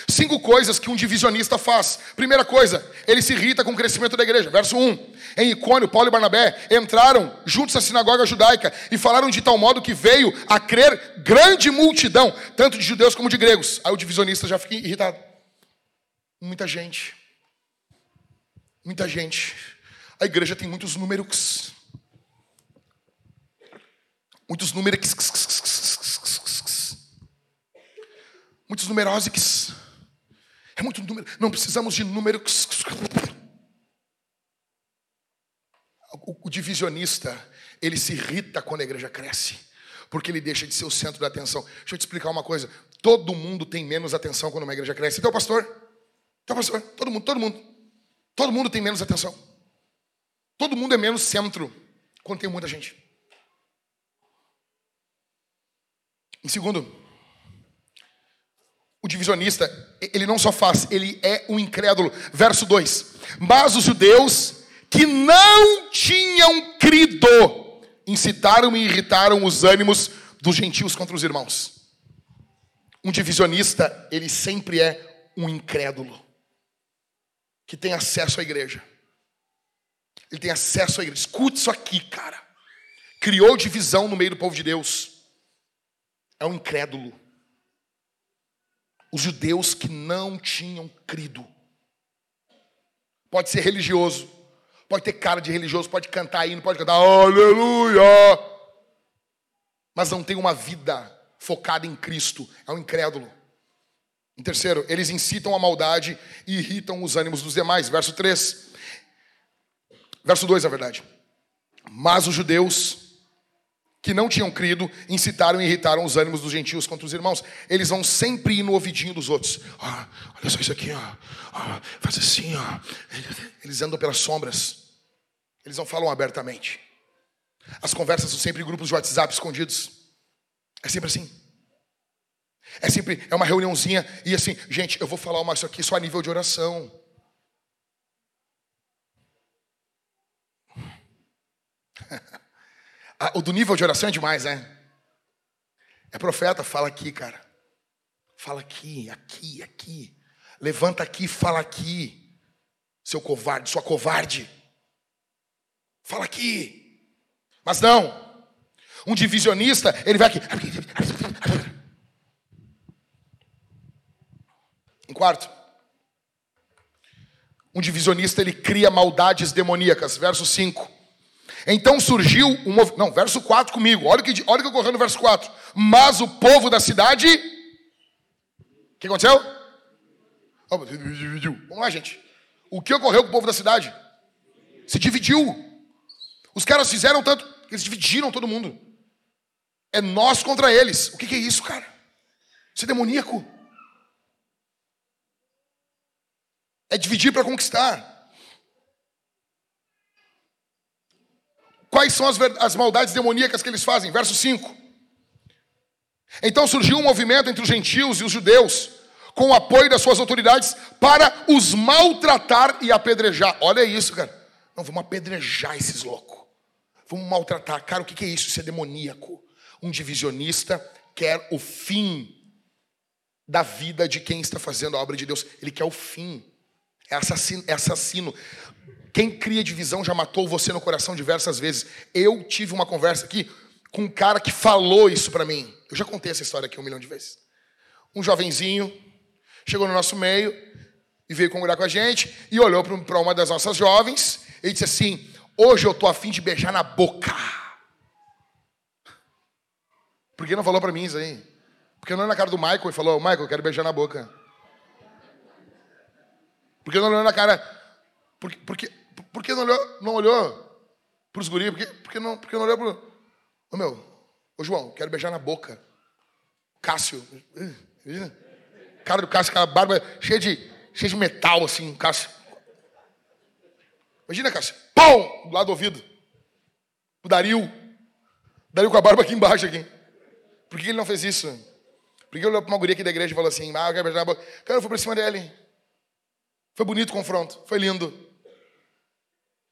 cinco coisas que um divisionista faz. Primeira coisa, ele se irrita com o crescimento da igreja. Verso 1. Em Icônio, Paulo e Barnabé entraram juntos à sinagoga judaica e falaram de tal modo que veio a crer grande multidão, tanto de judeus como de gregos. Aí o divisionista já fica irritado. Muita gente. Muita gente. A igreja tem muitos números. Muitos números. Muitos numerósicos. É muito número. Não precisamos de números. O, o divisionista, ele se irrita quando a igreja cresce. Porque ele deixa de ser o centro da atenção. Deixa eu te explicar uma coisa. Todo mundo tem menos atenção quando uma igreja cresce. Então, pastor? Então, pastor? Todo mundo, todo mundo. Todo mundo tem menos atenção. Todo mundo é menos centro quando tem muita gente. Em segundo, o divisionista, ele não só faz, ele é um incrédulo. Verso 2: Mas os judeus que não tinham crido incitaram e irritaram os ânimos dos gentios contra os irmãos. Um divisionista, ele sempre é um incrédulo que tem acesso à igreja. Ele tem acesso à igreja. Escute isso aqui, cara. Criou divisão no meio do povo de Deus é um incrédulo. Os judeus que não tinham crido. Pode ser religioso, pode ter cara de religioso, pode cantar não pode cantar aleluia, mas não tem uma vida focada em Cristo, é um incrédulo. Em terceiro, eles incitam a maldade e irritam os ânimos dos demais. Verso 3. Verso 2, na verdade. Mas os judeus que não tinham crido, incitaram e irritaram os ânimos dos gentios contra os irmãos. Eles vão sempre ir no ouvidinho dos outros. Ah, olha só isso aqui, ó. Ah, faz assim, ó. Eles andam pelas sombras. Eles não falam abertamente. As conversas são sempre em grupos de WhatsApp escondidos. É sempre assim. É sempre é uma reuniãozinha e assim, gente, eu vou falar uma isso aqui só a nível de oração. Ah, o do nível de oração é demais, né? É profeta, fala aqui, cara. Fala aqui, aqui, aqui. Levanta aqui, fala aqui. Seu covarde, sua covarde. Fala aqui. Mas não. Um divisionista, ele vai aqui. Em quarto, um divisionista ele cria maldades demoníacas. Verso 5. Então surgiu um movimento. Não, verso 4 comigo. Olha o que, olha o que ocorreu no verso 4. Mas o povo da cidade. O que aconteceu? Vamos lá, gente. O que ocorreu com o povo da cidade? Se dividiu. Os caras fizeram tanto. Eles dividiram todo mundo. É nós contra eles. O que, que é isso, cara? Isso é demoníaco. É dividir para conquistar. Quais são as, as maldades demoníacas que eles fazem? Verso 5. Então surgiu um movimento entre os gentios e os judeus, com o apoio das suas autoridades, para os maltratar e apedrejar. Olha isso, cara. Não, vamos apedrejar esses loucos. Vamos maltratar. Cara, o que é isso? Isso é demoníaco. Um divisionista quer o fim da vida de quem está fazendo a obra de Deus. Ele quer o fim. É assassino. É assassino. Quem cria divisão já matou você no coração diversas vezes. Eu tive uma conversa aqui com um cara que falou isso para mim. Eu já contei essa história aqui um milhão de vezes. Um jovenzinho chegou no nosso meio e veio congregar com a gente e olhou para uma das nossas jovens e disse assim: Hoje eu tô afim de beijar na boca. Por que não falou para mim isso aí? Porque não olhou na cara do Michael e falou: Michael, eu quero beijar na boca. Por que não olhou na cara? Porque, porque, por que não olhou, não olhou para os guris? Por que, por que, não, por que não olhou para o. Ô meu, ô João, quero beijar na boca. Cássio. Cara do Cássio, aquela barba cheia de, cheia de metal, assim, Cássio. Imagina, Cássio. Pão! Do lado do ouvido. O Dario. Dario com a barba aqui embaixo. aqui. Por que ele não fez isso? Porque ele olhou para uma guria aqui da igreja e falou assim: Ah, eu quero beijar na boca. Cara, eu fui para cima dele. Foi bonito o confronto, foi lindo.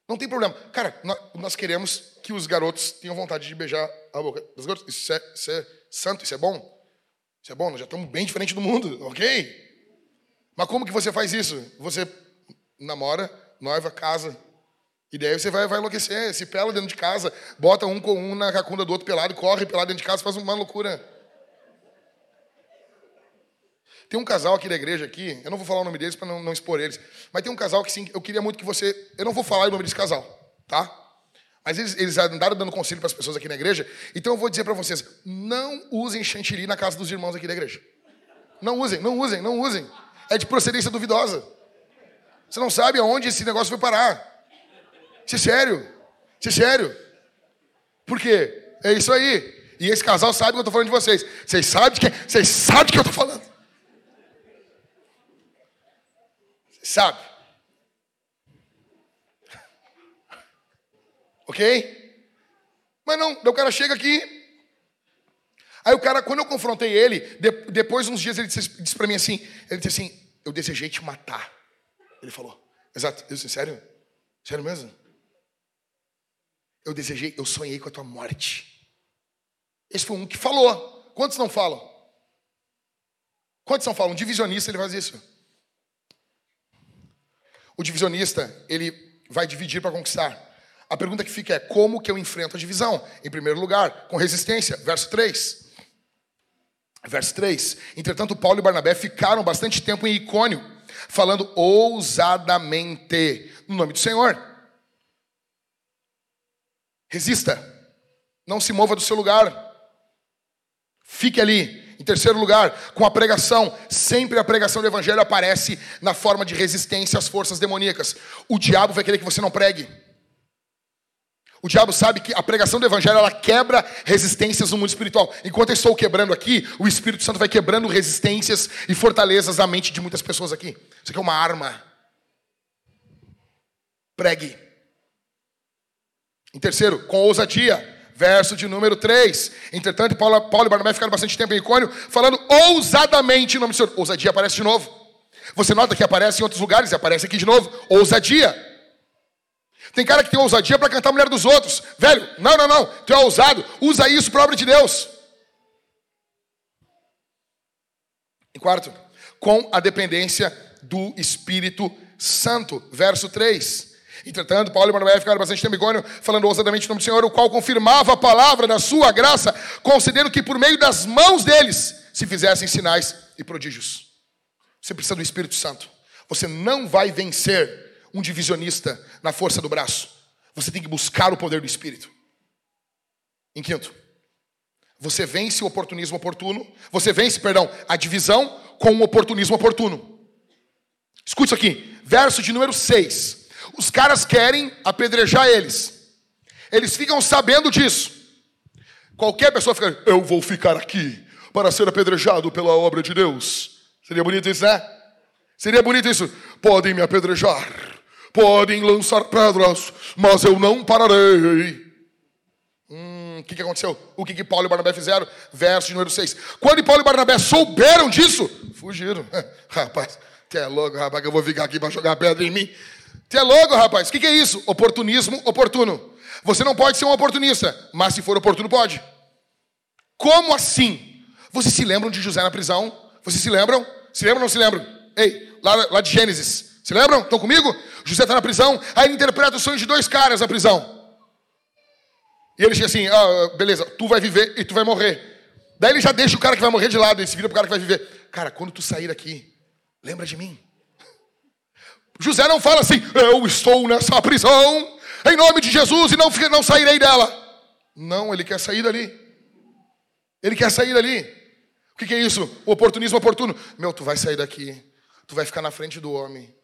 Não tem problema. Cara, nós queremos que os garotos tenham vontade de beijar a boca dos garotos. Isso é, isso é santo, isso é bom. Isso é bom, nós já estamos bem diferente do mundo, ok? Mas como que você faz isso? Você namora, noiva, casa. E daí você vai, vai enlouquecer, se pela dentro de casa, bota um com um na cacunda do outro pelado corre pelado dentro de casa, faz uma loucura. Tem um casal aqui da igreja aqui, eu não vou falar o nome deles para não, não, expor eles, mas tem um casal que sim, eu queria muito que você, eu não vou falar o nome desse casal, tá? Mas eles, eles andaram dando conselho para as pessoas aqui na igreja, então eu vou dizer para vocês, não usem chantilly na casa dos irmãos aqui da igreja. Não usem, não usem, não usem. É de procedência duvidosa. Você não sabe aonde esse negócio vai parar. Isso é sério. Isso é sério. Por quê? É isso aí. E esse casal sabe que eu estou falando de vocês. Vocês sabem de que, vocês sabem de que eu estou falando. Sabe? Ok? Mas não, o cara chega aqui. Aí o cara, quando eu confrontei ele, de, depois uns dias ele disse, disse para mim assim, ele disse assim, eu desejei te matar. Ele falou, exato. Eu disse, sério? Sério mesmo? Eu desejei, eu sonhei com a tua morte. Esse foi um que falou. Quantos não falam? Quantos não falam? Um divisionista, ele faz isso. O divisionista, ele vai dividir para conquistar. A pergunta que fica é: como que eu enfrento a divisão? Em primeiro lugar, com resistência. Verso 3. Verso 3. Entretanto, Paulo e Barnabé ficaram bastante tempo em Icônio, falando ousadamente no nome do Senhor. Resista. Não se mova do seu lugar. Fique ali. Em terceiro lugar, com a pregação. Sempre a pregação do evangelho aparece na forma de resistência às forças demoníacas. O diabo vai querer que você não pregue. O diabo sabe que a pregação do evangelho ela quebra resistências no mundo espiritual. Enquanto eu estou quebrando aqui, o Espírito Santo vai quebrando resistências e fortalezas na mente de muitas pessoas aqui. Isso aqui é uma arma. Pregue. Em terceiro, com ousadia. Verso de número 3. Entretanto, Paulo, Paulo e Barnabé ficaram bastante tempo em Icônio, falando ousadamente em nome do Senhor. Ousadia aparece de novo. Você nota que aparece em outros lugares e aparece aqui de novo. Ousadia. Tem cara que tem ousadia para cantar a mulher dos outros. Velho, não, não, não. Tu é ousado. Usa isso para obra de Deus. Em quarto, com a dependência do Espírito Santo. Verso 3. Entretanto, Paulo e Barnabé ficaram bastante tempo em falando ousadamente o nome do Senhor, o qual confirmava a palavra da sua graça, concedendo que por meio das mãos deles se fizessem sinais e prodígios. Você precisa do Espírito Santo. Você não vai vencer um divisionista na força do braço. Você tem que buscar o poder do Espírito. Em quinto, você vence o oportunismo oportuno, você vence, perdão, a divisão com o oportunismo oportuno. Escute isso aqui, verso de número 6. Os caras querem apedrejar eles. Eles ficam sabendo disso. Qualquer pessoa fica, eu vou ficar aqui para ser apedrejado pela obra de Deus. Seria bonito isso, né? Seria bonito isso. Podem me apedrejar, podem lançar pedras, mas eu não pararei. Hum, o que, que aconteceu? O que, que Paulo e Barnabé fizeram? Verso número 6. Quando Paulo e Barnabé souberam disso, fugiram. rapaz, que é louco, rapaz, que eu vou ficar aqui para jogar pedra em mim. Você é louco, rapaz. O que, que é isso? Oportunismo oportuno. Você não pode ser um oportunista, mas se for oportuno, pode. Como assim? Vocês se lembram de José na prisão? Vocês se lembram? Se lembram ou não se lembram? Ei, lá, lá de Gênesis. Se lembram? Estão comigo? José está na prisão, aí ele interpreta o sonho de dois caras na prisão. E ele diz assim: ah, beleza, tu vai viver e tu vai morrer. Daí ele já deixa o cara que vai morrer de lado e se vira pro cara que vai viver. Cara, quando tu sair daqui, lembra de mim. José não fala assim, eu estou nessa prisão, em nome de Jesus, e não, não sairei dela. Não, ele quer sair dali. Ele quer sair dali. O que, que é isso? O oportunismo oportuno. Meu, tu vai sair daqui. Tu vai ficar na frente do homem.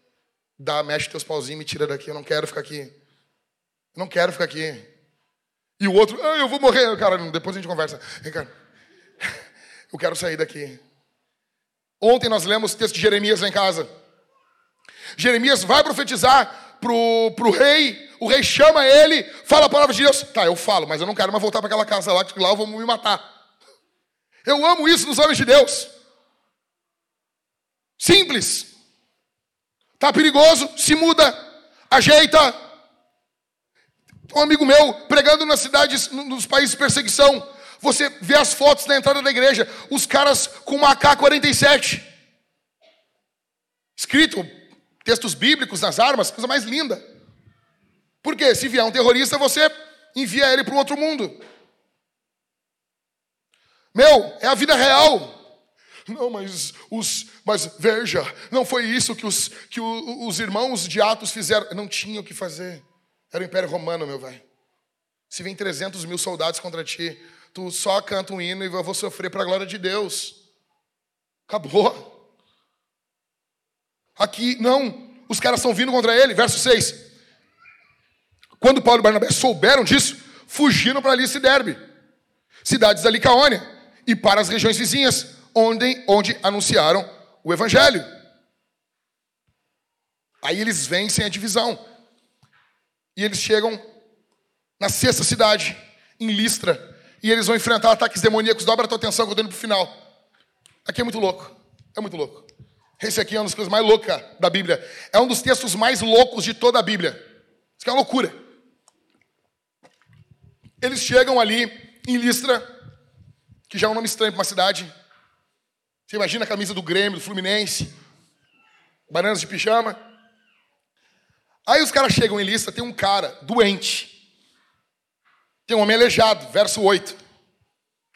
Dá, mexe teus pauzinhos e me tira daqui. Eu não quero ficar aqui. Eu não quero ficar aqui. E o outro, ah, eu vou morrer. Cara, depois a gente conversa. Cara, eu quero sair daqui. Ontem nós lemos o texto de Jeremias lá em casa. Jeremias vai profetizar pro, pro rei, o rei chama ele, fala a palavra de Deus. Tá, eu falo, mas eu não quero mais voltar para aquela casa lá, que lá eu vou me matar. Eu amo isso nos homens de Deus. Simples. Tá perigoso, se muda, ajeita. Um amigo meu pregando nas cidades, nos países de perseguição. Você vê as fotos na entrada da igreja, os caras com uma AK-47. Escrito, textos bíblicos nas armas, coisa mais linda. Porque se vier um terrorista, você envia ele para um outro mundo. Meu, é a vida real. Não, mas os, mas veja, não foi isso que os, que os irmãos de Atos fizeram. Não tinham o que fazer. Era o Império Romano, meu velho. Se vem 300 mil soldados contra ti, tu só canta um hino e eu vou sofrer para a glória de Deus. Acabou. Aqui, não. Os caras estão vindo contra ele. Verso 6. Quando Paulo e Barnabé souberam disso, fugiram para Alice e Derbe, cidades da Licaônia, e para as regiões vizinhas, onde, onde anunciaram o evangelho. Aí eles vencem a divisão. E eles chegam na sexta cidade, em Listra. E eles vão enfrentar ataques demoníacos. Dobra a tua atenção que eu estou indo para o final. Aqui é muito louco. É muito louco. Esse aqui é uma das coisas mais loucas da Bíblia. É um dos textos mais loucos de toda a Bíblia. Isso é uma loucura. Eles chegam ali em Listra, que já é um nome estranho para uma cidade. Você imagina a camisa do Grêmio, do Fluminense, bananas de pijama. Aí os caras chegam em Listra, tem um cara doente. Tem um homem aleijado, verso 8.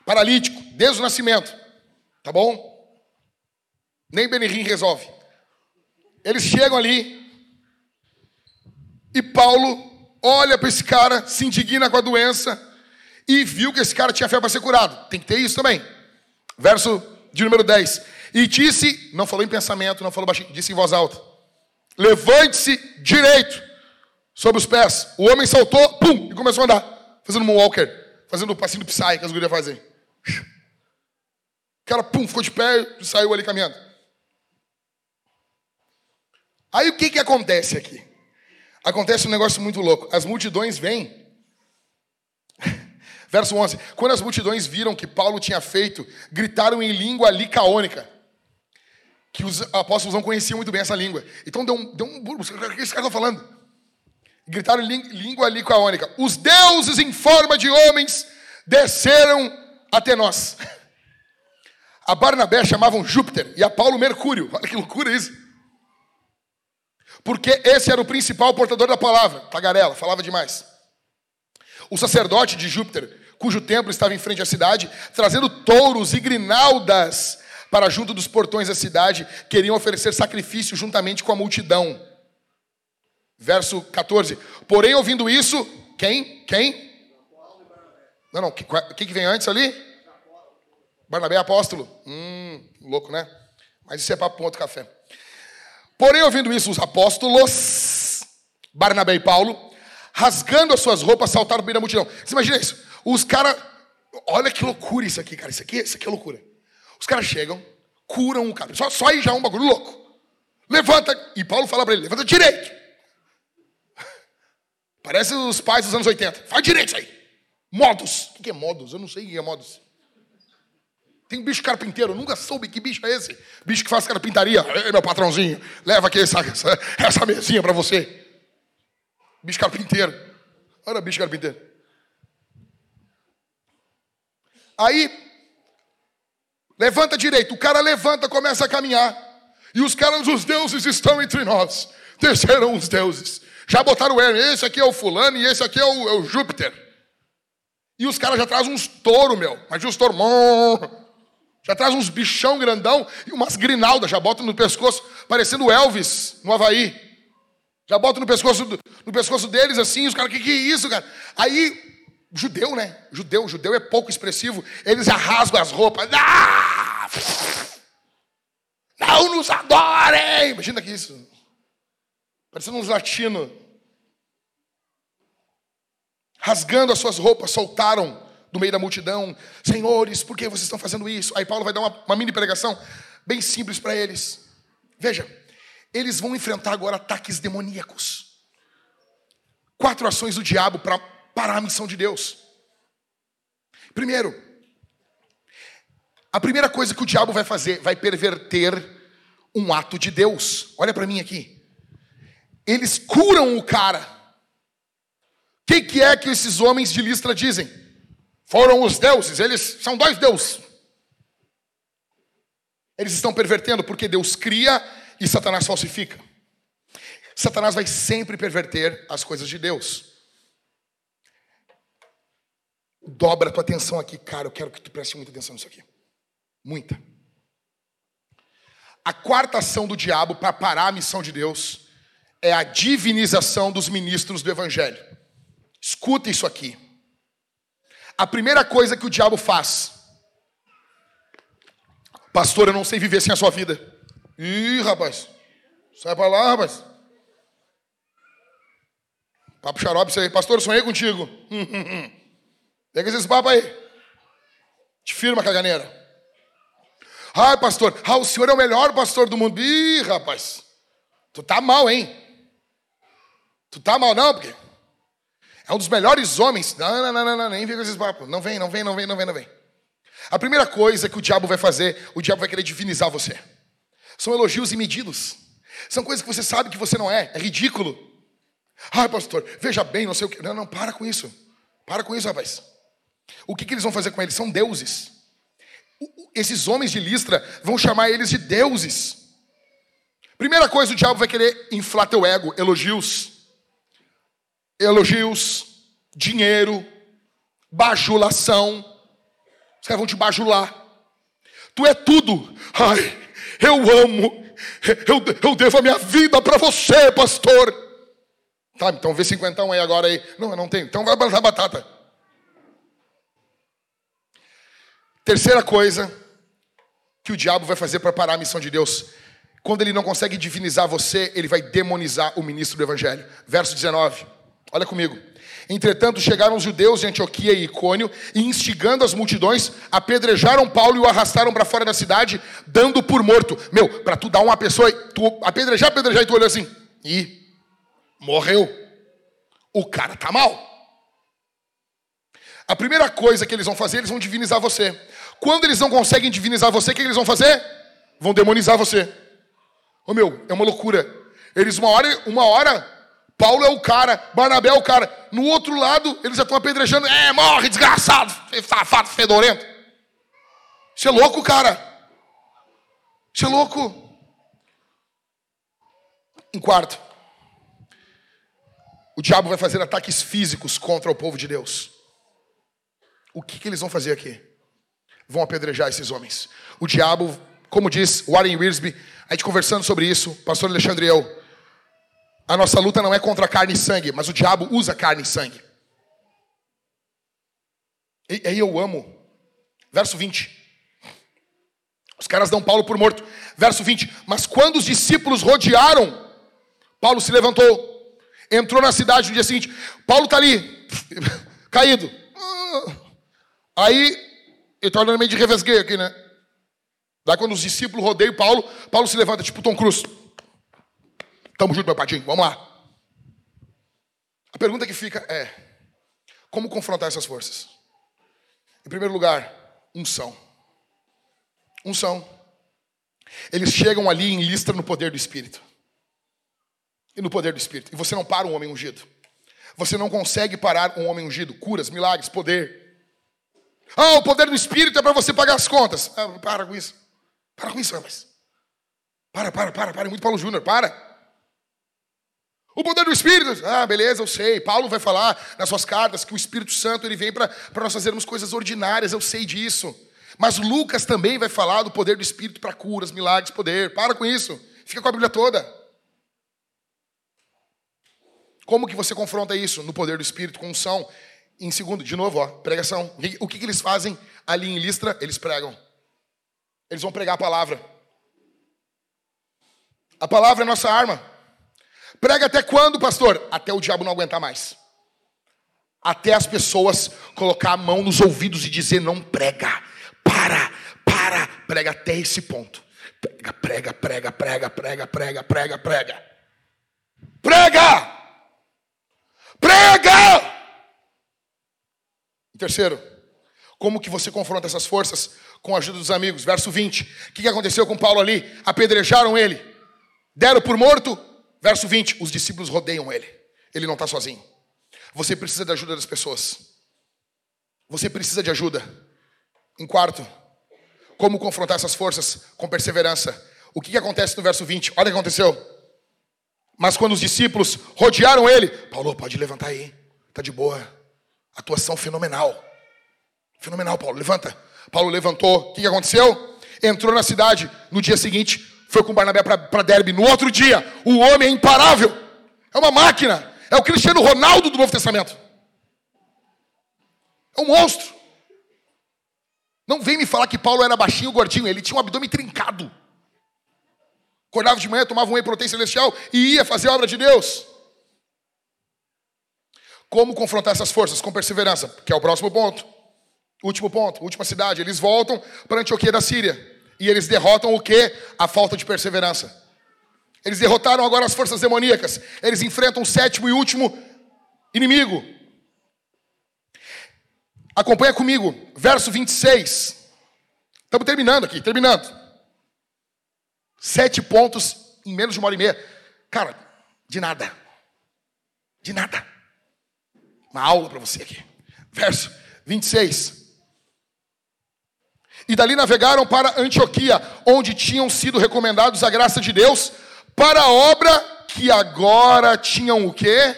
Paralítico, desde o nascimento. Tá bom? Nem Benihim resolve. Eles chegam ali e Paulo olha para esse cara, se indigna com a doença e viu que esse cara tinha fé para ser curado. Tem que ter isso também. Verso de número 10. E disse, não falou em pensamento, não falou baixinho, disse em voz alta: Levante-se direito sobre os pés. O homem saltou, pum, e começou a andar, fazendo um walker, fazendo o passinho do Psy que as gurias fazem. O cara, pum, ficou de pé e saiu ali caminhando. Aí o que, que acontece aqui? Acontece um negócio muito louco. As multidões vêm. Verso 11: Quando as multidões viram que Paulo tinha feito, gritaram em língua licaônica. Que os apóstolos não conheciam muito bem essa língua. Então deu um. Deu um o que esse cara está falando? Gritaram em língua licaônica. Os deuses em forma de homens desceram até nós. A Barnabé chamavam Júpiter e a Paulo Mercúrio. Olha que loucura isso. Porque esse era o principal portador da palavra. Tagarela, falava demais. O sacerdote de Júpiter, cujo templo estava em frente à cidade, trazendo touros e grinaldas para junto dos portões da cidade, queriam oferecer sacrifício juntamente com a multidão. Verso 14. Porém, ouvindo isso, quem? Quem? Não, não. Quem que vem antes ali? Barnabé apóstolo. Hum, louco, né? Mas isso é papo com outro café. Porém, ouvindo isso, os apóstolos, Barnabé e Paulo, rasgando as suas roupas, saltaram no meio da multidão. Você imagina isso? Os caras. Olha que loucura isso aqui, cara. Isso aqui, isso aqui é loucura. Os caras chegam, curam o cara. Só, só aí já é um bagulho louco. Levanta. E Paulo fala para ele: levanta direito. Parece os pais dos anos 80. Faz direito isso aí. Modos. O que é modos? Eu não sei o que é modos. Tem bicho carpinteiro, nunca soube que bicho é esse. Bicho que faz carpintaria. Ei, meu patrãozinho, leva aqui essa, essa, essa mesinha para você. Bicho carpinteiro. Olha, bicho carpinteiro. Aí, levanta direito. O cara levanta, começa a caminhar. E os caras, os deuses estão entre nós. Desceram os deuses. Já botaram o Hermes. Esse aqui é o fulano e esse aqui é o, é o Júpiter. E os caras já trazem uns touro, meu. Mas uns touro. Já traz uns bichão grandão e umas grinaldas, já bota no pescoço, parecendo Elvis no Havaí. Já bota no pescoço, no pescoço deles assim, os caras, que que é isso, cara? Aí, judeu, né? Judeu, judeu é pouco expressivo. Eles já rasgam as roupas. Ah! Não nos adorem! Imagina que isso. Parecendo uns latinos. Rasgando as suas roupas, soltaram do meio da multidão: Senhores, por que vocês estão fazendo isso? Aí Paulo vai dar uma, uma mini pregação bem simples para eles. Veja, eles vão enfrentar agora ataques demoníacos. Quatro ações do diabo para parar a missão de Deus. Primeiro, a primeira coisa que o diabo vai fazer vai perverter um ato de Deus. Olha para mim aqui. Eles curam o cara. O que, que é que esses homens de Listra dizem? Foram os deuses, eles são dois deuses. Eles estão pervertendo porque Deus cria e Satanás falsifica. Satanás vai sempre perverter as coisas de Deus. Dobra tua atenção aqui, cara. Eu quero que tu preste muita atenção nisso aqui. Muita. A quarta ação do diabo para parar a missão de Deus é a divinização dos ministros do evangelho. Escuta isso aqui. A primeira coisa que o diabo faz, pastor, eu não sei viver sem a sua vida. Ih, rapaz, sai para lá, rapaz. Papo xarope, aí. Pastor, eu sonhei contigo. Pega esses papos aí. Te firma, caganeira. Ai, pastor, ah, o senhor é o melhor pastor do mundo. Ih, rapaz, tu tá mal, hein? Tu tá mal, não, porque é um dos melhores homens. Não, não, não, não, não nem vem com esses papos. Não vem, não vem, não vem, não vem, não vem. A primeira coisa que o diabo vai fazer, o diabo vai querer divinizar você. São elogios e medidos. São coisas que você sabe que você não é. É ridículo. Ai, pastor, veja bem, não sei o que. Não, não, para com isso. Para com isso, rapaz. O que, que eles vão fazer com eles? São deuses. Esses homens de Listra vão chamar eles de deuses. Primeira coisa, o diabo vai querer inflar teu ego, elogios. Elogios, dinheiro, bajulação. Os caras vão te bajular. Tu é tudo. Ai, eu amo. Eu, eu devo a minha vida para você, pastor. Tá, então vê cinquentão aí agora aí. Não, eu não tenho. Então vai plantar batata. Terceira coisa que o diabo vai fazer para parar a missão de Deus. Quando ele não consegue divinizar você, ele vai demonizar o ministro do evangelho. Verso 19. Olha comigo. Entretanto, chegaram os judeus de Antioquia e Icônio e, instigando as multidões, apedrejaram Paulo e o arrastaram para fora da cidade, dando por morto. Meu, para tu dar uma pessoa, tu apedrejar, apedrejar e tu olhou assim, e morreu. O cara tá mal. A primeira coisa que eles vão fazer, eles vão divinizar você. Quando eles não conseguem divinizar você, o que eles vão fazer? Vão demonizar você. Ô oh, meu, é uma loucura. Eles, uma hora, uma hora, Paulo é o cara, Barnabé é o cara. No outro lado, eles já estão apedrejando. É, morre, desgraçado, safado, fedorento. Isso é louco, cara. Isso é louco. Em quarto, o diabo vai fazer ataques físicos contra o povo de Deus. O que, que eles vão fazer aqui? vão apedrejar esses homens. O diabo, como diz Warren Wiersbe, a gente conversando sobre isso, pastor Alexandre e eu, a nossa luta não é contra carne e sangue, mas o diabo usa carne e sangue. E aí eu amo. Verso 20. Os caras dão Paulo por morto. Verso 20. Mas quando os discípulos rodearam, Paulo se levantou, entrou na cidade no dia seguinte. Paulo está ali, caído. Aí ele está olhando meio de revesgueio aqui, né? Daí quando os discípulos rodeiam Paulo, Paulo se levanta tipo Tom Cruise. Tamo junto, meu padinho, vamos lá. A pergunta que fica é: como confrontar essas forças? Em primeiro lugar, unção. Unção. Eles chegam ali em listra no poder do Espírito. E no poder do Espírito. E você não para um homem ungido. Você não consegue parar um homem ungido. Curas, milagres, poder. Ah, o poder do Espírito é para você pagar as contas. Ah, para com isso. Para com isso, rapaz. Para, para, para, para. É muito Paulo Júnior, para. O poder do Espírito. Ah, beleza, eu sei. Paulo vai falar nas suas cartas que o Espírito Santo ele vem para nós fazermos coisas ordinárias, eu sei disso. Mas Lucas também vai falar do poder do Espírito para curas, milagres, poder. Para com isso. Fica com a Bíblia toda. Como que você confronta isso no poder do Espírito com unção? Em segundo, de novo, ó, pregação. O que, que eles fazem ali em Listra? Eles pregam. Eles vão pregar a palavra. A palavra é nossa arma. Prega até quando, pastor? Até o diabo não aguentar mais. Até as pessoas colocar a mão nos ouvidos e dizer: não prega, para, para, prega até esse ponto. Prega, prega, prega, prega, prega, prega, prega, prega. Prega! Prega! E terceiro, como que você confronta essas forças com a ajuda dos amigos? Verso 20. O que aconteceu com Paulo ali? Apedrejaram ele. Deram por morto. Verso 20: os discípulos rodeiam ele. Ele não está sozinho. Você precisa da ajuda das pessoas. Você precisa de ajuda. Em quarto, como confrontar essas forças com perseverança. O que, que acontece no verso 20? Olha o que aconteceu. Mas quando os discípulos rodearam ele, Paulo, pode levantar aí, tá de boa. Atuação fenomenal. Fenomenal, Paulo, levanta. Paulo levantou. O que, que aconteceu? Entrou na cidade. No dia seguinte, foi com Barnabé para Derbe. No outro dia, o homem é imparável. É uma máquina. É o Cristiano Ronaldo do Novo Testamento. É um monstro. Não vem me falar que Paulo era baixinho, gordinho. Ele tinha um abdômen trincado. Acordava de manhã, tomava um whey protein celestial e ia fazer a obra de Deus. Como confrontar essas forças? Com perseverança, que é o próximo ponto. Último ponto, última cidade. Eles voltam para Antioquia da Síria. E eles derrotam o que? A falta de perseverança. Eles derrotaram agora as forças demoníacas. Eles enfrentam o sétimo e último inimigo. Acompanha comigo, verso 26. Estamos terminando aqui, terminando. Sete pontos em menos de uma hora e meia. Cara, de nada. De nada. Uma aula para você aqui. Verso 26. E dali navegaram para Antioquia, onde tinham sido recomendados a graça de Deus para a obra que agora tinham o quê?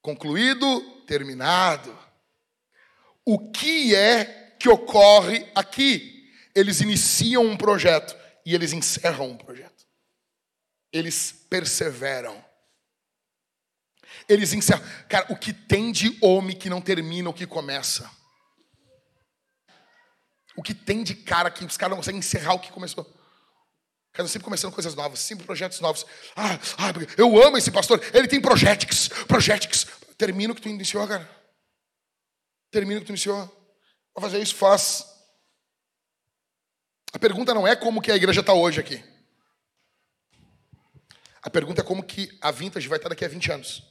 Concluído, terminado. O que é que ocorre aqui? Eles iniciam um projeto e eles encerram um projeto. Eles perseveram. Eles encerram. Cara, o que tem de homem que não termina o que começa? O que tem de cara que os caras não conseguem encerrar o que começou? Cara, sempre começando coisas novas, sempre projetos novos. Ah, ah, eu amo esse pastor. Ele tem projetics, projetics. Termina o que tu iniciou, cara. Termina o que tu iniciou. Vai fazer isso, faz. A pergunta não é como que a igreja está hoje aqui. A pergunta é como que a Vintage vai estar daqui a 20 anos.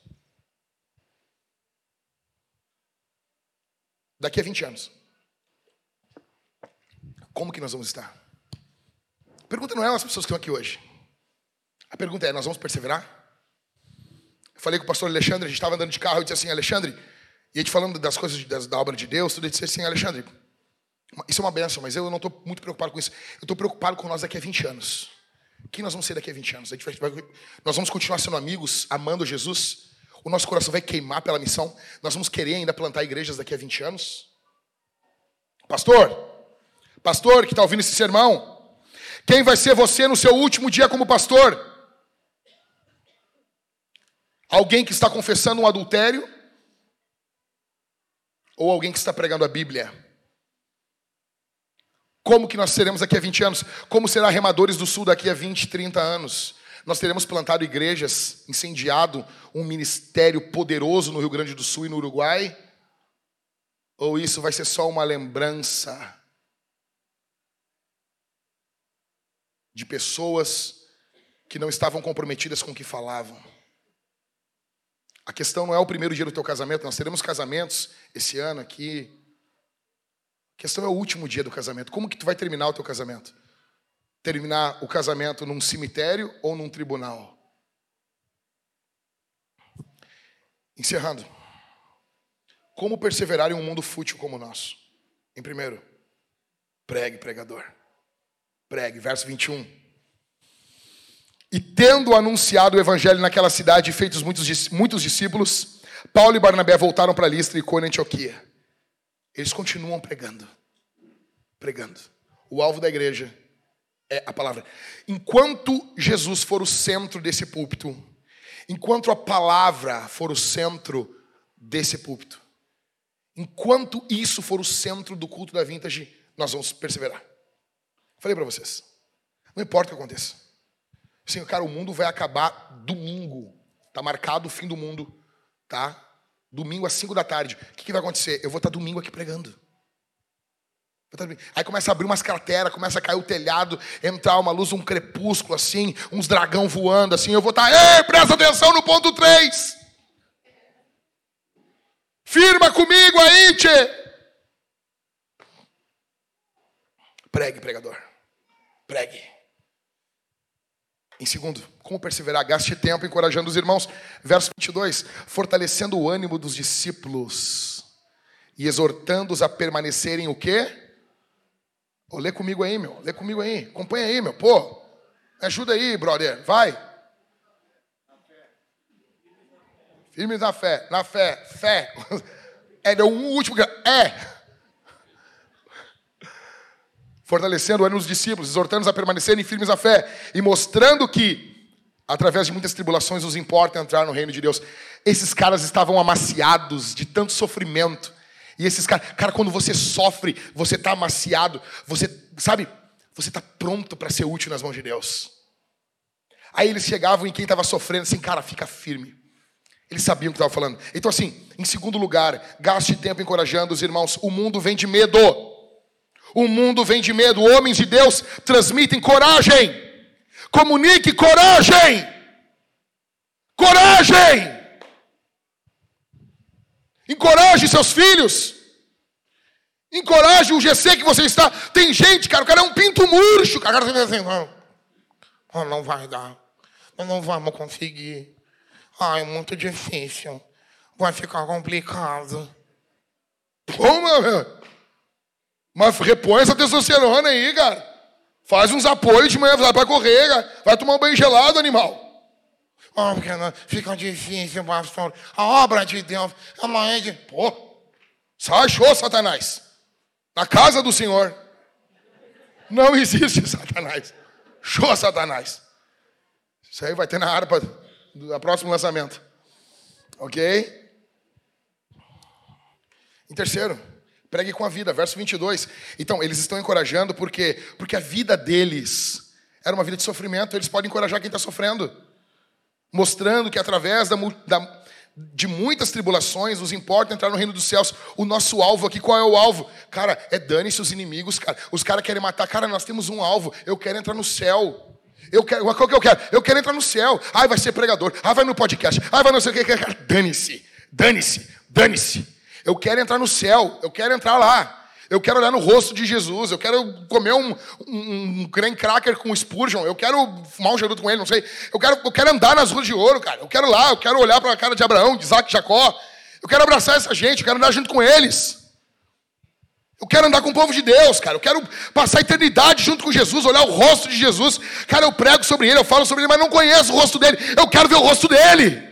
Daqui a 20 anos. Como que nós vamos estar? A pergunta não é as pessoas que estão aqui hoje. A pergunta é, nós vamos perseverar? Eu falei com o pastor Alexandre, a gente estava andando de carro, e disse assim, Alexandre, e a gente falando das coisas das, da obra de Deus, tudo, ele disse assim, Alexandre, isso é uma benção, mas eu não estou muito preocupado com isso. Eu estou preocupado com nós daqui a 20 anos. Quem nós vamos ser daqui a 20 anos? A vai, vai, nós vamos continuar sendo amigos, amando Jesus? O nosso coração vai queimar pela missão? Nós vamos querer ainda plantar igrejas daqui a 20 anos? Pastor, pastor que está ouvindo esse sermão, quem vai ser você no seu último dia como pastor? Alguém que está confessando um adultério? Ou alguém que está pregando a Bíblia? Como que nós seremos daqui a 20 anos? Como será Remadores do Sul daqui a 20, 30 anos? Nós teremos plantado igrejas, incendiado um ministério poderoso no Rio Grande do Sul e no Uruguai? Ou isso vai ser só uma lembrança de pessoas que não estavam comprometidas com o que falavam? A questão não é o primeiro dia do teu casamento, nós teremos casamentos esse ano aqui, a questão é o último dia do casamento. Como que tu vai terminar o teu casamento? Terminar o casamento num cemitério ou num tribunal? Encerrando. Como perseverar em um mundo fútil como o nosso? Em primeiro, pregue, pregador. Pregue, verso 21. E tendo anunciado o evangelho naquela cidade e feitos muitos, muitos discípulos, Paulo e Barnabé voltaram para Listra e Icônio Antioquia. Eles continuam pregando. Pregando. O alvo da igreja é a palavra. Enquanto Jesus for o centro desse púlpito, enquanto a palavra for o centro desse púlpito, enquanto isso for o centro do culto da vintage, nós vamos perseverar. Falei para vocês. Não importa o que aconteça. Assim, cara, o mundo vai acabar domingo. Tá marcado o fim do mundo, tá? Domingo às 5 da tarde. O que, que, vai acontecer? Eu vou estar domingo aqui pregando. Aí começa a abrir umas crateras, começa a cair o telhado, entrar uma luz, um crepúsculo assim, uns dragão voando assim. Eu vou estar, ei, presta atenção no ponto 3. Firma comigo aí, tchê. Pregue, pregador. Pregue. Em segundo, como perseverar? Gaste tempo encorajando os irmãos. Verso 22. Fortalecendo o ânimo dos discípulos e exortando-os a permanecerem o quê? Oh, lê comigo aí, meu. Lê comigo aí. Acompanha aí, meu. Pô, ajuda aí, brother. Vai. Firmes na fé. Na fé. Fé. É o último. É. Fortalecendo o ânimo dos discípulos, exortando-os a permanecerem firmes na fé e mostrando que, através de muitas tribulações, nos importa entrar no reino de Deus. Esses caras estavam amaciados de tanto sofrimento e esses caras, cara, quando você sofre, você está amaciado, você, sabe, você está pronto para ser útil nas mãos de Deus. Aí eles chegavam em quem estava sofrendo, assim, cara, fica firme. Eles sabiam o que estava falando. Então, assim, em segundo lugar, gaste tempo encorajando os irmãos. O mundo vem de medo. O mundo vem de medo. Homens de Deus transmitem coragem. Comunique coragem. Coragem. Encoraje seus filhos. Encoraje o GC que você está. Tem gente, cara, o cara é um pinto murcho. O cara fica assim, não, não vai dar. Não vamos conseguir. Ai, é muito difícil. Vai ficar complicado. Como, meu? Mas repõe essa testosterona aí, cara. Faz uns apoios de manhã, vai para correr, cara. Vai tomar um banho gelado, animal. Oh, porque não, fica difícil, pastor. A obra de Deus, ela é de. Pô, sai, show, Satanás. Na casa do Senhor. Não existe Satanás. Show, Satanás. Isso aí vai ter na harpa do próximo lançamento. Ok? Em terceiro, pregue com a vida, verso 22. Então, eles estão encorajando porque, porque a vida deles era uma vida de sofrimento. Eles podem encorajar quem está sofrendo mostrando que através da, da, de muitas tribulações nos importa entrar no reino dos céus. O nosso alvo aqui, qual é o alvo? Cara, é dane-se os inimigos, cara. Os caras querem matar. Cara, nós temos um alvo. Eu quero entrar no céu. Eu quero, qual que eu quero? Eu quero entrar no céu. Ai, vai ser pregador. Ai, vai no podcast. Ai, vai não sei o que. Dane-se. Dane-se. Dane-se. Eu quero entrar no céu. Eu quero entrar lá. Eu quero olhar no rosto de Jesus. Eu quero comer um, um, um creme cracker com Spurgeon. Eu quero fumar um charuto com ele, não sei. Eu quero, eu quero andar nas ruas de ouro, cara. Eu quero lá, eu quero olhar para a cara de Abraão, de Isaac, de Jacó. Eu quero abraçar essa gente, eu quero andar junto com eles. Eu quero andar com o povo de Deus, cara. Eu quero passar a eternidade junto com Jesus, olhar o rosto de Jesus. Cara, eu prego sobre ele, eu falo sobre ele, mas não conheço o rosto dele. Eu quero ver o rosto dele.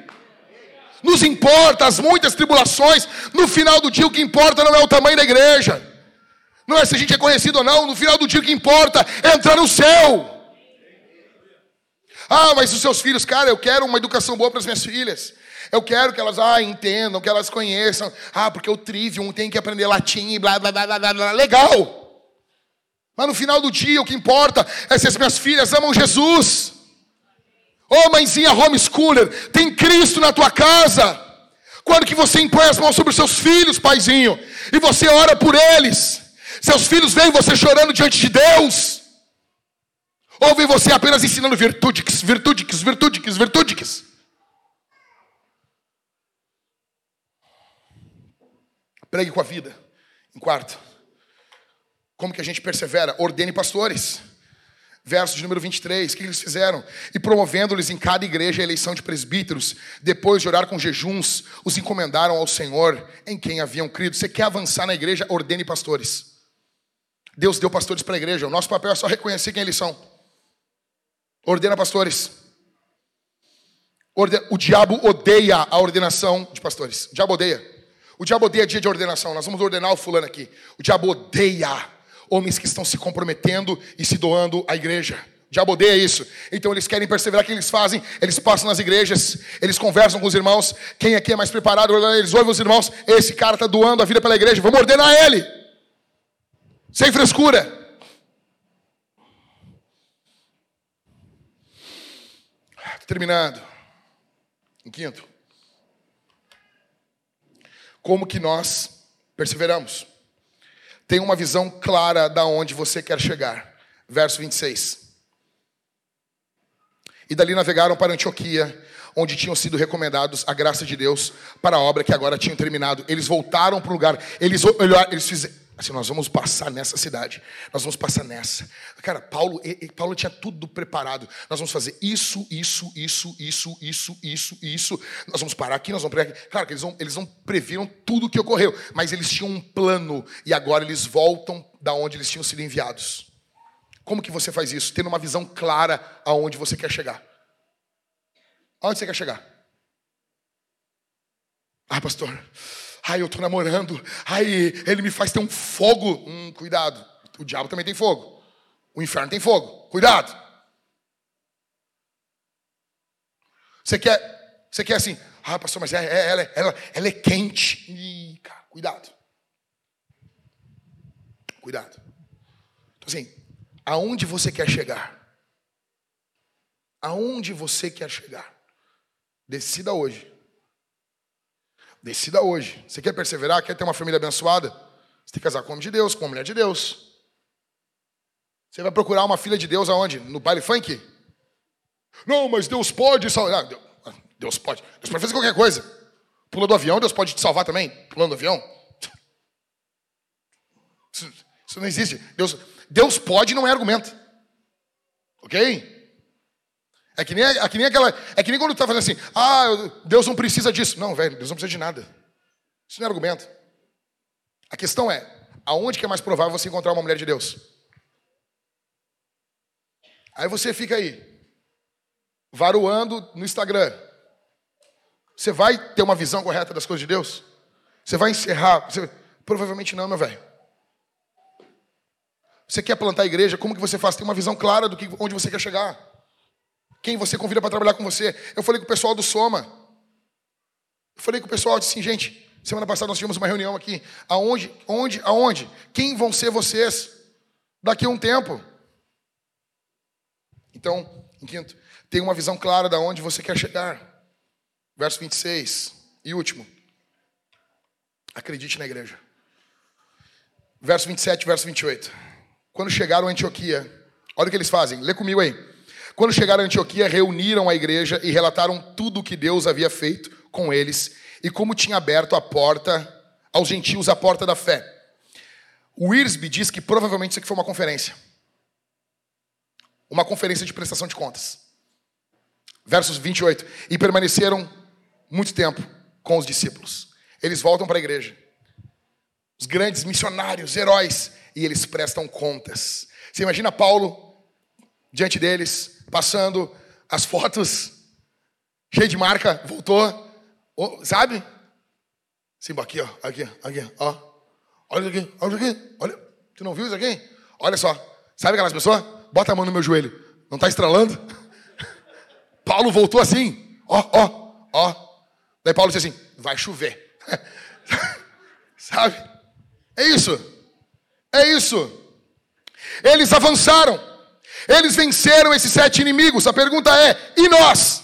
Nos importa as muitas tribulações. No final do dia, o que importa não é o tamanho da igreja. Não é se a gente é conhecido ou não, no final do dia o que importa é entrar no céu. Ah, mas os seus filhos, cara, eu quero uma educação boa para as minhas filhas. Eu quero que elas ah, entendam, que elas conheçam. Ah, porque o trivium tem que aprender latim blá, blá, blá, blá, blá. Legal. Mas no final do dia o que importa é se as minhas filhas amam Jesus. Oh, mãezinha homeschooler, tem Cristo na tua casa. Quando que você impõe as mãos sobre os seus filhos, paizinho, e você ora por eles. Seus filhos veem você chorando diante de Deus? Ou vem você apenas ensinando virtudes, virtudes, virtudes, virtudes? Pregue com a vida. Em quarto, como que a gente persevera? Ordene pastores. Verso de número 23, o que eles fizeram? E promovendo-lhes em cada igreja a eleição de presbíteros, depois de orar com jejuns, os encomendaram ao Senhor em quem haviam crido. Você quer avançar na igreja? Ordene pastores. Deus deu pastores para a igreja. O nosso papel é só reconhecer quem eles são. Ordena pastores. O diabo odeia a ordenação de pastores. O diabo odeia. O diabo odeia dia de ordenação. Nós vamos ordenar o fulano aqui. O diabo odeia homens que estão se comprometendo e se doando à igreja. Diabo odeia isso. Então eles querem perseverar. O que eles fazem? Eles passam nas igrejas, eles conversam com os irmãos. Quem aqui é mais preparado? Eles ouvem os irmãos. Esse cara está doando a vida pela igreja. Vamos ordenar ele. Sem frescura. Terminando. Em quinto. Como que nós perseveramos? Tem uma visão clara da onde você quer chegar. Verso 26. E dali navegaram para Antioquia, onde tinham sido recomendados a graça de Deus para a obra que agora tinham terminado. Eles voltaram para o lugar. Eles, eles fizeram Assim, nós vamos passar nessa cidade. Nós vamos passar nessa. Cara, Paulo, Paulo tinha tudo preparado. Nós vamos fazer isso, isso, isso, isso, isso, isso, isso. Nós vamos parar aqui, nós vamos parar aqui. Claro que eles não, eles não previram tudo o que ocorreu, mas eles tinham um plano e agora eles voltam da onde eles tinham sido enviados. Como que você faz isso? Tendo uma visão clara aonde você quer chegar. Aonde você quer chegar? Ah, pastor, Ai, eu estou namorando. Ai, ele me faz ter um fogo. Hum, cuidado. O diabo também tem fogo. O inferno tem fogo. Cuidado. Você quer, você quer assim, ah, pastor, mas é, é, ela, ela, ela é quente. Ih, cara, cuidado. Cuidado. Então, assim, aonde você quer chegar? Aonde você quer chegar? Decida hoje. Decida hoje. Você quer perseverar? Quer ter uma família abençoada? Você tem que casar com um homem de Deus, com uma mulher de Deus. Você vai procurar uma filha de Deus aonde? No baile funk? Não, mas Deus pode salvar. Ah, Deus pode. Deus pode fazer qualquer coisa. Pula do avião, Deus pode te salvar também. Pulando do avião. Isso, isso não existe. Deus, Deus pode não é argumento. Ok? É que nem, é que nem aquela. É que nem quando tu tá fazendo assim, ah, Deus não precisa disso. Não, velho, Deus não precisa de nada. Isso não é argumento. A questão é, aonde que é mais provável você encontrar uma mulher de Deus? Aí você fica aí, varuando no Instagram. Você vai ter uma visão correta das coisas de Deus? Você vai encerrar? Você... Provavelmente não, meu velho. Você quer plantar a igreja? Como que você faz? Tem uma visão clara do que onde você quer chegar. Quem você convida para trabalhar com você. Eu falei com o pessoal do Soma. Eu falei com o pessoal, disse assim, gente, semana passada nós tivemos uma reunião aqui. Aonde, onde, aonde? Quem vão ser vocês daqui a um tempo? Então, em quinto, tenha uma visão clara de onde você quer chegar. Verso 26. E último. Acredite na igreja. Verso 27, verso 28. Quando chegaram a Antioquia, olha o que eles fazem. Lê comigo aí. Quando chegaram a Antioquia, reuniram a igreja e relataram tudo o que Deus havia feito com eles e como tinha aberto a porta aos gentios a porta da fé. O Irsby diz que provavelmente isso aqui foi uma conferência. Uma conferência de prestação de contas. Versos 28. E permaneceram muito tempo com os discípulos. Eles voltam para a igreja. Os grandes missionários, heróis, e eles prestam contas. Você imagina Paulo diante deles, passando as fotos, cheio de marca, voltou, oh, sabe? Sim, aqui, ó, aqui, aqui, ó. Olha isso aqui, olha isso aqui, olha. Tu não viu isso aqui? Olha só, sabe aquelas pessoas? Bota a mão no meu joelho, não está estralando? Paulo voltou assim, ó, ó, ó. Daí Paulo disse assim: vai chover. sabe? É isso, é isso. Eles avançaram. Eles venceram esses sete inimigos. A pergunta é: e nós?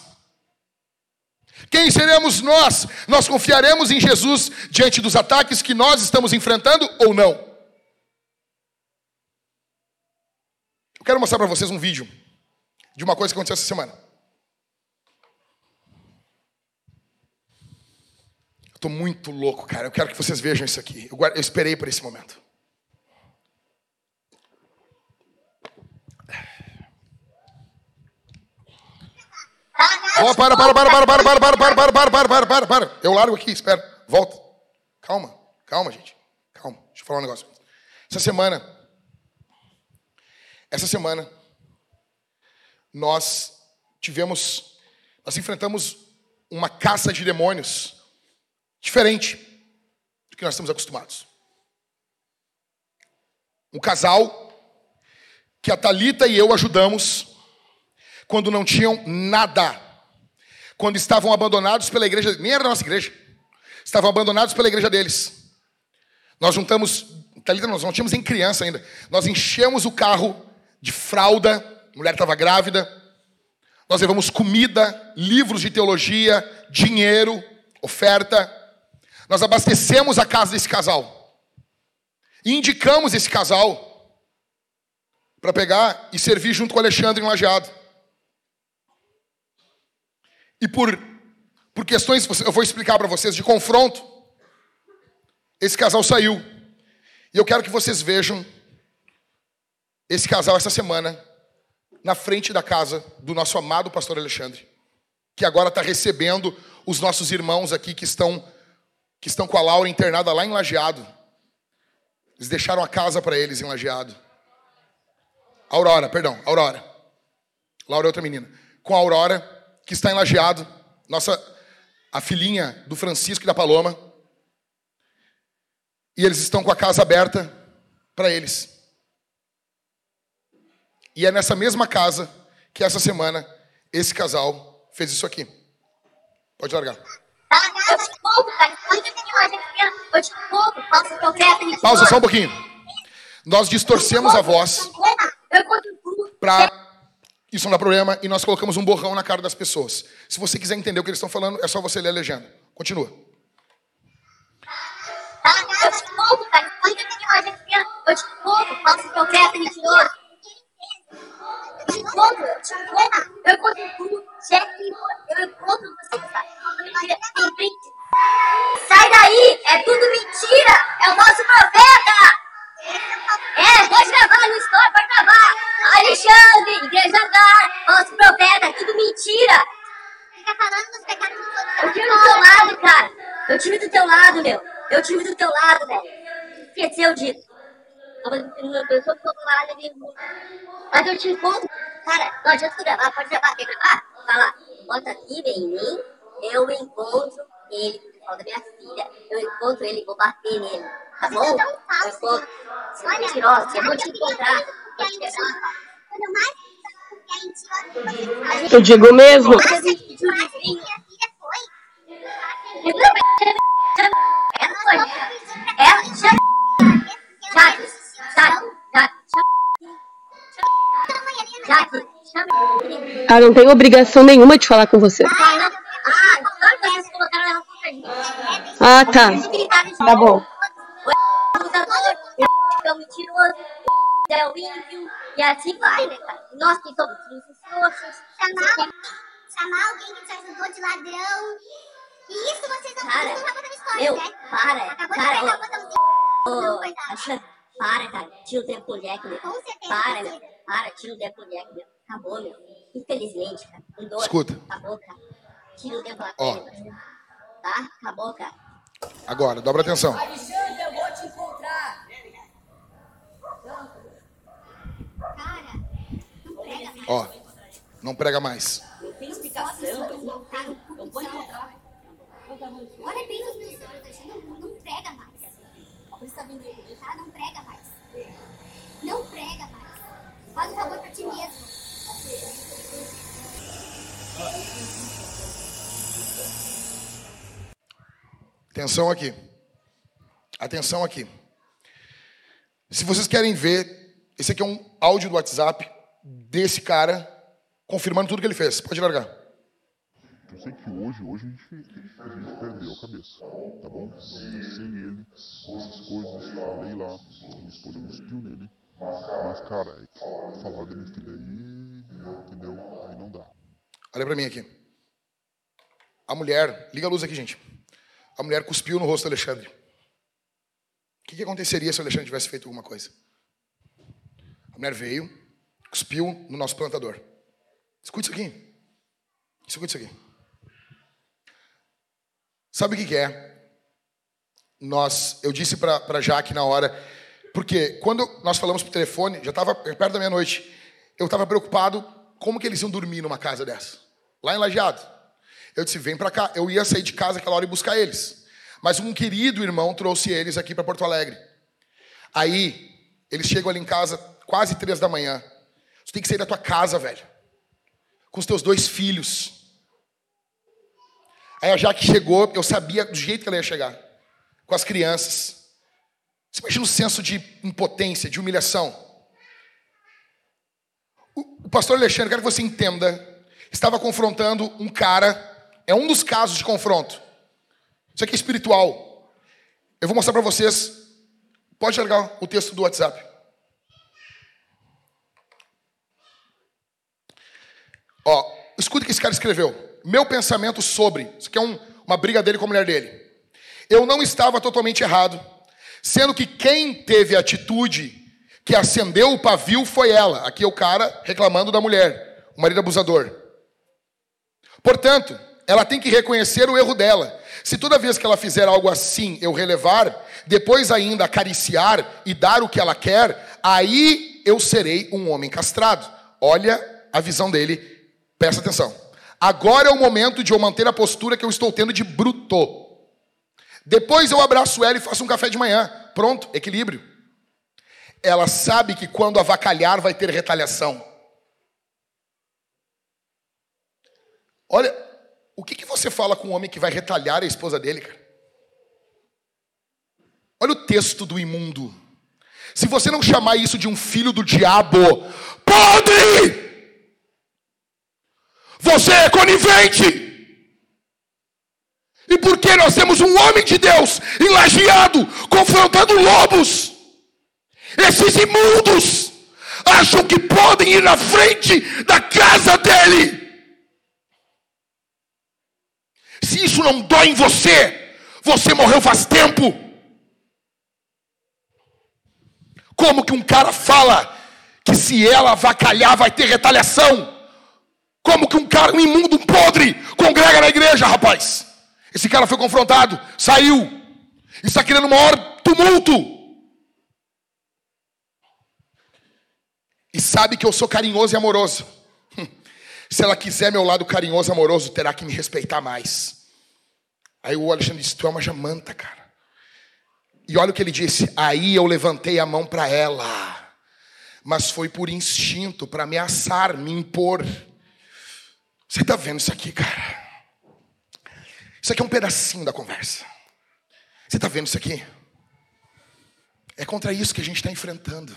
Quem seremos nós? Nós confiaremos em Jesus diante dos ataques que nós estamos enfrentando ou não? Eu quero mostrar para vocês um vídeo de uma coisa que aconteceu essa semana. Eu estou muito louco, cara. Eu quero que vocês vejam isso aqui. Eu, eu esperei por esse momento. Ó, oh, para, para, para, para, para, para, para, para, para, para, para, para, para, para. Eu largo aqui, espera. Volta. Calma, calma, gente. Calma. Deixa eu falar um negócio. Essa semana, essa semana, nós tivemos, nós enfrentamos uma caça de demônios diferente do que nós estamos acostumados. Um casal que a Talita e eu ajudamos quando não tinham nada quando estavam abandonados pela igreja, nem era da nossa igreja, estavam abandonados pela igreja deles. Nós juntamos, nós não tínhamos em criança ainda, nós enchemos o carro de fralda, a mulher estava grávida, nós levamos comida, livros de teologia, dinheiro, oferta, nós abastecemos a casa desse casal. E indicamos esse casal para pegar e servir junto com o Alexandre em Lajeado. E por, por questões, eu vou explicar para vocês, de confronto, esse casal saiu. E eu quero que vocês vejam esse casal essa semana na frente da casa do nosso amado pastor Alexandre, que agora está recebendo os nossos irmãos aqui que estão que estão com a Laura internada lá em Lajeado. Eles deixaram a casa para eles em Lajeado. Aurora, perdão, Aurora. Laura é outra menina. Com a Aurora, que está em Lajeado, nossa a filhinha do Francisco e da Paloma. E eles estão com a casa aberta para eles. E é nessa mesma casa que essa semana esse casal fez isso aqui. Pode largar. Pausa só um pouquinho. Nós distorcemos a voz para isso não dá problema e nós colocamos um borrão na cara das pessoas. Se você quiser entender o que eles estão falando, é só você ler a legenda. Continua. Eu encontro, tudo, chefe, eu encontro você, print. Sai daí, é tudo mentira, é o nosso profeta! É, pode gravar no story, pode gravar. Alexandre, Igreja Andar, nosso profeta, tudo mentira. Fica falando dos pecados dos outros. Eu tive do teu lado, cara. Eu tive do teu lado, meu. Eu tive do teu lado, velho. Esqueceu disso. Eu sou do teu lado, mas eu te encontro. Cara, não adianta tu gravar, pode gravar, quer gravar? Fala, bota aqui, vem em mim, eu encontro ele, da minha filha, eu encontro ele e vou bater nele, tá bom? Eu encontro. Você é mentirosa, eu vou te encontrar, vou te quebrar. Eu digo mesmo. Ela foi. Ela chama. Jaque, Jaque, Jaque. Ah, não tenho obrigação nenhuma de falar com você. Ah, tá. Tá bom. É o ímpio, e assim vai, né, cara? Nós que somos chamar, chamar alguém que te ajudou de ladrão. E isso vocês não, cara, tá história, meu, né? para, Acabou cara, de pegar, oh, para, cara, tira o tempo meu. Com certeza. Para, meu. Para, tira o tempo meu. Acabou, meu. Infelizmente, cara. Escuta. Acabou, cara. Tira o tempo da Ó. Tá? Acabou, cara. Agora, dobra atenção. Alexandre, eu vou te encontrar. Cara, não prega mais. Ó, não prega mais. Não tem explicação. Não pode encontrar. Olha bem nos meus olhos, não, não prega mais. Por isso tá vindo aí, tá? Não prega mais. Não prega mais. Faz um favor pra ti mesmo. Atenção aqui. Atenção aqui. Se vocês querem ver, esse aqui é um áudio do WhatsApp desse cara confirmando tudo que ele fez. Pode largar. Eu sei que hoje, hoje a gente, a gente perdeu a cabeça, tá bom? Sem ele, essas coisas, falei lá, minha esposa cuspiu nele. Mas, cara, é falar da minha filha aí, entendeu? Aí não dá. Olha pra mim aqui. A mulher, liga a luz aqui, gente. A mulher cuspiu no rosto do Alexandre. O que, que aconteceria se Alexandre tivesse feito alguma coisa? A mulher veio, cuspiu no nosso plantador. Escute isso aqui. Escute isso aqui. Sabe o que, que é? Nós, eu disse para Jaque na hora, porque quando nós falamos por telefone, já estava perto da meia-noite, eu estava preocupado como que eles iam dormir numa casa dessa, lá em Lajeado. Eu disse, vem para cá. Eu ia sair de casa aquela hora e buscar eles. Mas um querido irmão trouxe eles aqui para Porto Alegre. Aí, eles chegam ali em casa quase três da manhã. Você tem que sair da tua casa, velho. Com os teus dois filhos. Aí a Jaque chegou, eu sabia do jeito que ela ia chegar, com as crianças. Você imagina o senso de impotência, de humilhação. O, o pastor Alexandre, quero que você entenda, estava confrontando um cara, é um dos casos de confronto. Isso aqui é espiritual. Eu vou mostrar para vocês. Pode largar o texto do WhatsApp. Ó, escuta o que esse cara escreveu meu pensamento sobre. Isso aqui é um, uma briga dele com a mulher dele. Eu não estava totalmente errado. Sendo que quem teve a atitude que acendeu o pavio foi ela. Aqui é o cara reclamando da mulher, o marido abusador. Portanto, ela tem que reconhecer o erro dela. Se toda vez que ela fizer algo assim eu relevar, depois ainda acariciar e dar o que ela quer, aí eu serei um homem castrado. Olha a visão dele, presta atenção. Agora é o momento de eu manter a postura que eu estou tendo de bruto. Depois eu abraço ela e faço um café de manhã. Pronto, equilíbrio. Ela sabe que quando avacalhar vai ter retaliação. Olha, o que, que você fala com um homem que vai retalhar a esposa dele, cara? Olha o texto do imundo. Se você não chamar isso de um filho do diabo, podre! Você é conivente! E porque nós temos um homem de Deus enlajeado, confrontando lobos, esses imundos acham que podem ir na frente da casa dele. Se isso não dói em você, você morreu faz tempo. Como que um cara fala que se ela avacalhar vai ter retaliação? Como que um cara, um imundo, um podre, congrega na igreja, rapaz? Esse cara foi confrontado, saiu, está criando o maior tumulto. E sabe que eu sou carinhoso e amoroso. Se ela quiser meu lado carinhoso amoroso, terá que me respeitar mais. Aí o Alexandre disse: Tu é uma jamanta, cara. E olha o que ele disse: Aí eu levantei a mão para ela, mas foi por instinto, para ameaçar, me impor. Você está vendo isso aqui, cara? Isso aqui é um pedacinho da conversa. Você está vendo isso aqui? É contra isso que a gente está enfrentando.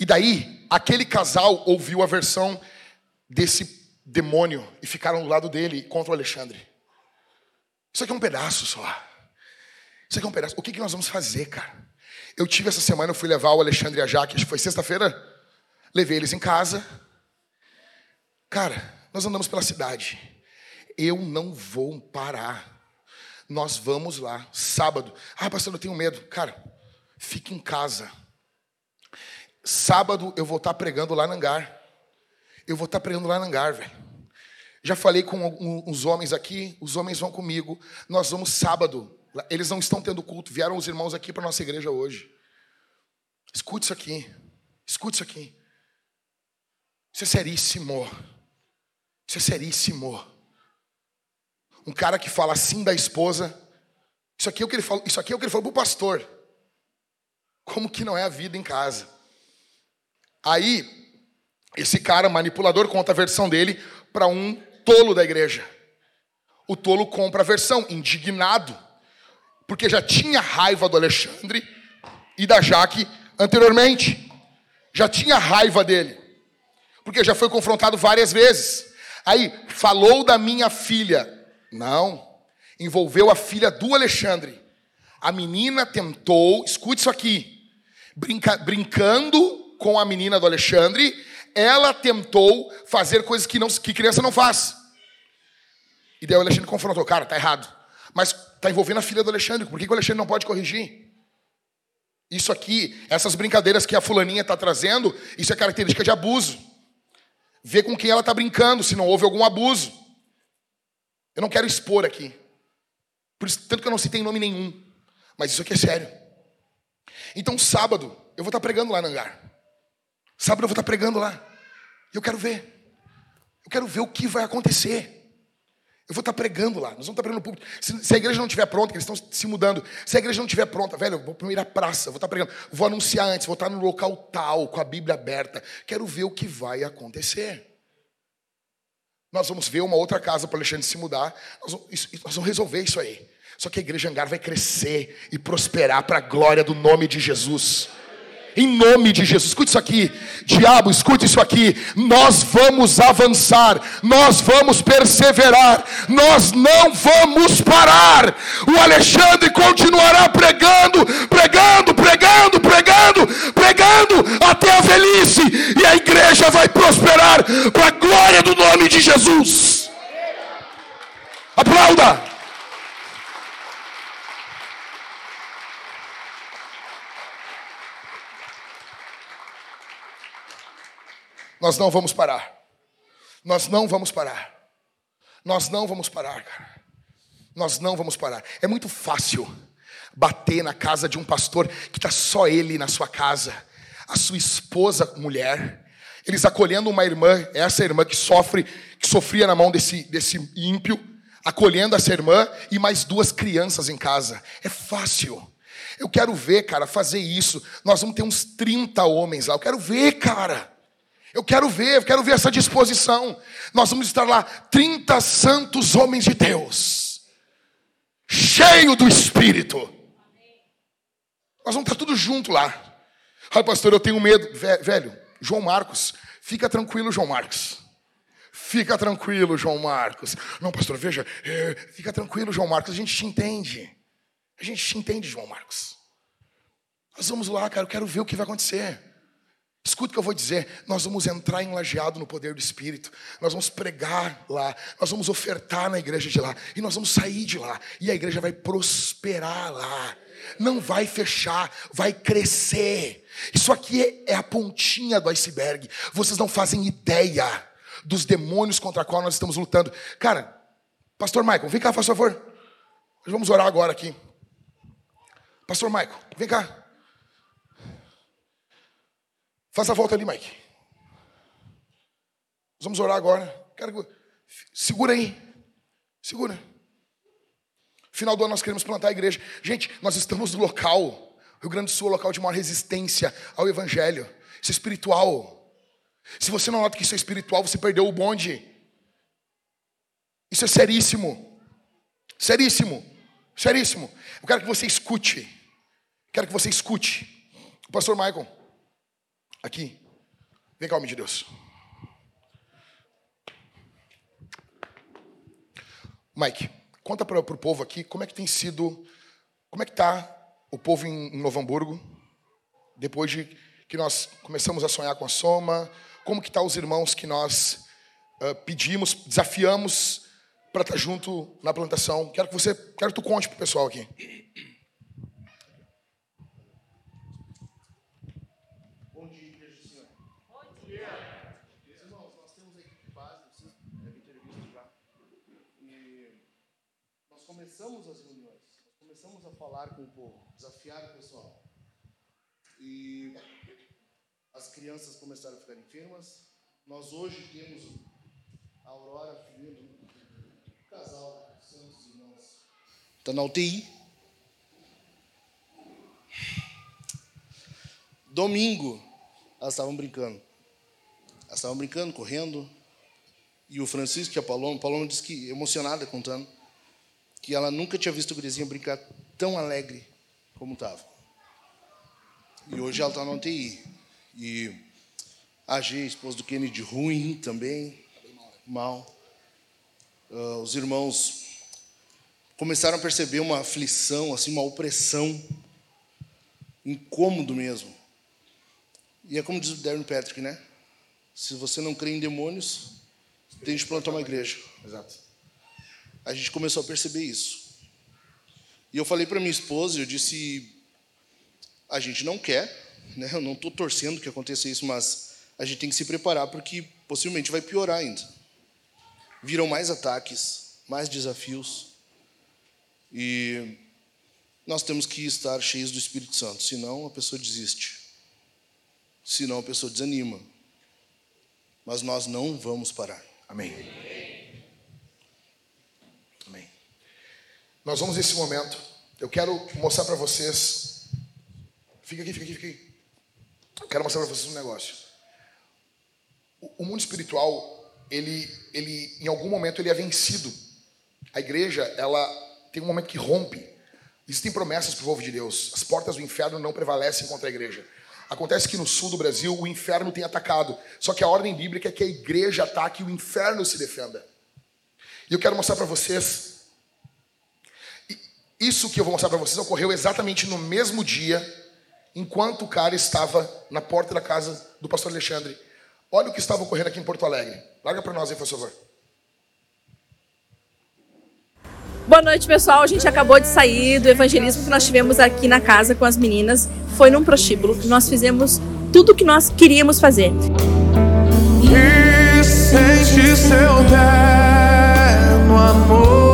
E daí, aquele casal ouviu a versão desse demônio e ficaram do lado dele contra o Alexandre. Isso aqui é um pedaço só. Isso aqui é um pedaço. O que, que nós vamos fazer, cara? Eu tive essa semana, eu fui levar o Alexandre e a Jaque, acho que foi sexta-feira. Levei eles em casa. Cara, nós andamos pela cidade. Eu não vou parar. Nós vamos lá, sábado. Ah, pastor, eu tenho medo. Cara, fique em casa. Sábado eu vou estar pregando lá no hangar. Eu vou estar pregando lá no hangar, velho. Já falei com uns homens aqui, os homens vão comigo. Nós vamos sábado. Eles não estão tendo culto, vieram os irmãos aqui para nossa igreja hoje. Escute isso aqui. Escute isso aqui. Isso é seríssimo. Isso é seríssimo. Um cara que fala assim da esposa. Isso aqui é o que ele falou, isso aqui é o que ele falou para o pastor. Como que não é a vida em casa? Aí, esse cara manipulador conta a versão dele para um tolo da igreja. O tolo compra a versão, indignado, porque já tinha raiva do Alexandre e da Jaque anteriormente. Já tinha raiva dele, porque já foi confrontado várias vezes. Aí, falou da minha filha. Não, envolveu a filha do Alexandre. A menina tentou, escute isso aqui, brinca, brincando com a menina do Alexandre, ela tentou fazer coisas que, não, que criança não faz. E daí o Alexandre confrontou, cara, tá errado. Mas tá envolvendo a filha do Alexandre, por que, que o Alexandre não pode corrigir? Isso aqui, essas brincadeiras que a fulaninha está trazendo, isso é característica de abuso. Ver com quem ela está brincando, se não houve algum abuso. Eu não quero expor aqui. Por isso, tanto que eu não citei nome nenhum. Mas isso aqui é sério. Então, sábado, eu vou estar pregando lá no hangar. Sábado eu vou estar pregando lá. Eu quero ver. Eu quero ver o que vai acontecer. Eu vou estar pregando lá. Nós vamos estar pregando no público. Se, se, a igreja não estiver pronta, que eles estão se mudando. Se a igreja não estiver pronta, velho, eu vou primeiro à praça, vou estar pregando. Vou anunciar antes, vou estar no local tal, com a Bíblia aberta. Quero ver o que vai acontecer. Nós vamos ver uma outra casa para Alexandre se mudar. Nós vamos, isso, nós vamos resolver isso aí. Só que a igreja Angar vai crescer e prosperar para a glória do nome de Jesus. Em nome de Jesus, escute isso aqui, diabo, escute isso aqui. Nós vamos avançar, nós vamos perseverar, nós não vamos parar. O Alexandre continuará pregando, pregando, pregando, pregando, pregando até a velhice, e a igreja vai prosperar para a glória do nome de Jesus. Aplauda. Nós não vamos parar. Nós não vamos parar. Nós não vamos parar, cara. Nós não vamos parar. É muito fácil bater na casa de um pastor que está só ele na sua casa, a sua esposa, mulher, eles acolhendo uma irmã, essa irmã que sofre, que sofria na mão desse, desse ímpio, acolhendo essa irmã e mais duas crianças em casa. É fácil. Eu quero ver, cara, fazer isso. Nós vamos ter uns 30 homens lá. Eu quero ver, cara. Eu quero ver, eu quero ver essa disposição. Nós vamos estar lá, 30 santos homens de Deus, cheio do Espírito. Nós vamos estar tudo junto lá. Ai, pastor, eu tenho medo. Velho, João Marcos, fica tranquilo, João Marcos. Fica tranquilo, João Marcos. Não, pastor, veja, é, fica tranquilo, João Marcos, a gente te entende. A gente te entende, João Marcos. Nós vamos lá, cara, eu quero ver o que vai acontecer. Escuta o que eu vou dizer. Nós vamos entrar enlajeado no poder do Espírito. Nós vamos pregar lá. Nós vamos ofertar na igreja de lá. E nós vamos sair de lá. E a igreja vai prosperar lá. Não vai fechar, vai crescer. Isso aqui é a pontinha do iceberg. Vocês não fazem ideia dos demônios contra qual nós estamos lutando. Cara, Pastor Michael, vem cá, por favor. Nós vamos orar agora aqui. Pastor Michael, vem cá. Faz a volta ali, Mike. Nós vamos orar agora. Quero... Segura aí. Segura. Final do ano nós queremos plantar a igreja. Gente, nós estamos no local. Rio Grande do Sul é o local de maior resistência ao Evangelho. Isso é espiritual. Se você não nota que isso é espiritual, você perdeu o bonde. Isso é seríssimo. Seríssimo. Seríssimo. Eu quero que você escute. Quero que você escute. O pastor Michael. Aqui. Vem cá, homem de Deus. Mike, conta para o povo aqui como é que tem sido, como é que está o povo em, em Novo Hamburgo, depois de que nós começamos a sonhar com a Soma, como que tá os irmãos que nós uh, pedimos, desafiamos para estar tá junto na plantação. Quero que você, quero que tu conte pro pessoal aqui. começamos as reuniões, nós começamos a falar com o povo, desafiar o pessoal. E as crianças começaram a ficar enfermas. Nós hoje temos a Aurora, filha do casal, santos irmãos. Está na UTI. Domingo, elas estavam brincando. Elas estavam brincando, correndo. E o Francisco e a Paloma, Paloma disse que, emocionada, contando, que ela nunca tinha visto o gurizinho brincar tão alegre como estava. E hoje ela está na UTI. E a G, esposa do Kennedy, ruim também, mal. Uh, os irmãos começaram a perceber uma aflição, assim, uma opressão, incômodo mesmo. E é como diz o Darren Patrick, né? Se você não crê em demônios, tem de plantar uma igreja. Exato a gente começou a perceber isso. E eu falei para minha esposa, eu disse, a gente não quer, né? Eu não estou torcendo que aconteça isso, mas a gente tem que se preparar porque possivelmente vai piorar ainda. Viram mais ataques, mais desafios. E nós temos que estar cheios do Espírito Santo, senão a pessoa desiste. Senão a pessoa desanima. Mas nós não vamos parar. Amém. Nós vamos nesse momento. Eu quero mostrar para vocês. Fica aqui, fica aqui, fica aqui. Eu quero mostrar para vocês um negócio. O, mundo espiritual, ele, ele, em algum momento, ele é vencido. A igreja, ela tem um momento que rompe. Existem promessas para o povo de Deus. As portas do inferno não prevalecem contra a igreja. Acontece que no sul do Brasil o inferno tem atacado. Só que a ordem bíblica é que a igreja ataque e o inferno se defenda. E eu quero mostrar para vocês isso que eu vou mostrar para vocês ocorreu exatamente no mesmo dia, enquanto o cara estava na porta da casa do pastor Alexandre. Olha o que estava ocorrendo aqui em Porto Alegre. Larga para nós aí, por favor. Boa noite, pessoal. A gente acabou de sair do evangelismo que nós tivemos aqui na casa com as meninas. Foi num prostíbulo. Nós fizemos tudo o que nós queríamos fazer. e sente seu terno amor.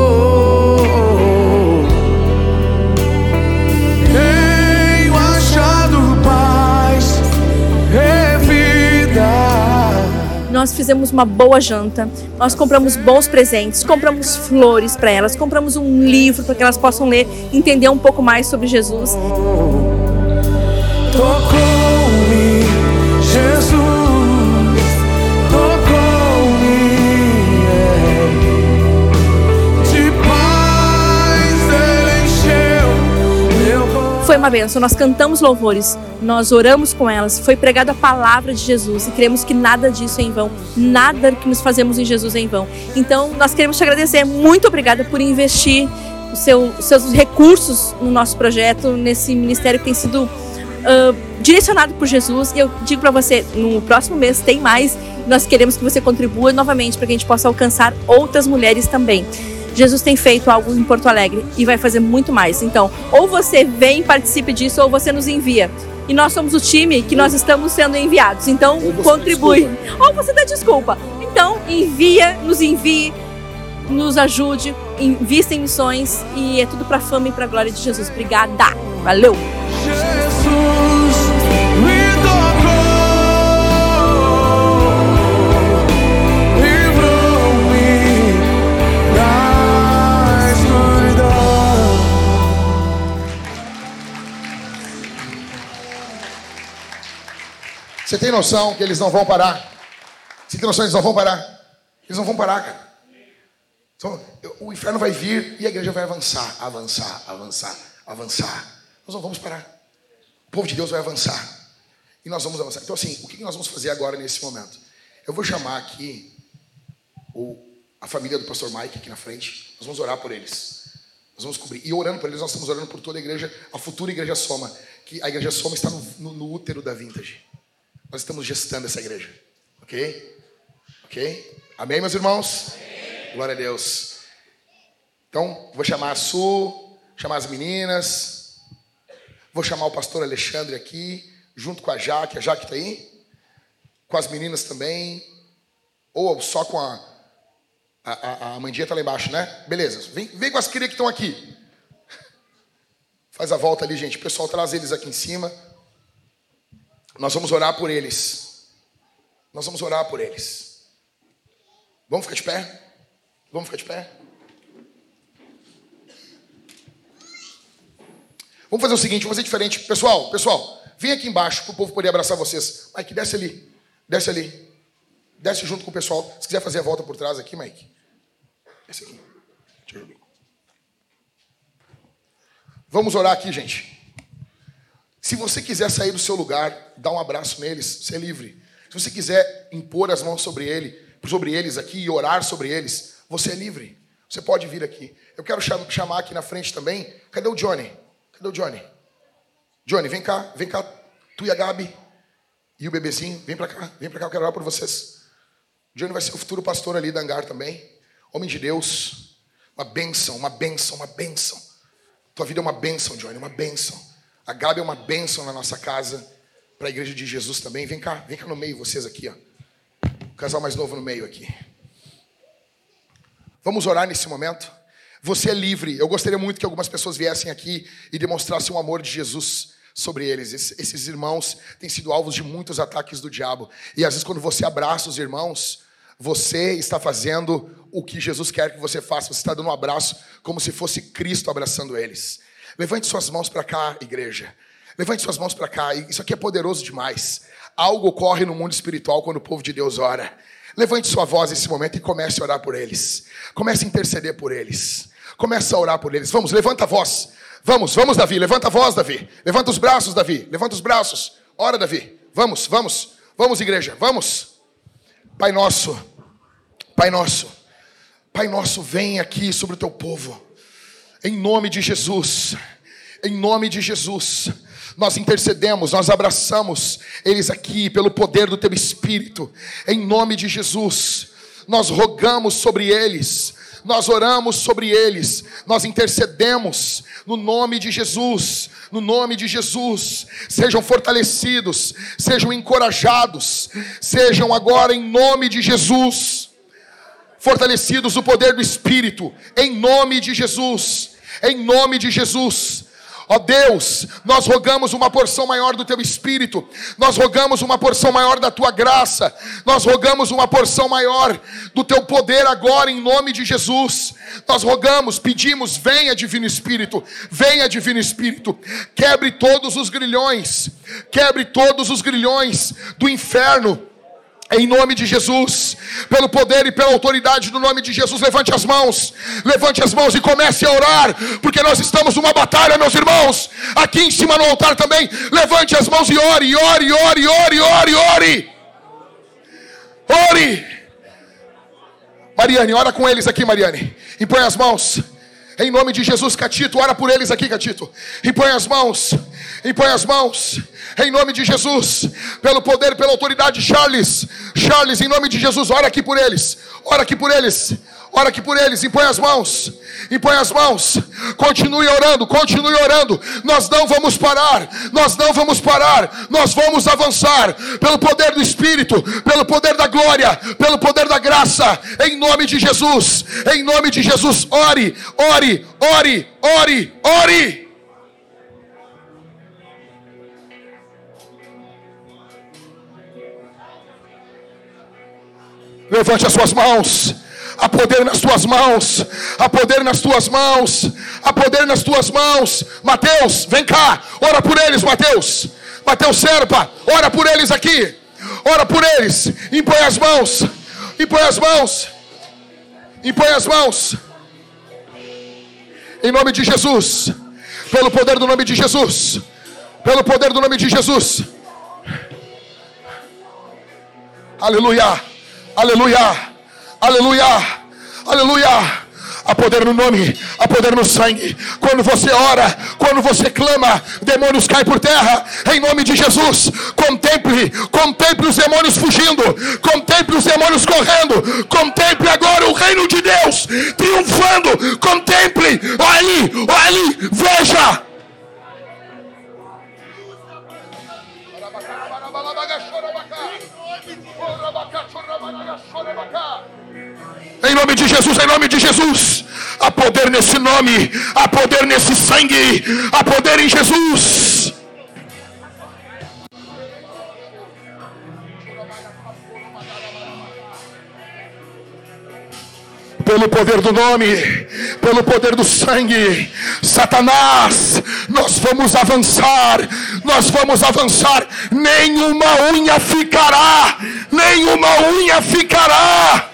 Nós fizemos uma boa janta, nós compramos bons presentes, compramos flores para elas, compramos um livro para que elas possam ler, entender um pouco mais sobre Jesus. Tocou-me, uma benção, nós cantamos louvores, nós oramos com elas, foi pregada a palavra de Jesus e cremos que nada disso é em vão, nada que nos fazemos em Jesus é em vão. Então, nós queremos te agradecer, muito obrigada por investir o seu- os seus recursos no nosso projeto, nesse ministério que tem sido ah, direcionado por Jesus. E eu digo para você, no próximo mês tem mais. Nós queremos que você contribua novamente para que a gente possa alcançar outras mulheres também. Jesus tem feito algo em Porto Alegre e vai fazer muito mais. Então, ou você vem e participe disso, ou você nos envia. E nós somos o time que nós estamos sendo enviados. Então, contribui. Ou você dá desculpa. Então, envia, nos envie, nos ajude, invista em missões e é tudo para fama e para glória de Jesus. Obrigada. Valeu. Você tem noção que eles não vão parar? Você tem noção que eles não vão parar? Eles não vão parar, cara. Então, o inferno vai vir e a igreja vai avançar, avançar, avançar, avançar. Nós não vamos parar. O povo de Deus vai avançar. E nós vamos avançar. Então, assim, o que nós vamos fazer agora nesse momento? Eu vou chamar aqui o, a família do pastor Mike aqui na frente. Nós vamos orar por eles. Nós vamos cobrir. E orando por eles, nós estamos orando por toda a igreja, a futura igreja Soma. Que a igreja Soma está no, no- no útero da Vintage. Nós estamos gestando essa igreja. Ok? Ok? Amém, meus irmãos? Glória a Deus. Então, vou chamar a Su, chamar as meninas. Vou chamar o pastor Alexandre aqui, junto com a Jaque. A Jaque está aí? Com as meninas também. Ou só com a. A, a, a Mandinha está lá embaixo, né? Beleza. Vem, vem com as crias que estão aqui. Faz a volta ali, gente. O pessoal traz eles aqui em cima. Nós vamos orar por eles. Nós vamos orar por eles. Vamos ficar de pé? Vamos ficar de pé? Vamos fazer o seguinte, vamos fazer diferente. Pessoal, pessoal, vem aqui embaixo para o povo poder abraçar vocês. Mike, desce ali. Desce ali. Desce junto com o pessoal. Se quiser fazer a volta por trás aqui, Mike. Desce aqui. Vamos orar aqui, gente. Se você quiser sair do seu lugar, dar um abraço neles, você é livre. Se você quiser impor as mãos sobre ele, sobre eles aqui e orar sobre eles, você é livre. Você pode vir aqui. Eu quero cham- chamar aqui na frente também. Cadê o Johnny? Cadê o Johnny? Johnny, vem cá, vem cá. Tu e a Gabi e o bebezinho, vem pra cá, vem pra cá, eu quero orar por vocês. Johnny vai ser o futuro pastor ali da Hangar também. Homem de Deus. Uma bênção, uma bênção, uma bênção. Tua vida é uma bênção, Johnny, uma bênção. A Gabi é uma bênção na nossa casa, para a igreja de Jesus também. Vem cá, vem cá no meio, vocês aqui, ó. O casal mais novo no meio aqui. Vamos orar nesse momento? Você é livre. Eu gostaria muito que algumas pessoas viessem aqui e demonstrassem o amor de Jesus sobre eles. Esse- Esses irmãos têm sido alvos de muitos ataques do diabo. E às vezes, quando você abraça os irmãos, você está fazendo o que Jesus quer que você faça. Você está dando um abraço como se fosse Cristo abraçando eles. Levante suas mãos para cá, igreja. Levante suas mãos para cá. Isso aqui é poderoso demais. Algo ocorre no mundo espiritual quando o povo de Deus ora. Levante sua voz nesse momento e comece a orar por eles. Comece a interceder por eles. Comece a orar por eles. Vamos, levanta a voz. Vamos, vamos, Davi. Levanta a voz, Davi. Levanta os braços, Davi. Levanta os braços. Ora, Davi. Vamos, vamos. Vamos, igreja. Vamos. Pai nosso. Pai nosso. Pai nosso, vem aqui sobre o teu povo. Em nome de Jesus. Em nome de Jesus. Nós intercedemos, nós abraçamos eles aqui pelo poder do teu espírito. Em nome de Jesus. Nós rogamos sobre eles. nós oramos sobre eles, nós intercedemos no nome de Jesus, no nome de Jesus. Sejam fortalecidos, sejam encorajados, sejam agora em nome de Jesus, fortalecidos no poder do Espírito, em nome de Jesus, em nome de Jesus. Ó Deus, nós rogamos uma porção maior do teu espírito, nós rogamos uma porção maior da tua graça, nós rogamos uma porção maior do teu poder agora em nome de Jesus. Nós rogamos, pedimos, venha divino espírito, venha divino espírito, quebre todos os grilhões, quebre todos os grilhões do inferno em nome de Jesus, pelo poder e pela autoridade do nome de Jesus, levante as mãos, levante as mãos e comece a orar, porque nós estamos numa batalha, meus irmãos. Aqui em cima no altar também, levante as mãos e ore, ore, ore, ore, ore, ore. Ore. Mariane, ora com eles aqui, Mariane. Impõe as mãos. Em nome de Jesus, Catito, ora por eles aqui, Catito. Impõe as mãos. Impõe as mãos. Em nome de Jesus, pelo poder, pela autoridade, Charles. Charles, em nome de Jesus, ora aqui por eles. Ora aqui por eles. Ora aqui por eles, impõe as mãos, impõe as mãos, continue orando, continue orando. Nós não vamos parar, nós não vamos parar, nós vamos avançar pelo poder do Espírito, pelo poder da glória, pelo poder da graça, em nome de Jesus, em nome de Jesus. Ore, ore, ore, ore, ore. Levante as suas mãos. Há poder nas tuas mãos. Há poder nas tuas mãos. Há poder nas tuas mãos. Mateus, vem cá. Ora por eles, Mateus. Mateus Serpa, ora por eles aqui. Ora por eles. Impõe as mãos. Impõe as mãos. Impõe as mãos. Em nome de Jesus. Pelo poder do nome de Jesus. Pelo poder do nome de Jesus. Aleluia. Aleluia. Aleluia. Aleluia. Há poder no nome, há poder no sangue. Quando você ora, quando você clama, demônios caem por terra. Em nome de Jesus, contemple, contemple os demônios fugindo, contemple os demônios correndo, contemple agora o reino de Deus triunfando. Contemple, olhe, olhe, veja. Em nome de Jesus, em nome de Jesus. Há poder nesse nome, há poder nesse sangue, há poder em Jesus. Pelo poder do nome, pelo poder do sangue, Satanás, nós vamos avançar, nós vamos avançar. Nenhuma unha ficará, nenhuma unha ficará.